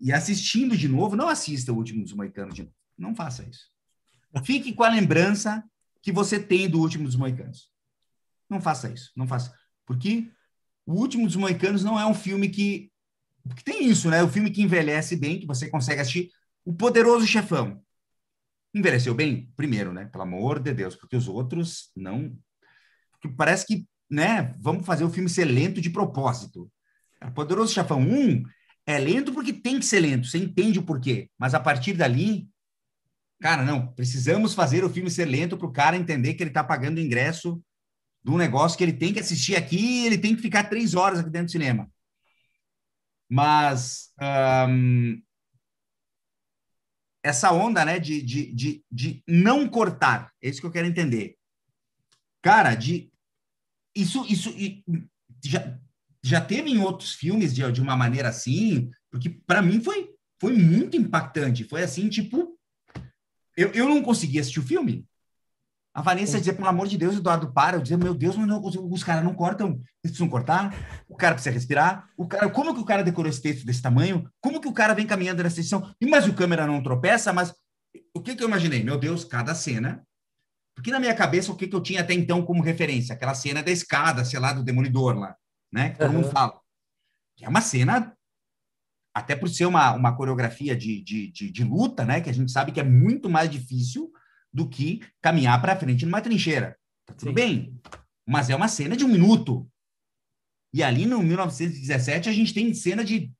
e assistindo de novo, não assista O Último dos Moicanos de novo. Não faça isso. Fique com a lembrança que você tem do Último dos Moicanos. Não faça isso, não faça. Porque O Último dos Moicanos não é um filme que... Porque tem isso, né? O filme que envelhece bem, que você consegue assistir. O Poderoso Chefão. Envelheceu bem? Primeiro, né? Pelo amor de Deus, porque os outros não. Porque parece que, né? Vamos fazer o filme ser lento de propósito. O Poderoso Chefão 1 é lento porque tem que ser lento, você entende o porquê. Mas a partir dali, cara, não, precisamos fazer o filme ser lento para o cara entender que ele está pagando o ingresso de um negócio que ele tem que assistir aqui e ele tem que ficar três horas aqui dentro do cinema. Mas essa onda, né, de, de, de, de não cortar, é isso que eu quero entender. Cara, de isso, isso já, já teve em outros filmes de, de uma maneira assim, porque para mim foi, foi muito impactante. Foi assim, tipo, eu, eu não conseguia assistir o filme. A Vanessa dizia, pelo amor de Deus, Eduardo, para. Eu dizia, meu Deus, mas não, os caras não cortam, eles precisam cortar, o cara precisa respirar. O cara, como que o cara decorou esse texto desse tamanho? Como que o cara vem caminhando nessa? E, Mas o câmera não tropeça, mas o que, que eu imaginei? Meu Deus, cada cena. Porque na minha cabeça, o que, que eu tinha até então como referência? Aquela cena da escada, sei lá, do Demolidor lá, né? Que todo uhum. mundo fala. Que é uma cena, até por ser uma, uma coreografia de, de, de, de luta, né? Que a gente sabe que é muito mais difícil do que caminhar para frente numa trincheira. Tá tudo Sim. bem. Mas é uma cena de um minuto. E ali no 1917 a gente tem cena de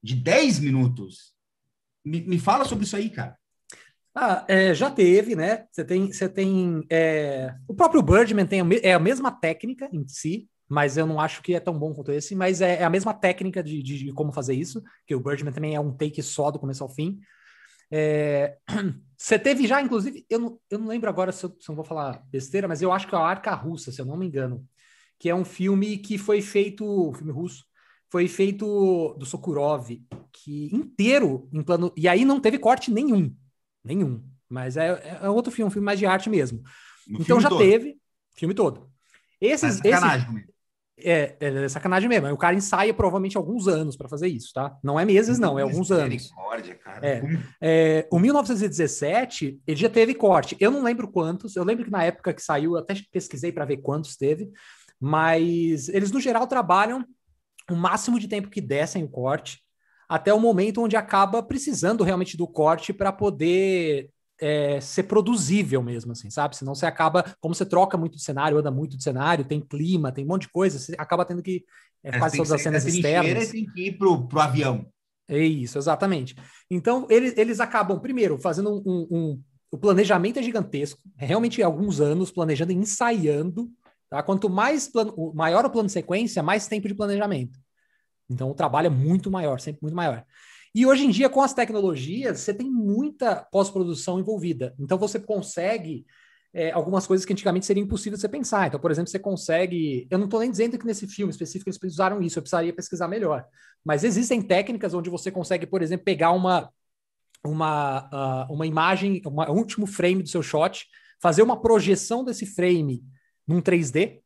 de 10 minutos. Me, me fala sobre isso aí, cara. Ah, é, já teve, né? Você tem, você tem é... o próprio Birdman tem a, é a mesma técnica em si, mas eu não acho que é tão bom quanto esse. Mas é, é a mesma técnica de, de, de, como fazer isso, que o Birdman também é um take só do começo ao fim. É... Você teve já, inclusive, eu não, eu não lembro agora se eu, se eu vou falar besteira, mas eu acho que é a Arca Russa, se eu não me engano, que é um filme que foi feito, um filme russo, foi feito do Sokurov, que inteiro em plano. E aí não teve corte nenhum. Nenhum. Mas é, é outro filme, um filme mais de arte mesmo. No então já todo. teve, filme todo. Esses, esses. É, é, sacanagem mesmo. O cara ensaia provavelmente alguns anos para fazer isso, tá? Não é meses, não, é alguns anos. Cara. É, é, o 1917, ele já teve corte. Eu não lembro quantos. Eu lembro que na época que saiu, eu até pesquisei para ver quantos teve. Mas eles, no geral, trabalham o máximo de tempo que dessem o corte, até o momento onde acaba precisando realmente do corte para poder é, ser produzível mesmo, assim, sabe? Senão você acaba, como você troca muito de cenário, anda muito de cenário, tem clima, tem um monte de coisa, você acaba tendo que é, é fazer todas as cenas externas. Tem que ir pro, pro avião. É isso, exatamente. Então, eles, eles acabam, primeiro, fazendo um, um, um o planejamento é gigantesco, realmente alguns anos planejando e ensaiando Tá? Quanto mais plano, maior o plano de sequência, mais tempo de planejamento. Então o trabalho é muito maior, sempre muito maior. E hoje em dia, com as tecnologias, você tem muita pós-produção envolvida. Então você consegue é, algumas coisas que antigamente seria impossível você pensar. Então, por exemplo, você consegue. Eu não estou nem dizendo que nesse filme específico eles usaram isso, eu precisaria pesquisar melhor. Mas existem técnicas onde você consegue, por exemplo, pegar uma, uma, uh, uma imagem, uma, um último frame do seu shot, fazer uma projeção desse frame num 3D,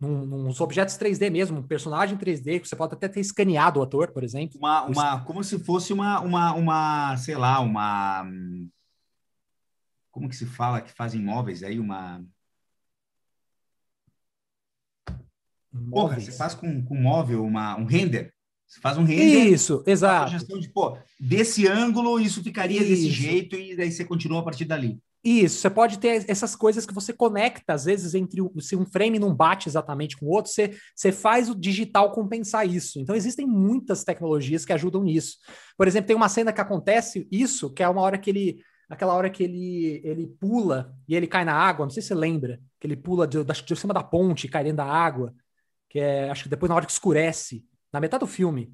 num, nos objetos 3D mesmo, um personagem 3D, que você pode até ter escaneado o ator, por exemplo. Uma, uma, como se fosse uma, uma, uma, sei lá, uma. Como que se fala que fazem móveis aí? Uma. Móveis. Porra, você faz com, com móvel uma, um render. Você faz um render. Isso, exato. De, pô, desse ângulo, isso ficaria isso. desse jeito, e daí você continua a partir dali. Isso, você pode ter essas coisas que você conecta, às vezes, entre se um frame não bate exatamente com o outro, você, você faz o digital compensar isso. Então, existem muitas tecnologias que ajudam nisso. Por exemplo, tem uma cena que acontece isso, que é uma hora que ele. Aquela hora que ele, ele pula e ele cai na água, não sei se você lembra, que ele pula de, de cima da ponte cai dentro da água, que é, acho que depois na hora que escurece, na metade do filme.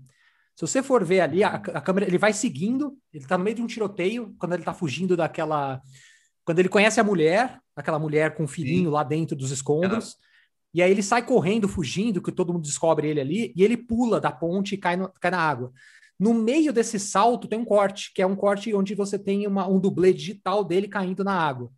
Se você for ver ali, a, a câmera, ele vai seguindo, ele tá no meio de um tiroteio, quando ele tá fugindo daquela quando ele conhece a mulher, aquela mulher com o filhinho Sim. lá dentro dos escombros, e aí ele sai correndo, fugindo, que todo mundo descobre ele ali, e ele pula da ponte e cai, no, cai na água. No meio desse salto tem um corte, que é um corte onde você tem uma, um dublê digital dele caindo na água.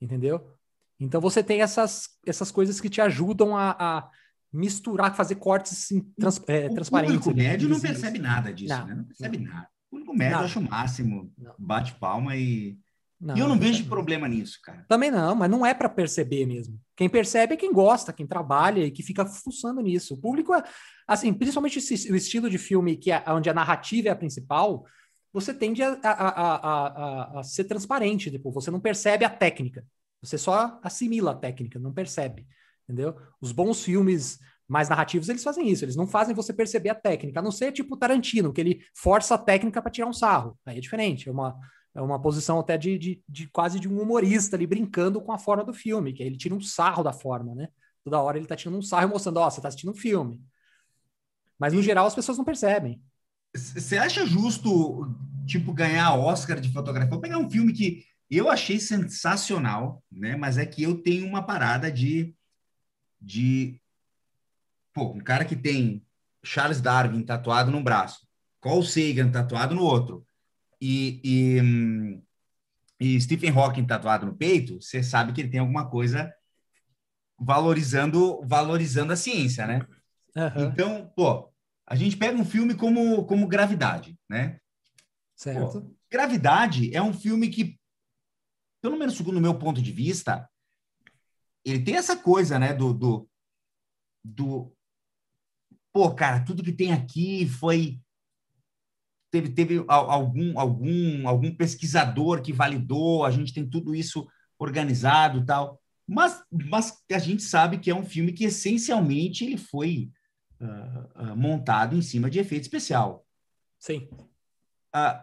Entendeu? Então você tem essas, essas coisas que te ajudam a, a misturar, fazer cortes trans, é, o transparentes. O público médio não percebe nada disso, não, né? Não percebe não. nada. O público médio acha o máximo, bate palma e não, e eu não vejo problema nisso, cara. Também não, mas não é para perceber mesmo. Quem percebe é quem gosta, quem trabalha e que fica fuçando nisso. O público, é, assim, principalmente esse, o estilo de filme que é, onde a narrativa é a principal, você tende a, a, a, a, ser transparente, tipo, você não percebe a técnica. Você só assimila a técnica, não percebe, entendeu? Os bons filmes mais narrativos, eles fazem isso, eles não fazem você perceber a técnica, a não ser tipo Tarantino, que ele força a técnica para tirar um sarro. Aí é diferente, é uma é uma posição até de, de, de, quase de um humorista ali brincando com a forma do filme, que ele tira um sarro da forma, né? Toda hora ele tá tirando um sarro mostrando, ó, oh, você tá assistindo um filme. Mas no geral as pessoas não percebem. Você acha justo, tipo, ganhar Oscar de fotografia? Vou pegar um filme que eu achei sensacional, né? Mas é que eu tenho uma parada de. de pô, um cara que tem Charles Darwin tatuado no braço, Carl Sagan tatuado no outro e, e, e Stephen Hawking tatuado no peito, você sabe que ele tem alguma coisa valorizando valorizando a ciência, né? Uhum. Então, pô, a gente pega um filme como, como Gravidade, né? Certo. Pô, Gravidade é um filme que, pelo menos segundo o meu ponto de vista, ele tem essa coisa, né, do, do, do pô, cara, tudo que tem aqui foi teve, teve algum, algum, algum pesquisador que validou, a gente tem tudo isso organizado tal. Mas, mas a gente sabe que é um filme que essencialmente ele foi uh, uh, montado em cima de efeito especial. Sim. Uh,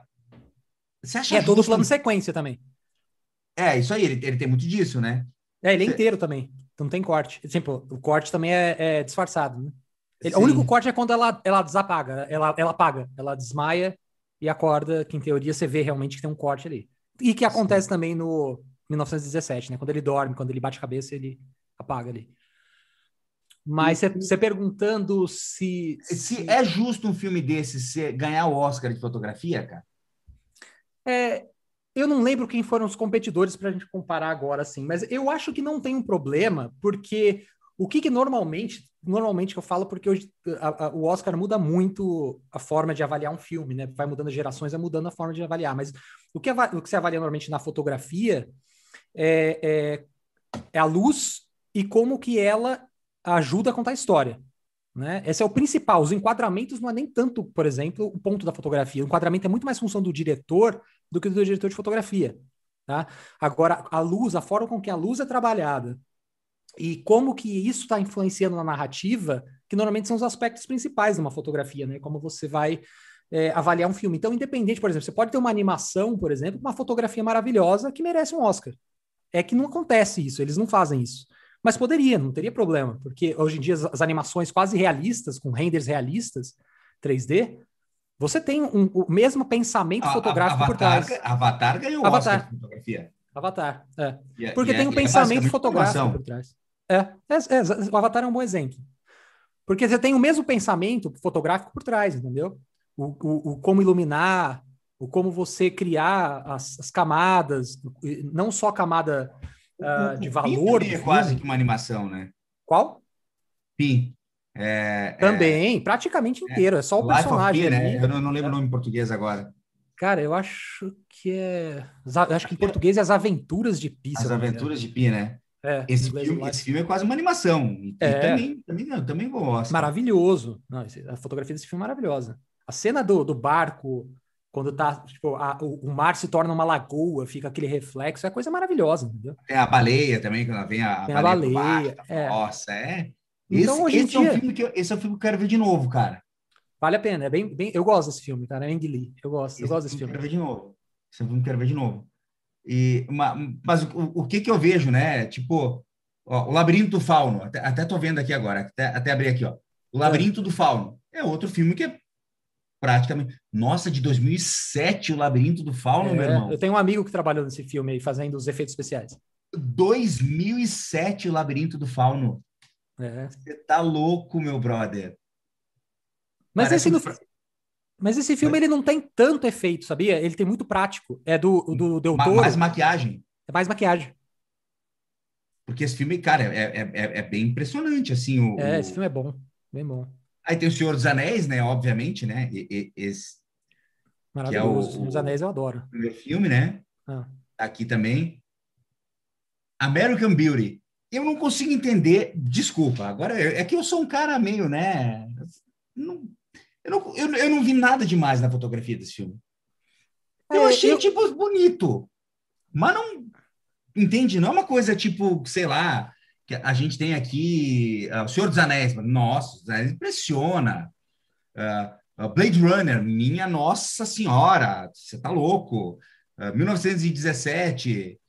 você acha e é todo plano sequência também. É, isso aí, ele, ele tem muito disso, né? É, ele é inteiro também. Então não tem corte. Exemplo, o corte também é, é disfarçado, né? Ele, o único corte é quando ela, ela desapaga, ela, ela apaga, ela desmaia e acorda, que em teoria você vê realmente que tem um corte ali. E que acontece Sim. também no 1917, né? Quando ele dorme, quando ele bate a cabeça, ele apaga ali. Mas você perguntando se, se, se. é justo um filme desse ganhar o Oscar de fotografia, cara? É, eu não lembro quem foram os competidores para a gente comparar agora, assim, mas eu acho que não tem um problema, porque o que, que normalmente, normalmente eu falo, porque hoje a, a, o Oscar muda muito a forma de avaliar um filme, né? Vai mudando gerações, vai mudando a forma de avaliar. Mas o que, o que se avalia normalmente na fotografia é, é, é a luz e como que ela ajuda a contar a história. Né? Esse é o principal. Os enquadramentos não é nem tanto, por exemplo, o ponto da fotografia. O enquadramento é muito mais função do diretor do que do diretor de fotografia. Tá? Agora, a luz, a forma com que a luz é trabalhada, e como que isso está influenciando na narrativa, que normalmente são os aspectos principais de uma fotografia, né? Como você vai é, avaliar um filme. Então, independente, por exemplo, você pode ter uma animação, por exemplo, uma fotografia maravilhosa que merece um Oscar. É que não acontece isso, eles não fazem isso. Mas poderia, não teria problema, porque hoje em dia as, as animações quase realistas, com renders realistas, 3D, você tem um, o mesmo pensamento a, fotográfico a, por trás. Avatar ganhou Avatar. Oscar de fotografia. Avatar, é. é porque tem um é pensamento fotográfico por trás. É, é, é, o Avatar é um bom exemplo. Porque você tem o mesmo pensamento fotográfico por trás, entendeu? O, o, o como iluminar, o como você criar as, as camadas, não só a camada uh, de valor. é quase que uma animação, né? Qual? Pi. É, Também, é, praticamente inteiro, é, só o personagem. Pi, né? Eu não, não lembro o nome em português agora. Cara, eu acho que é. Eu acho que em português é As Aventuras de Pi. As Aventuras de Pi, né? É, esse, filme, esse filme é quase uma animação. E, é. também, também, não, também gosto. Maravilhoso. Não, a fotografia desse filme é maravilhosa. A cena do, do barco, quando tá, tipo, a, o, o, mar se torna uma lagoa, fica aquele reflexo, é coisa maravilhosa, entendeu? Tem a baleia também, quando vem a, Tem a baleia. baleia tá, é. Nossa, é. Então, esse, hoje esse dia... é um filme que eu, esse é um filme que eu quero ver de novo, cara. Vale a pena, é bem, bem eu gosto desse filme, cara, é Ang Lee, eu gosto, esse eu gosto desse filme. Quero ver de novo. Esse é filme quero ver de novo. E, mas o, o que que eu vejo, né? Tipo, Ó, o Labirinto do Fauno, até, até tô vendo aqui agora, até, até abrir aqui, ó. O Labirinto é. do Fauno é outro filme que é praticamente. Nossa, de 2007, O Labirinto do Fauno, é, meu irmão. Eu tenho um amigo que trabalhou nesse filme aí, fazendo os efeitos especiais. 2007, O Labirinto do Fauno. É. Você tá louco, meu brother. Mas esse, um... Mas esse filme ele não tem tanto efeito, sabia? Ele tem muito prático. É do, do Del Toro. Mais maquiagem. É mais maquiagem. Porque esse filme, cara, é, é, é, é bem impressionante, assim. O, é, esse filme é bom, bem bom. Aí tem o Senhor dos Anéis, né? Obviamente, né? E, e, esse, Maravilhoso, é o, Senhor dos Anéis eu adoro. O primeiro filme, né? Ah. Aqui também. American Beauty. Eu não consigo entender, desculpa, agora é que eu sou um cara meio, né? Não, eu, não, eu, eu não vi nada demais na fotografia desse filme. Eu é, achei, eu... tipo, bonito, mas não, Entende? Não é uma coisa tipo, sei lá, que a gente tem aqui uh, O Senhor dos Anéis. Nossa, os Anéis impressiona. Uh, Blade Runner, minha Nossa Senhora, você tá louco. Uh, 1917.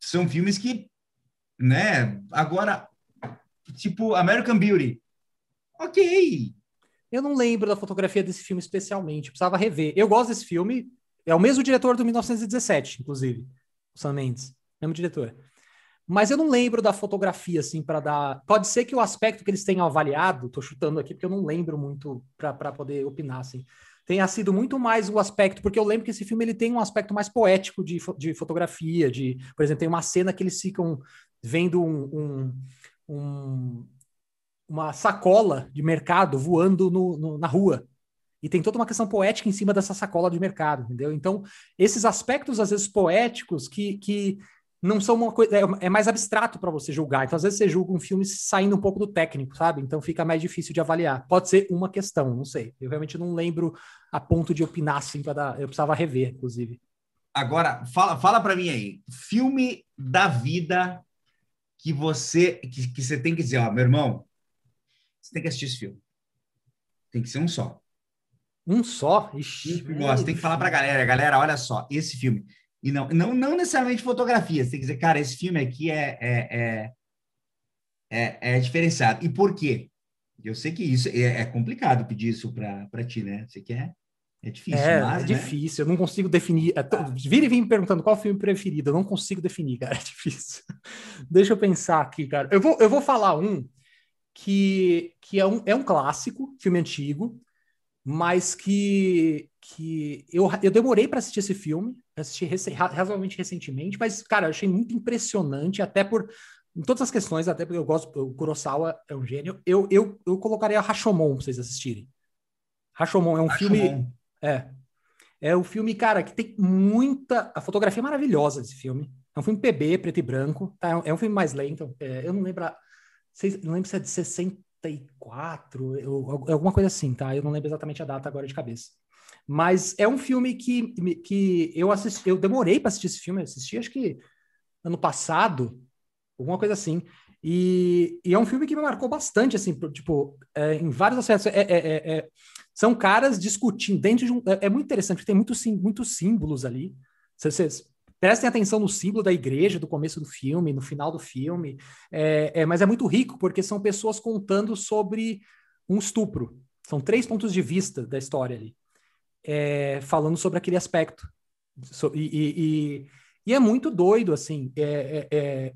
são filmes que, né? Agora, tipo, American Beauty. Ok. Eu não lembro da fotografia desse filme especialmente, precisava rever. Eu gosto desse filme, é o mesmo diretor do 1917, inclusive. Sam Mendes, mesmo diretor. Mas eu não lembro da fotografia, assim, para dar. Pode ser que o aspecto que eles tenham avaliado, tô chutando aqui, porque eu não lembro muito para poder opinar, assim, tenha sido muito mais o aspecto, porque eu lembro que esse filme ele tem um aspecto mais poético de, de fotografia, de, por exemplo, tem uma cena que eles ficam vendo um, um, um uma sacola de mercado voando no, no, na rua. e tem toda uma questão poética em cima dessa sacola de mercado, entendeu? Então, esses aspectos, às vezes, poéticos que, que não são uma coisa. É, é mais abstrato para você julgar. Então, às vezes, você julga um filme saindo um pouco do técnico, sabe? Então fica mais difícil de avaliar. Pode ser uma questão, não sei. Eu realmente não lembro a ponto de opinar assim para dar. Eu precisava rever, inclusive. Agora, fala, fala para mim aí. Filme da vida que você que, que você tem que dizer, ó, meu irmão, você tem que assistir esse filme. Tem que ser um só. Um só? Ixi, um gosta. Tem que falar pra galera, galera, olha só, esse filme. E não, não, não necessariamente fotografia. Você tem que dizer, cara, esse filme aqui é, é, é, é, é diferenciado. E por quê? Eu sei que isso é, é complicado pedir isso para ti, né? Você quer? É difícil. É, mas, é né? difícil. Eu não consigo definir. É, vira e vem me perguntando qual filme preferido. Eu não consigo definir, cara. É difícil. Deixa eu pensar aqui, cara. Eu vou, eu vou falar um que, que é, um, é um clássico, filme antigo, mas que, que eu, eu demorei para assistir esse filme. Assisti rec razoavelmente recentemente, mas, cara, eu achei muito impressionante, até por em todas as questões, até porque eu gosto, o Kurosawa é um gênio. Eu, eu, eu colocaria Rashomon pra vocês assistirem. Rashomon é um Rashomon. filme. É. É um filme, cara, que tem muita. A fotografia é maravilhosa desse filme. É um filme PB, preto e branco. Tá? É um filme mais lento. É, eu não lembro. Não lembro se é de 64, ou, alguma coisa assim, tá? Eu não lembro exatamente a data agora de cabeça. Mas é um filme que, que eu assisti, eu demorei para assistir esse filme, eu assisti acho que ano passado, alguma coisa assim. E, e, é um filme que me marcou bastante, assim, tipo, é, em vários aspectos. É, é, é, é são caras discutindo dentro de um. É, é muito interessante, tem muitos, muitos símbolos ali. Vocês prestem atenção no símbolo da igreja do começo do filme, no final do filme. mas é muito rico, porque são pessoas contando sobre um estupro. São três pontos de vista da história ali é, falando sobre aquele aspecto. So, e, e, e, é muito doido, assim, é, é, é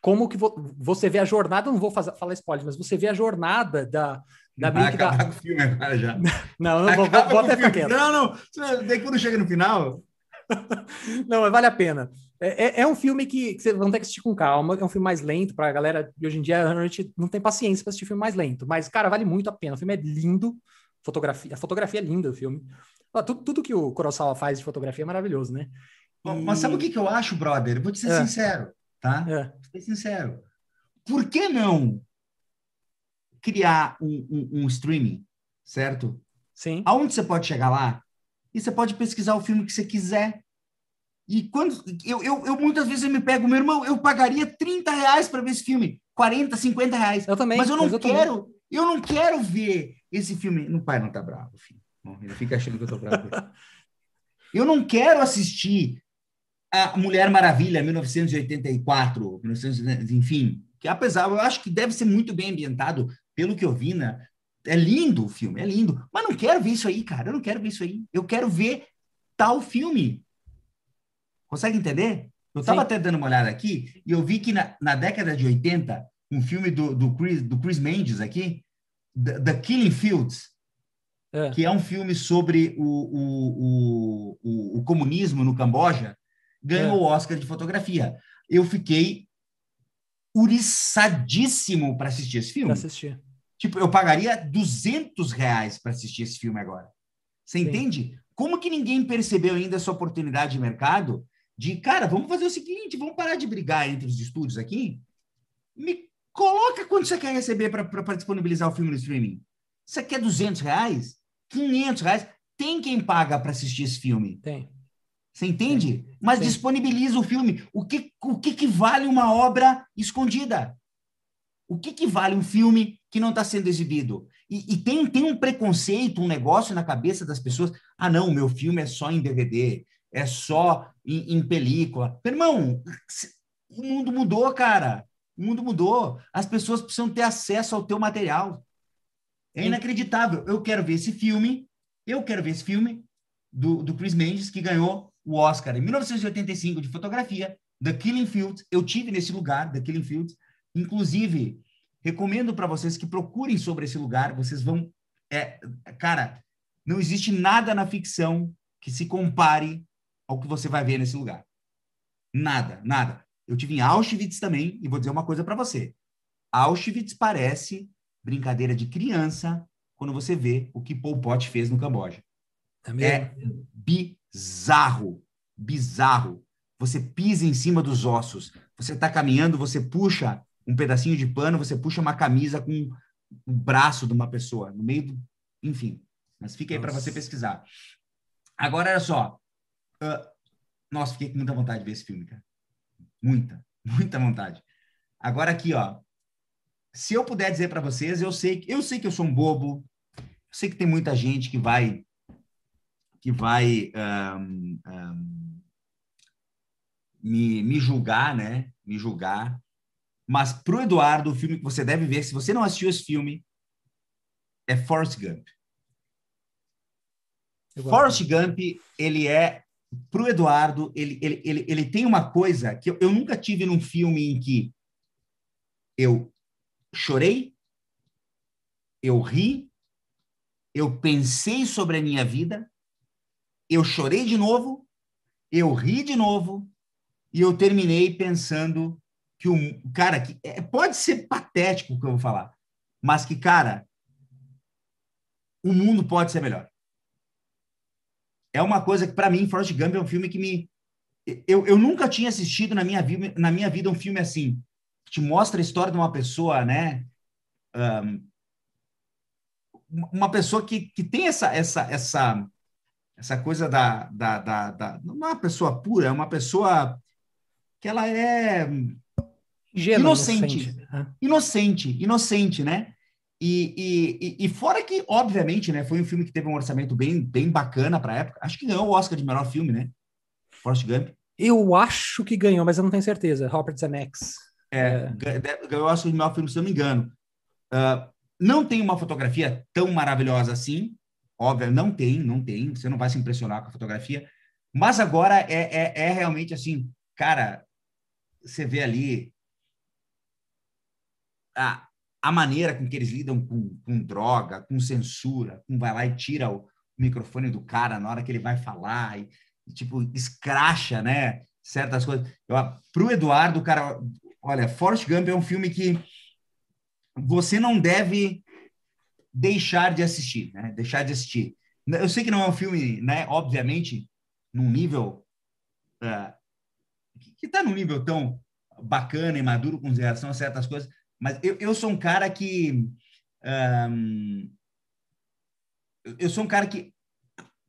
como que vo, você vê a jornada, não vou fazer, falar spoiler, mas você vê a jornada da... da Vai acabar da... com o filme agora já. Não, não vou, vou, vou até ficar quieto. Não, não, daí quando chega no final... não, mas vale a pena. É, é, é, um filme que, que vocês vão ter que assistir com calma, é um filme mais lento para a galera de hoje em dia, a gente não tem paciência para assistir filme mais lento, mas, cara, vale muito a pena. O filme é lindo, fotografia, a fotografia é linda do filme. Tudo, tudo que o Kurosawa faz de fotografia é maravilhoso, né? E... Mas sabe o que, que eu acho, brother? vou te ser é. sincero, tá? É. Vou ser sincero. Por que não criar um, um, um, streaming, certo? Sim. Aonde você pode chegar lá e você pode pesquisar o filme que você quiser. E quando eu, eu, eu muitas vezes eu me pego, meu irmão, eu pagaria 30 reais para ver esse filme, 40, 50 reais. Eu também. Mas eu não eu quero, também. eu não quero ver esse filme. No pai não tá bravo, filho. Ele fica achando que eu tô bravo. eu não quero assistir a Mulher Maravilha, 1984, 1900, enfim, que apesar, eu acho que deve ser muito bem ambientado, pelo que eu vi, né? É lindo o filme, é lindo. Mas não quero ver isso aí, cara. Eu não quero ver isso aí. Eu quero ver tal filme. Consegue entender? Eu estava até dando uma olhada aqui e eu vi que na, na década de 80, um filme do, do, Chris, do Chris Mendes aqui, The, The Killing Fields, é. que é um filme sobre o, o, o, o comunismo no Camboja, ganhou é. o Oscar de fotografia. Eu fiquei uriçadíssimo para assistir esse filme. Para assistir. Tipo, eu pagaria 200 reais para assistir esse filme agora. Você Sim. entende? Como que ninguém percebeu ainda essa oportunidade de mercado de, cara, vamos fazer o seguinte, vamos parar de brigar entre os estúdios aqui, me coloca quanto você quer receber para disponibilizar o filme no streaming. Você quer 200 reais? 500 reais. Tem quem paga para assistir esse filme. Tem. Você entende? Tem. Mas Tem. disponibiliza o filme. O que, o que, que vale uma obra escondida? O que, que vale um filme que não está sendo exibido? E, e, tem, tem um preconceito, um negócio na cabeça das pessoas. Ah, não, meu filme é só em DVD, é só em, em película. Meu irmão, o mundo mudou, cara. O mundo mudou. As pessoas precisam ter acesso ao teu material. É inacreditável. Eu quero ver esse filme, eu quero ver esse filme do, do Chris Mendes, que ganhou o Oscar em 1985 de fotografia, The Killing Fields. Eu tive nesse lugar, The Killing Fields. Inclusive, recomendo para vocês que procurem sobre esse lugar. Vocês vão. É, cara, não existe nada na ficção que se compare ao que você vai ver nesse lugar. Nada, nada. Eu tive em Auschwitz também, e vou dizer uma coisa para você. Auschwitz parece brincadeira de criança quando você vê o que Pol Pot fez no Camboja. É, é bizarro, bizarro. Você pisa em cima dos ossos. Você está caminhando, você puxa um pedacinho de pano, você puxa uma camisa com o braço de uma pessoa no meio do, enfim. Mas fica aí para você pesquisar. Agora, olha só. Uh, nossa, fiquei com muita vontade de ver esse filme, cara. Muita, muita vontade. Agora aqui, ó. Se eu puder dizer para vocês, eu sei, eu sei que eu sou um bobo. Eu sei que tem muita gente que vai que vai um, um, me, me julgar, né? Me julgar. Mas pro Eduardo, o filme que você deve ver, se você não assistiu esse filme, é Forrest Gump. Forrest Gump, ele é pro Eduardo, ele, ele, ele, ele tem uma coisa que eu, eu nunca tive num filme em que eu chorei, eu ri, eu pensei sobre a minha vida, eu chorei de novo, eu ri de novo e eu terminei pensando que o cara que é, pode ser patético o que eu vou falar, mas que cara, o mundo pode ser melhor é uma coisa que, para mim, Forrest Gump é um filme que me. Eu, eu nunca tinha assistido na minha, vida, na minha vida um filme assim, que te mostra a história de uma pessoa, né? Um, uma pessoa que, que tem essa, essa, essa, essa coisa da, da, da, da. Não é uma pessoa pura, é uma pessoa que ela é. Inocente. Inocente, né? inocente, inocente, né? E, e, e, fora que, obviamente, né, foi um filme que teve um orçamento bem, bem bacana para a época. Acho que ganhou o Oscar de melhor filme, né? Forrest Gump. Eu acho que ganhou, mas eu não tenho certeza. Robert Zemeckis. É, é. ganhou o Oscar de melhor filme, se eu não me engano. Uh, não tem uma fotografia tão maravilhosa assim. Óbvio, não tem, não tem. Você não vai se impressionar com a fotografia. Mas agora é, é, é realmente assim, cara, você vê ali a, a maneira com que eles lidam com, com droga, com censura, com vai lá e tira o microfone do cara na hora que ele vai falar e, e tipo escracha, né? Certas coisas. Para o Eduardo, cara, olha, Forrest Gump é um filme que você não deve deixar de assistir, né? Deixar de assistir. Eu sei que não é um filme, né? Obviamente, num nível uh, que está num nível tão bacana e maduro com relação a certas coisas, mas eu, eu sou um cara que. Eu sou um cara que.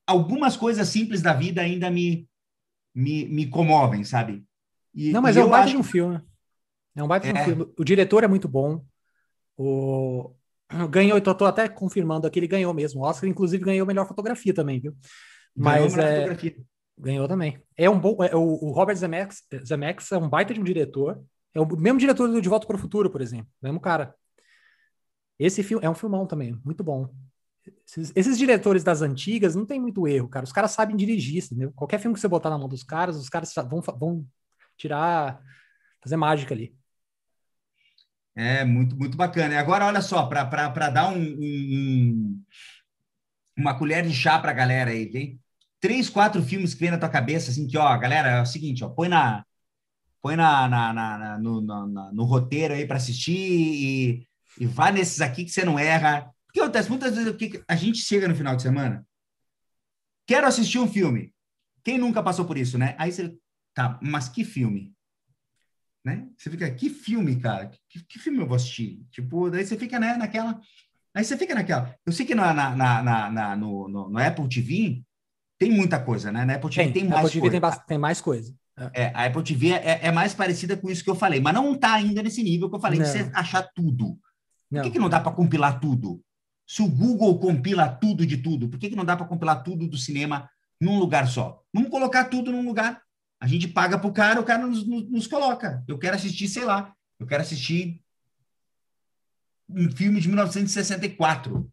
Algumas coisas simples da vida ainda me, me, me comovem, sabe? E, Não, mas é um baita de um filme. É um baita é... de um é. filme. O diretor é muito bom. O... Ganhou, eu tô até confirmando aqui, ele ganhou mesmo. O Oscar, inclusive, ganhou melhor fotografia também, viu? Mas é... Fotografia. Ganhou também. É um bom. É, o, o Robert Zemeckis, Zemeckis é um baita de um diretor. É o mesmo diretor do De Volta para o Futuro, por exemplo. Mesmo cara. Esse filme é um filmão também, muito bom. Esses, esses, diretores das antigas não tem muito erro, cara. Os caras sabem dirigir, entendeu? Qualquer filme que você botar na mão dos caras, os caras vão, vão tirar, fazer mágica ali. É, muito, muito bacana. E agora, olha só, para dar um, um, uma colher de chá para a galera aí, tem três, quatro filmes que vem na tua cabeça, assim, que, ó, galera, é o seguinte, ó, põe na, põe na, na, na no, na, no roteiro aí para assistir e, e vá nesses aqui que você não erra. O que acontece? Muitas vezes que a gente chega no final de semana, quero assistir um filme. Quem nunca passou por isso, né? Aí você, tá, mas que filme? Né? Você fica, que filme, cara? Que, que filme eu vou assistir? Tipo, daí você fica né, naquela. Aí você fica naquela. Eu sei que na, na, na, na no, no, no, Apple TV tem muita coisa, né? Na Apple TV tem, tem mais Apple TV coisa. Tem, tem mais coisa. É, a Apple TV é, é, mais parecida com isso que eu falei, mas não está ainda nesse nível que eu falei, não. de você achar tudo. Por que, que não dá para compilar tudo? Se o Google compila tudo de tudo, por que, que não dá para compilar tudo do cinema num lugar só? Vamos colocar tudo num lugar. A gente paga para o cara, o cara nos, nos, nos coloca. Eu quero assistir, sei lá, eu quero assistir um filme de 1964.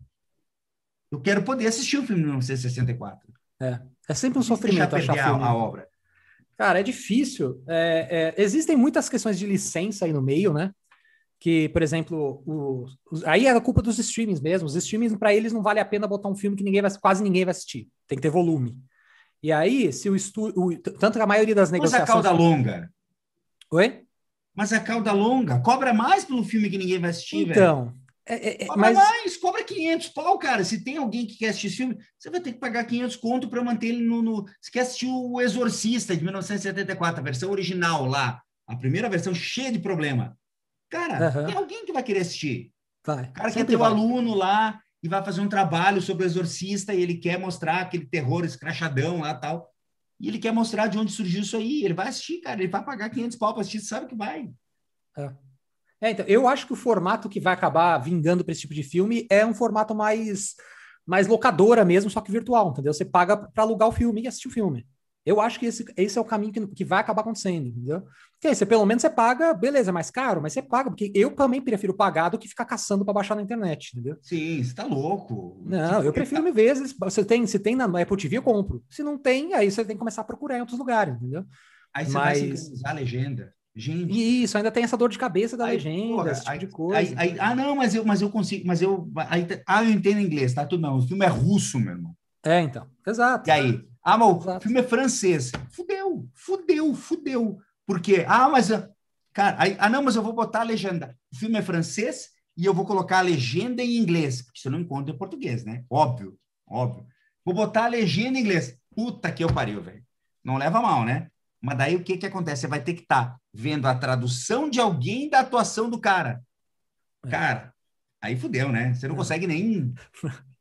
Eu quero poder assistir um filme de 1964. É, é sempre um sofrimento achar filme. A, a obra. Cara, é difícil. É, é, existem muitas questões de licença aí no meio, né? Que, por exemplo, o, o, aí é a culpa dos streamings mesmo. Os streamings, para eles, não vale a pena botar um filme que ninguém vai, quase ninguém vai assistir. Tem que ter volume. E aí, se o estúdio. Tanto que a maioria das negociações. Mas a cauda longa. Oi? Mas a cauda longa cobra mais pelo filme que ninguém vai assistir, Então, É, é, cobra mas... mais, cobra 500 pau, cara. Se tem alguém que quer assistir esse filme, você vai ter que pagar 500 conto para manter ele no, no. Você quer assistir o Exorcista de 1974, a versão original lá, a primeira versão cheia de problema. Cara, uhum. tem alguém que vai querer assistir. Vai. O cara quer ter o aluno lá e vai fazer um trabalho sobre o Exorcista e ele quer mostrar aquele terror escrachadão lá tal. E ele quer mostrar de onde surgiu isso aí. Ele vai assistir, cara. Ele vai pagar 500 pau para assistir, sabe que vai. É. É, então, eu acho que o formato que vai acabar vingando para esse tipo de filme é um formato mais, mais locadora mesmo, só que virtual, entendeu? Você paga para alugar o filme e assistir o filme. Eu acho que esse, esse é o caminho que, que vai acabar acontecendo, entendeu? Porque aí você pelo menos você paga, beleza, é mais caro, mas você paga, porque eu também prefiro pagar do que ficar caçando para baixar na internet, entendeu? Sim, você tá louco. Não, eu prefiro mil vezes. Você tem, se tem na Apple TV, eu compro. Se não tem, aí você tem que começar a procurar em outros lugares, entendeu? Aí você mas... vai sincronizar a legenda. Gente. Isso, ainda tem essa dor de cabeça da aí, legenda, porra, esse tipo aí, de coisa. Aí, aí, ah, não, mas eu, mas eu consigo, mas eu. Aí, ah, eu entendo inglês, tá? Tudo não. O filme é russo, meu irmão. É, então. Exato. E aí? Ah, mas o filme é francês. Fudeu, fudeu, fudeu. Por quê? Ah, mas. Cara, aí, ah, não, mas eu vou botar a legenda. O filme é francês e eu vou colocar a legenda em inglês, porque você não encontra em português, né? Óbvio, óbvio. Vou botar a legenda em inglês. Puta que eu pariu, velho. Não leva mal, né? Mas daí o que, que acontece? Você vai ter que estar tá vendo a tradução de alguém da atuação do cara. É. Cara, aí fudeu, né? Você não, não. consegue nem.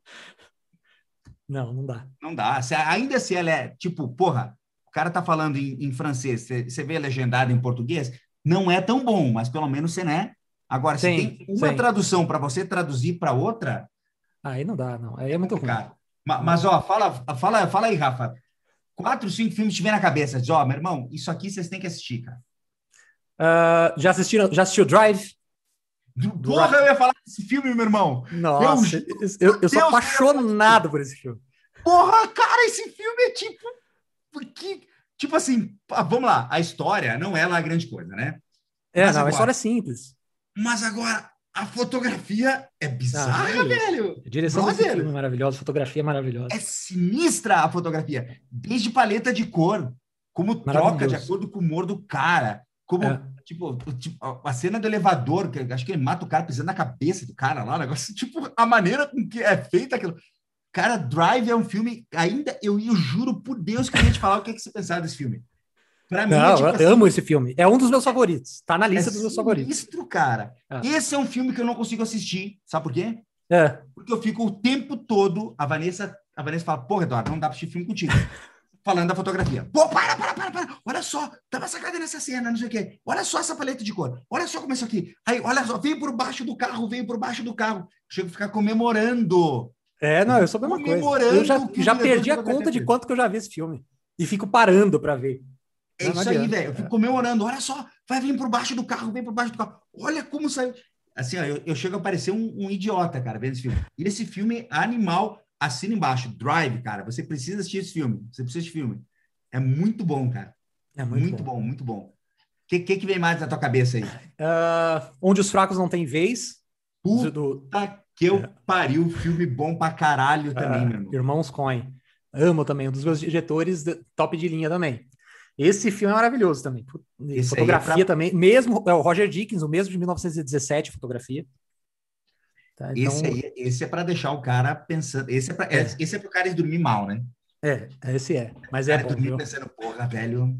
Não, não dá. Não dá. Se, ainda se ela é tipo, porra, o cara tá falando em, em francês, você, vê legendado em português, não é tão bom, mas pelo menos você, né? Agora, sim, se tem uma sim. tradução para você traduzir para outra. Aí não dá, não. Aí é muito ruim. Mas, mas, ó, fala, fala, fala aí, Rafa quatro, cinco filmes tiver na cabeça. Diz, ó, oh, meu irmão, isso aqui vocês têm que assistir, cara. Uh, já assistiram? Já assistiu Drive? Porra, eu ia falar desse filme, meu irmão. Nossa, eu, eu, eu sou apaixonado por esse filme. Porra, cara, esse filme é tipo. Que, tipo assim, vamos lá, a história não é lá grande coisa, né? É, Mas não, agora, a história é simples. Mas agora, a fotografia é bizarra, ah, velho. A direção Brother, desse filme é maravilhosa, a fotografia é maravilhosa. É sinistra a fotografia. Desde paleta de cor, como troca de acordo com o humor do cara. Como, é. tipo, tipo, a cena do elevador, que acho que ele mata o cara pisando na cabeça do cara lá, o negócio, tipo, a maneira com que é feita aquilo. Cara, Drive é um filme, ainda, eu, eu juro por Deus que eu ia te falar o que, é que você pensava desse filme. Pra mim, é Não, é, tipo, eu assim, amo esse filme. É um dos meus favoritos. Tá na lista é dos meus favoritos. Sinistro, cara. Ah. Esse é um filme que eu não consigo assistir. Sabe por quê? É. Porque eu fico o tempo todo. A Vanessa, a Vanessa fala: Porra, Eduardo, não dá pra assistir filme contigo. Falando da fotografia. Pô, para, para, para, para. Olha só, tá uma sacada nessa cena, não sei o quê. Olha só essa paleta de cor. Olha só como é isso aqui. Aí, olha só, veio por baixo do carro, veio por baixo do carro. Chego a ficar comemorando. É, não, eu sou a mesma coisa. Eu já, já perdi a conta de quanto que eu já vi esse filme. E fico parando para ver. É não, isso não aí, velho. Eu fico comemorando. Olha só, vai vir por baixo do carro, vem por baixo do carro. Olha como saiu. Assim, ó, eu, eu chego a parecer um, um, idiota, cara, vendo esse filme. E esse filme animal, assina embaixo. Drive, cara. Você precisa assistir esse filme. Você precisa de filme. É muito bom, cara. É muito, muito bom. bom. muito bom. O que, que, que, vem mais na tua cabeça aí? Uh, onde os fracos não têm vez. Puta do... que eu é. pariu. Filme bom pra caralho também, uh, meu irmão. Irmãos Coin. Amo também. Um dos meus diretores top de linha também. Esse filme é maravilhoso também. Esse fotografia é também, mesmo é o Roger Dickens, o mesmo de 1917, fotografia. Tá, então... Esse aí, esse é para deixar o cara pensando, esse é para é. esse é o cara dormir mal, né? É, esse é. Mas é bom, dormir viu? pensando, porra, velho.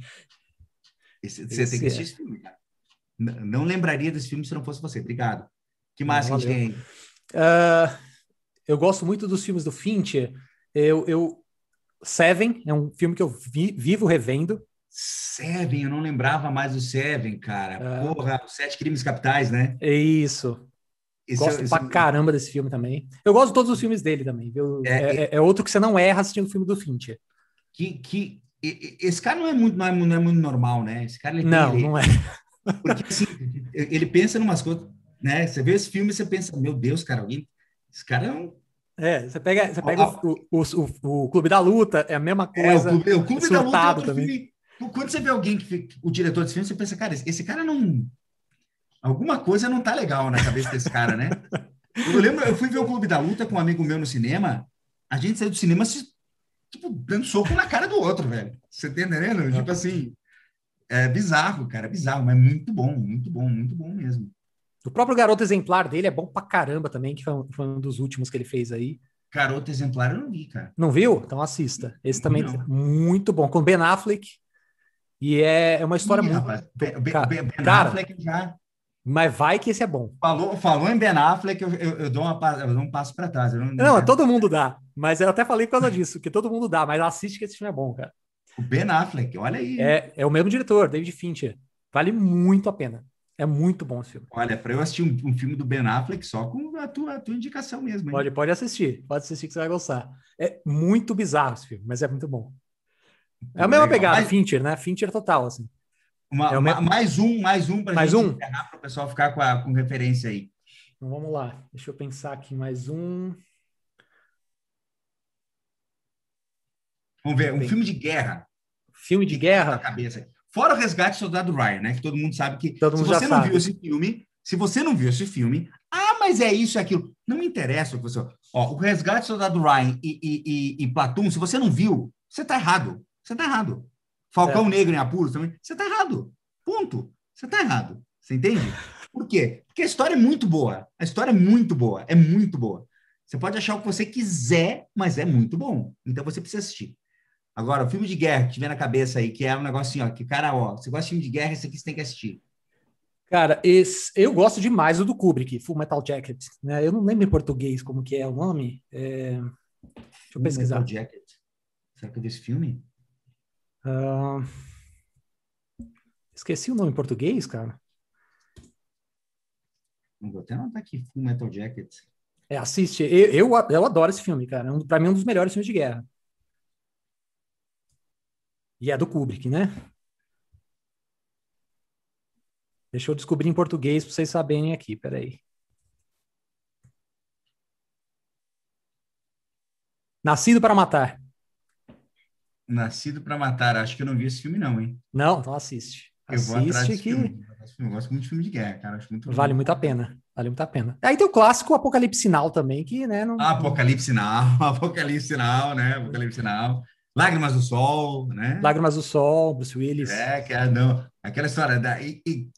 Esse, esse você tem que assistir é. esse filme, cara. Não lembraria desse filme se não fosse você. Obrigado. Que mais que a gente tem? Uh, eu gosto muito dos filmes do Fincher. Eu, eu Seven é um filme que eu vi, vivo revendo. Seven, eu não lembrava mais do Seven, cara. É. Porra, os Sete Crimes Capitais, né? É isso. Esse gosto é, pra caramba desse filme também. Eu gosto de todos os filmes dele também, viu? É, é, é, é outro que você não erra assistindo o filme do Fincher. Que, que, esse cara não é muito, não é, não é muito normal, né? Esse cara ele Não, ele, não é. Porque assim, ele pensa em umas coisas, né? Você vê esse filme e você pensa, meu Deus, cara, alguém. Esse cara é um é, você pega, você pega o, o, o, o, Clube da Luta, é a mesma coisa. É, o Clube, o clube da Luta é também. Filme, quando você vê alguém que fica, o diretor desse filme, você pensa, cara, esse cara não. Alguma coisa não tá legal na cabeça desse cara, né? Eu lembro, eu fui ver o Clube da Luta com um amigo meu no cinema. A gente saiu do cinema tipo, dando soco na cara do outro, velho. Você tá entendendo? Tipo assim, é bizarro, cara, é bizarro, mas muito bom, muito bom, muito bom mesmo. O próprio Garoto Exemplar dele é bom pra caramba também, que foi um, foi um dos últimos que ele fez aí. Garoto Exemplar eu não vi, cara. Não viu? Então assista. Esse também é muito bom, com Ben Affleck. E é, é uma história Ih, muito. Rapaz, ben, cara, ben Affleck já. Mas vai que esse é bom. Falou, falou em Ben Affleck, eu, eu, eu dou, uma, eu dou um passo para trás. não, não, todo mundo dá. Mas eu até falei por causa disso, que todo mundo dá, mas assiste que esse filme é bom, cara. O Ben Affleck, olha aí. É, é o mesmo diretor, David Fincher. Vale muito a pena. É muito bom esse filme. Olha, para eu assistir um, um, filme do Ben Affleck só com a tua, a tua indicação mesmo. Hein? Pode, pode assistir. Pode assistir que você vai gostar. É muito bizarro esse filme, mas é muito bom. É a mesma legal. pegada, mas... Fincher, né? Fincher total, assim. Uma, é mesmo... Mais um, mais um para mais um? para o pessoal ficar com, a, com referência aí. Então vamos lá. Deixa eu pensar aqui mais um. Vamos ver, um Bem... filme de guerra. Filme de guerra? cabeça. Fora o Resgate do Soldado Ryan, né? Que todo mundo sabe que todo se você não sabe. viu esse filme, se você não viu esse filme, ah, mas é isso, é aquilo. Não me interessa, professor. Ó, o Resgate do Soldado Ryan e, e, e, e Platum, se você não viu, você tá errado. Você tá errado. Falcão é. Negro em Apuros também, você tá errado. Ponto. Você tá errado. Você entende? Por quê? Porque a história é muito boa. A história é muito boa. É muito boa. Você pode achar o que você quiser, mas é muito bom. Então você precisa assistir. Agora, o filme de guerra que tiver na cabeça aí, que é um negócio assim, ó, que, cara, ó, você gosta de filme de guerra, esse aqui você tem que assistir. Cara, esse, eu gosto demais do, do Kubrick, Full Metal Jacket. Né? Eu não lembro em português como que é o nome. É... Deixa eu Full pesquisar. Metal Jacket. Será que eu vi esse filme? Uh... Esqueci o nome em português, cara. Vou até anotar aqui, Full Metal Jacket. É, assiste. Eu, eu, eu adoro esse filme, cara. É pra mim, é um dos melhores filmes de guerra. E é do Kubrick, né? Deixa eu descobrir em português para vocês saberem aqui, peraí. Nascido para Matar. Nascido para Matar. Acho que eu não vi esse filme, não, hein? Não, então assiste. Eu assiste vou atrás que... Filme. Eu gosto muito de filme de guerra, cara. Acho muito vale muito a pena. Vale muito a pena. Aí tem o clássico Apocalipse Sinal também, que, né? Não... Apocalipse Sinal, Apocalipse Sinal, né? Apocalipse Sinal. Lágrimas do Sol, né? Lágrimas do Sol, Bruce Willis. É, que é, não, aquela história da. E, e,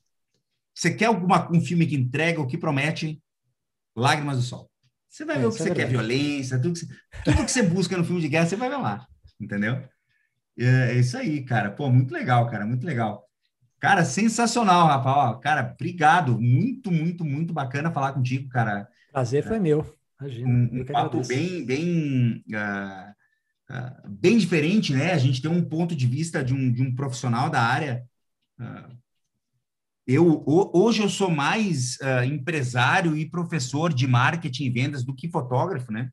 você quer alguma, um filme que entrega o que promete? Lágrimas do Sol. Você vai é, ver o que é você verdade. quer, violência, tudo que, você, tudo que você busca no filme de guerra, você vai ver lá, entendeu? É, é isso aí, cara. Pô, muito legal, cara, muito legal. Cara, sensacional, Rafa. Ó, cara, obrigado. Muito, muito, muito bacana falar contigo, cara. Prazer foi meu. Imagina. Um, um papo bem, bem. Uh, ah, bem diferente, né? A gente tem um ponto de vista de um, de um profissional da área. Uh, eu hoje eu sou mais uh, empresário e professor de marketing e vendas do que fotógrafo, né?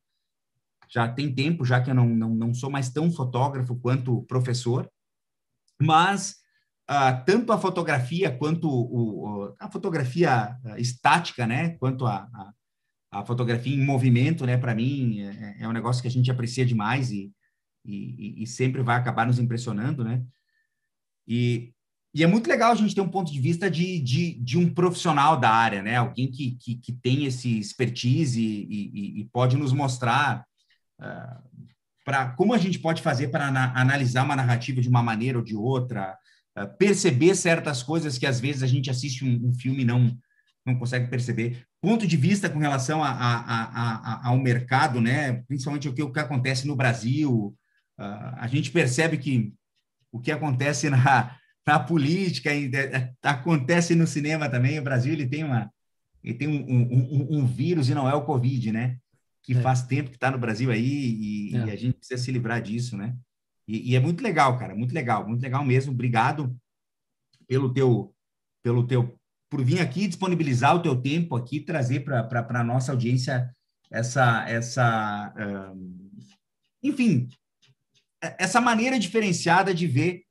Já tem tempo, já que eu não, não, não sou mais tão fotógrafo quanto professor, mas uh, tanto a fotografia quanto o, a fotografia estática, né? Quanto a, a, a fotografia em movimento, né? Para mim é, é, um negócio que a gente aprecia demais e, e, e, sempre vai acabar nos impressionando, né? E, e, é muito legal a gente ter um ponto de vista de, de, de um profissional da área, né? Alguém que, que, que tem esse expertise e, e pode nos mostrar ah, para como a gente pode fazer para analisar uma narrativa de uma maneira ou de outra, uh, perceber certas coisas que às vezes a gente assiste um, um filme e não não consegue perceber. Ponto de vista com relação a, a, a, ao mercado, né? Principalmente o que, o que acontece no Brasil, Uh, a gente percebe que o que acontece na, na política é, acontece no cinema também. O Brasil ele tem uma ele tem um, um, um vírus e não é o Covid, né? Que é. faz tempo que está no Brasil aí e, é. e, a gente precisa se livrar disso, né? E, e, é muito legal, cara, muito legal, muito legal mesmo. Obrigado pelo teu pelo teu por vir aqui disponibilizar o teu tempo aqui, trazer para a nossa audiência essa essa um, enfim essa maneira diferenciada de ver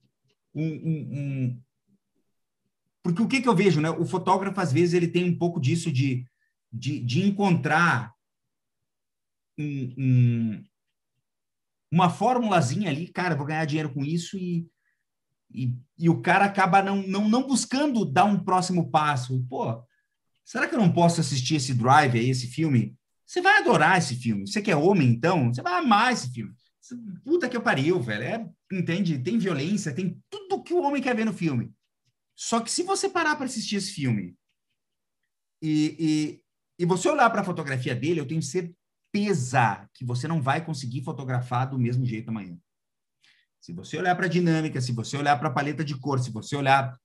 um, um, um... porque o que, que eu vejo, né? O fotógrafo às vezes ele tem um pouco disso de, de, de encontrar um, um, uma formulazinha ali, cara, vou ganhar dinheiro com isso e, e, e, o cara acaba não, não, não buscando dar um próximo passo. Pô, será que eu não posso assistir esse Drive aí, esse filme? Você vai adorar esse filme. Você que é homem, então, você vai amar esse filme. Puta que eu pariu, velho. É, entende? Tem violência, tem tudo que o homem quer ver no filme. Só que se você parar para assistir esse filme E, e, e você olhar para a fotografia dele, eu tenho certeza que você não vai conseguir fotografar do mesmo jeito amanhã. Se você olhar para a dinâmica, se você olhar para a paleta de cor, se você olhar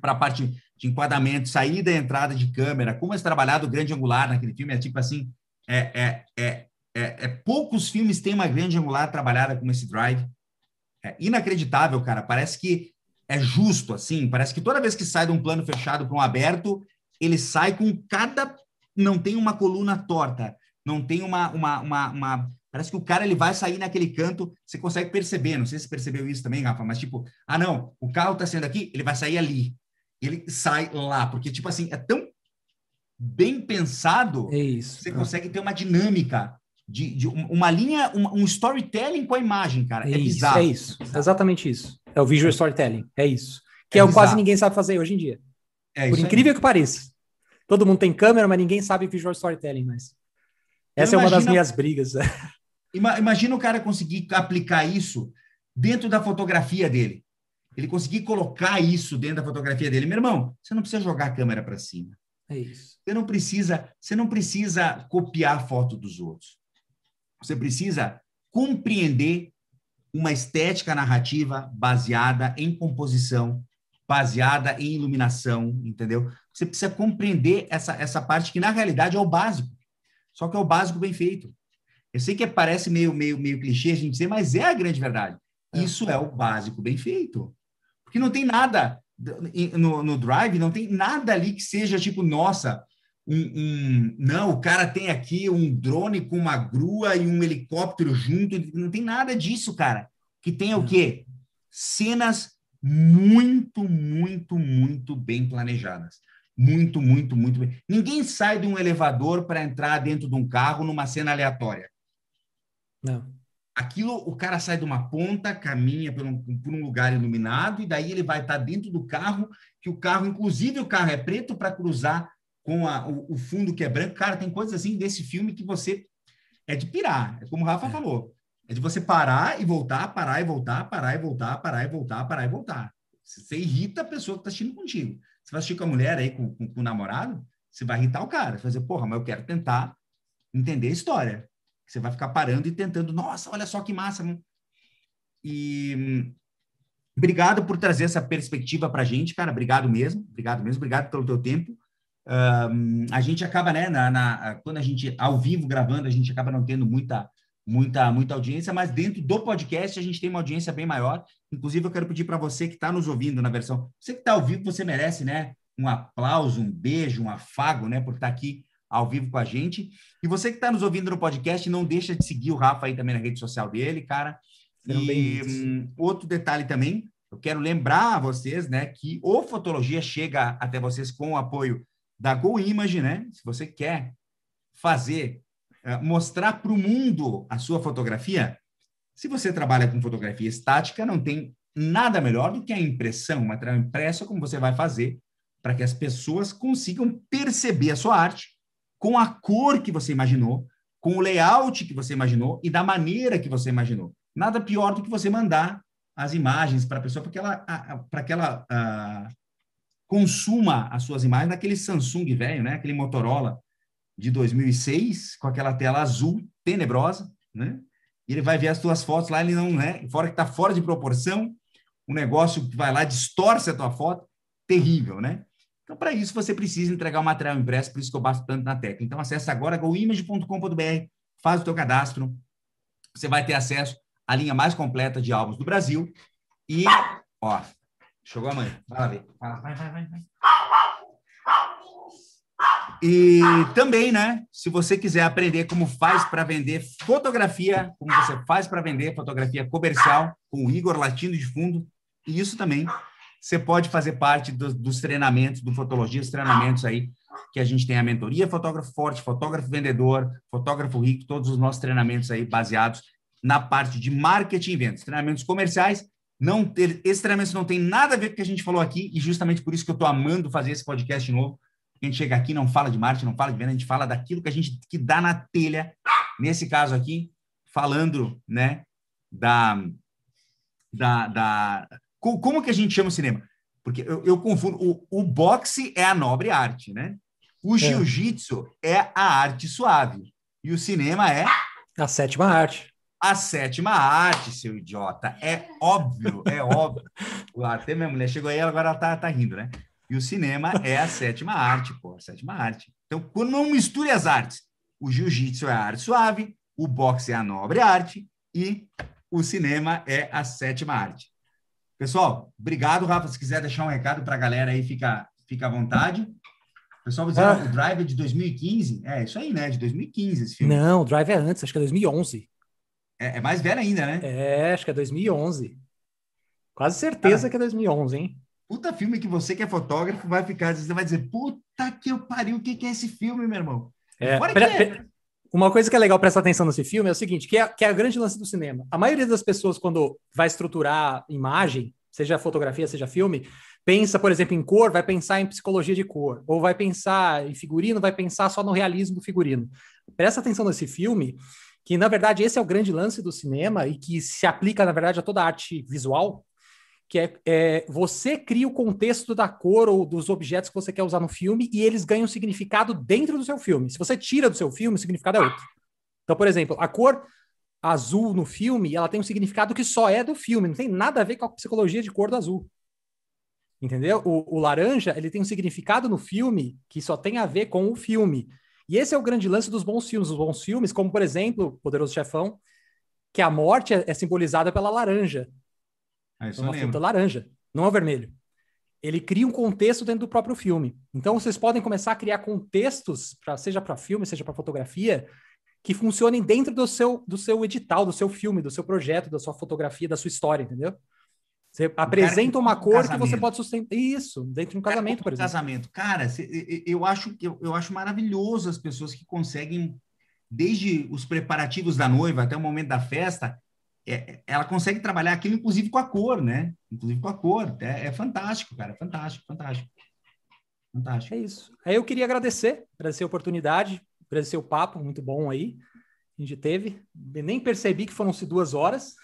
para a parte de enquadramento, saída e entrada de câmera, como é trabalhado o grande angular naquele filme, é tipo assim, é, é, é, é, é poucos filmes têm uma grande angular trabalhada como esse drive. É inacreditável, cara. Parece que é justo, assim. Parece que toda vez que sai de um plano fechado para um aberto, ele sai com cada. Não tem uma coluna torta, não tem uma, uma, uma, uma... Parece que o cara ele vai sair naquele canto, você consegue perceber, não sei se você percebeu isso também, Rafa, mas tipo, ah, não, o carro está saindo aqui, ele vai sair ali. Ele sai lá, porque, tipo assim, é tão bem pensado, é isso. você consegue ter uma dinâmica de, de uma linha, um, um, storytelling com a imagem, cara. É, é isso, bizarro. É isso, exatamente isso. É o visual storytelling, é isso. Que é, é o quase ninguém sabe fazer hoje em dia. É Por incrível aí. que pareça. Todo mundo tem câmera, mas ninguém sabe visual storytelling mais. Essa é uma das minhas brigas. Imagina o cara conseguir aplicar isso dentro da fotografia dele. Ele conseguir colocar isso dentro da fotografia dele. Meu irmão, você não precisa jogar a câmera para cima. É isso. Você não precisa, você não precisa copiar a foto dos outros. Você precisa compreender uma estética narrativa baseada em composição, baseada em iluminação, entendeu? Você precisa compreender essa, essa parte que, na realidade, é o básico. Só que é o básico bem feito. Eu sei que parece meio, meio, meio clichê a gente dizer, mas é a grande verdade. É. Isso é o básico bem feito. Porque não tem nada no, no Drive, não tem nada ali que seja tipo, nossa, um, um, não, o cara tem aqui um drone com uma grua e um helicóptero junto, não tem nada disso, cara. Que tem o quê? Cenas muito, muito, muito bem planejadas. Muito, muito, muito bem. Ninguém sai de um elevador para entrar dentro de um carro numa cena aleatória. Não. Aquilo, o cara sai de uma ponta, caminha por um, por um lugar iluminado, e daí ele vai estar dentro do carro, que o carro, inclusive o carro é preto para cruzar com a, o, o, fundo que é branco. Cara, tem coisas assim desse filme que você é de pirar. É como o Rafa é. falou. É de você parar e voltar, parar e voltar, parar e voltar, parar e voltar, parar e voltar. Você irrita a pessoa que está assistindo contigo. Você vai assistir com a mulher aí, com, com, com o namorado, você vai irritar o cara. Você vai dizer, porra, mas eu quero tentar entender a história. Você vai ficar parando e tentando, nossa, olha só que massa. E obrigado por trazer essa perspectiva para a gente, cara. Obrigado mesmo, obrigado mesmo, obrigado pelo teu tempo. Um, a gente acaba, né, na, na, quando a gente ao vivo gravando, a gente acaba não tendo muita, muita, muita audiência, mas dentro do podcast a gente tem uma audiência bem maior. Inclusive, eu quero pedir para você que está nos ouvindo na versão, você que está ao vivo, você merece, né, um aplauso, um beijo, um afago, né, por estar tá aqui ao vivo com a gente. E você que está nos ouvindo no podcast, não deixa de seguir o Rafa aí também na rede social dele, cara. e um, outro detalhe também, eu quero lembrar a vocês, né, que o Fotologia chega até vocês com o apoio da Go Image, né? Se você quer fazer, mostrar para o mundo a sua fotografia, se você trabalha com fotografia estática, não tem nada melhor do que a impressão, uma material impressa, como você vai fazer para que as pessoas consigam perceber a sua arte com a cor que você imaginou, com o layout que você imaginou e da maneira que você imaginou. Nada pior do que você mandar as imagens para a pessoa para que ela, para que ela uh, consuma as suas imagens naquele Samsung velho, né? Aquele Motorola de 2006 com aquela tela azul tenebrosa, né? E ele vai ver as suas fotos lá, ele não, né? Fora que está fora de proporção, o negócio que vai lá distorce a tua foto, terrível, né? Então, para isso, você precisa entregar o material impresso, por isso que eu bato tanto na tecla. Então, acesse agora goimage.com.br, faz o teu cadastro, você vai ter acesso à linha mais completa de álbuns do Brasil. E, ó, Chegou a mãe. Vai lá ver. Vai, vai, vai, vai. E também, né? Se você quiser aprender como faz para vender fotografia, como você faz para vender fotografia comercial, com o Igor Latino de fundo, e isso também você pode fazer parte do, dos treinamentos, do Fotologia, os treinamentos aí, que a gente tem a mentoria Fotógrafo Forte, Fotógrafo Vendedor, Fotógrafo Rico, todos os nossos treinamentos aí baseados na parte de marketing e vendas, treinamentos comerciais não ter, esse treinamento não tem nada a ver com o que a gente falou aqui, e justamente por isso que eu estou amando fazer esse podcast novo. A gente chega aqui, não fala de marketing, não fala de venda, a gente fala daquilo que a gente que dá na telha, nesse caso aqui, falando, né, da, da, da como que a gente chama o cinema? Porque eu, eu confundo, o, o boxe é a nobre arte, né? O jiu-jitsu é. é a arte suave e o cinema é a sétima arte. A sétima arte, seu idiota. É óbvio, é óbvio. Até minha mulher chegou aí, agora ela tá, tá rindo, né? E o cinema é a sétima arte, pô, a sétima arte. Então, quando não misture as artes, o jiu-jitsu é a arte suave, o boxe é a nobre arte e o cinema é a sétima arte. Pessoal, obrigado, Rafa. Se quiser deixar um recado para a galera aí, fica, fica à vontade. Pessoal vai dizer, ah. o Drive é de 2015. É, isso aí, né? De 2015 esse filme. Não, o Drive é antes, acho que é 2011. É, é mais velho ainda, né? É, acho que é 2011. Quase certeza Cara, que é 2011, hein? Puta filme que você que é fotógrafo vai ficar, você vai dizer, puta que eu pariu, o que, que é esse filme, meu irmão? É, pera, é. Uma coisa que é legal prestar atenção nesse filme é o seguinte, que é, que é a grande lance do cinema. A maioria das pessoas, quando vai estruturar imagem, seja fotografia, seja filme, pensa, por exemplo, em cor, vai pensar em psicologia de cor, ou vai pensar em figurino, vai pensar só no realismo do figurino. Presta atenção nesse filme, que na verdade esse é o grande lance do cinema e que se aplica, na verdade, a toda a arte visual, que é, é, você cria o contexto da cor ou dos objetos que você quer usar no filme e eles ganham significado dentro do seu filme. Se você tira do seu filme, o significado é outro. Então, por exemplo, a cor azul no filme, ela tem um significado que só é do filme, não tem nada a ver com a psicologia de cor do azul. Entendeu? O, o laranja, ele tem um significado no filme que só tem a ver com o filme. E esse é o grande lance dos bons filmes. Os bons filmes, como por exemplo, Poderoso Chefão, que a morte é, é simbolizada pela laranja. Ah, uma fruta laranja, não é o vermelho. Ele cria um contexto dentro do próprio filme. Então vocês podem começar a criar contextos, pra, seja para filme, seja para fotografia, que funcionem dentro do seu, do seu edital, do seu filme, do seu projeto, da sua fotografia, da sua história, entendeu? Você apresenta uma cor que você pode sustentar. Isso, dentro de um casamento, por exemplo. Casamento. Cara, eu acho, eu, eu acho maravilhoso as pessoas que conseguem, desde os preparativos da noiva até o momento da festa, é, ela consegue trabalhar aquilo, inclusive com a cor, né? Inclusive com a cor. É, é fantástico, cara. Fantástico, fantástico. Fantástico. É isso. Aí eu queria agradecer, agradecer a oportunidade, agradecer o papo, muito bom aí. A gente teve. Nem percebi que foram-se duas horas.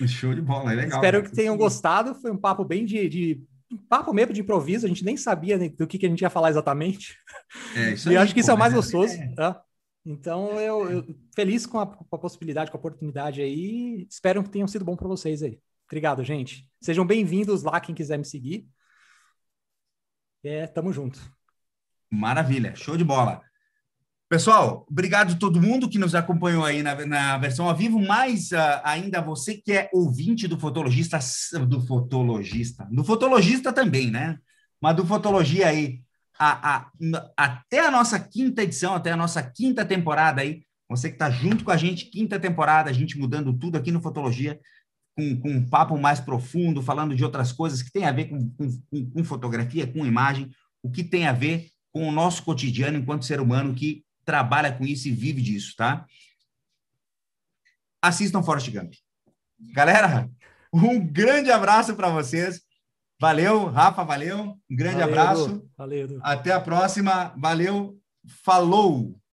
Show de bola, é legal. Espero cara. que tenham gostado. Foi um papo bem de, de um papo mesmo de improviso. A gente nem sabia do que, que a gente ia falar exatamente. É, isso e acho que isso é o mais é, gostoso. É. Tá? Então, eu, eu feliz com a, com a, possibilidade, com a oportunidade aí. Espero que tenham sido bom para vocês aí. Obrigado, gente. Sejam bem-vindos lá, quem quiser me seguir. É, tamo junto. Maravilha, show de bola. Pessoal, obrigado a todo mundo que nos acompanhou aí na, na versão ao vivo, mas uh, ainda você que é ouvinte do fotologista, do fotologista, do fotologista também, né? Mas do fotologia aí, a, a, até a nossa quinta edição, até a nossa quinta temporada aí, você que está junto com a gente, quinta temporada, a gente mudando tudo aqui no Fotologia, com, com um papo mais profundo, falando de outras coisas que tem a ver com, com, com fotografia, com imagem, o que tem a ver com o nosso cotidiano enquanto ser humano que trabalha com isso e vive disso, tá? Assistam Forrest Gump. Galera, um grande abraço para vocês. Valeu, Rafa, valeu. Um grande valeu, abraço. Valeu. Até a próxima. Valeu. Falou.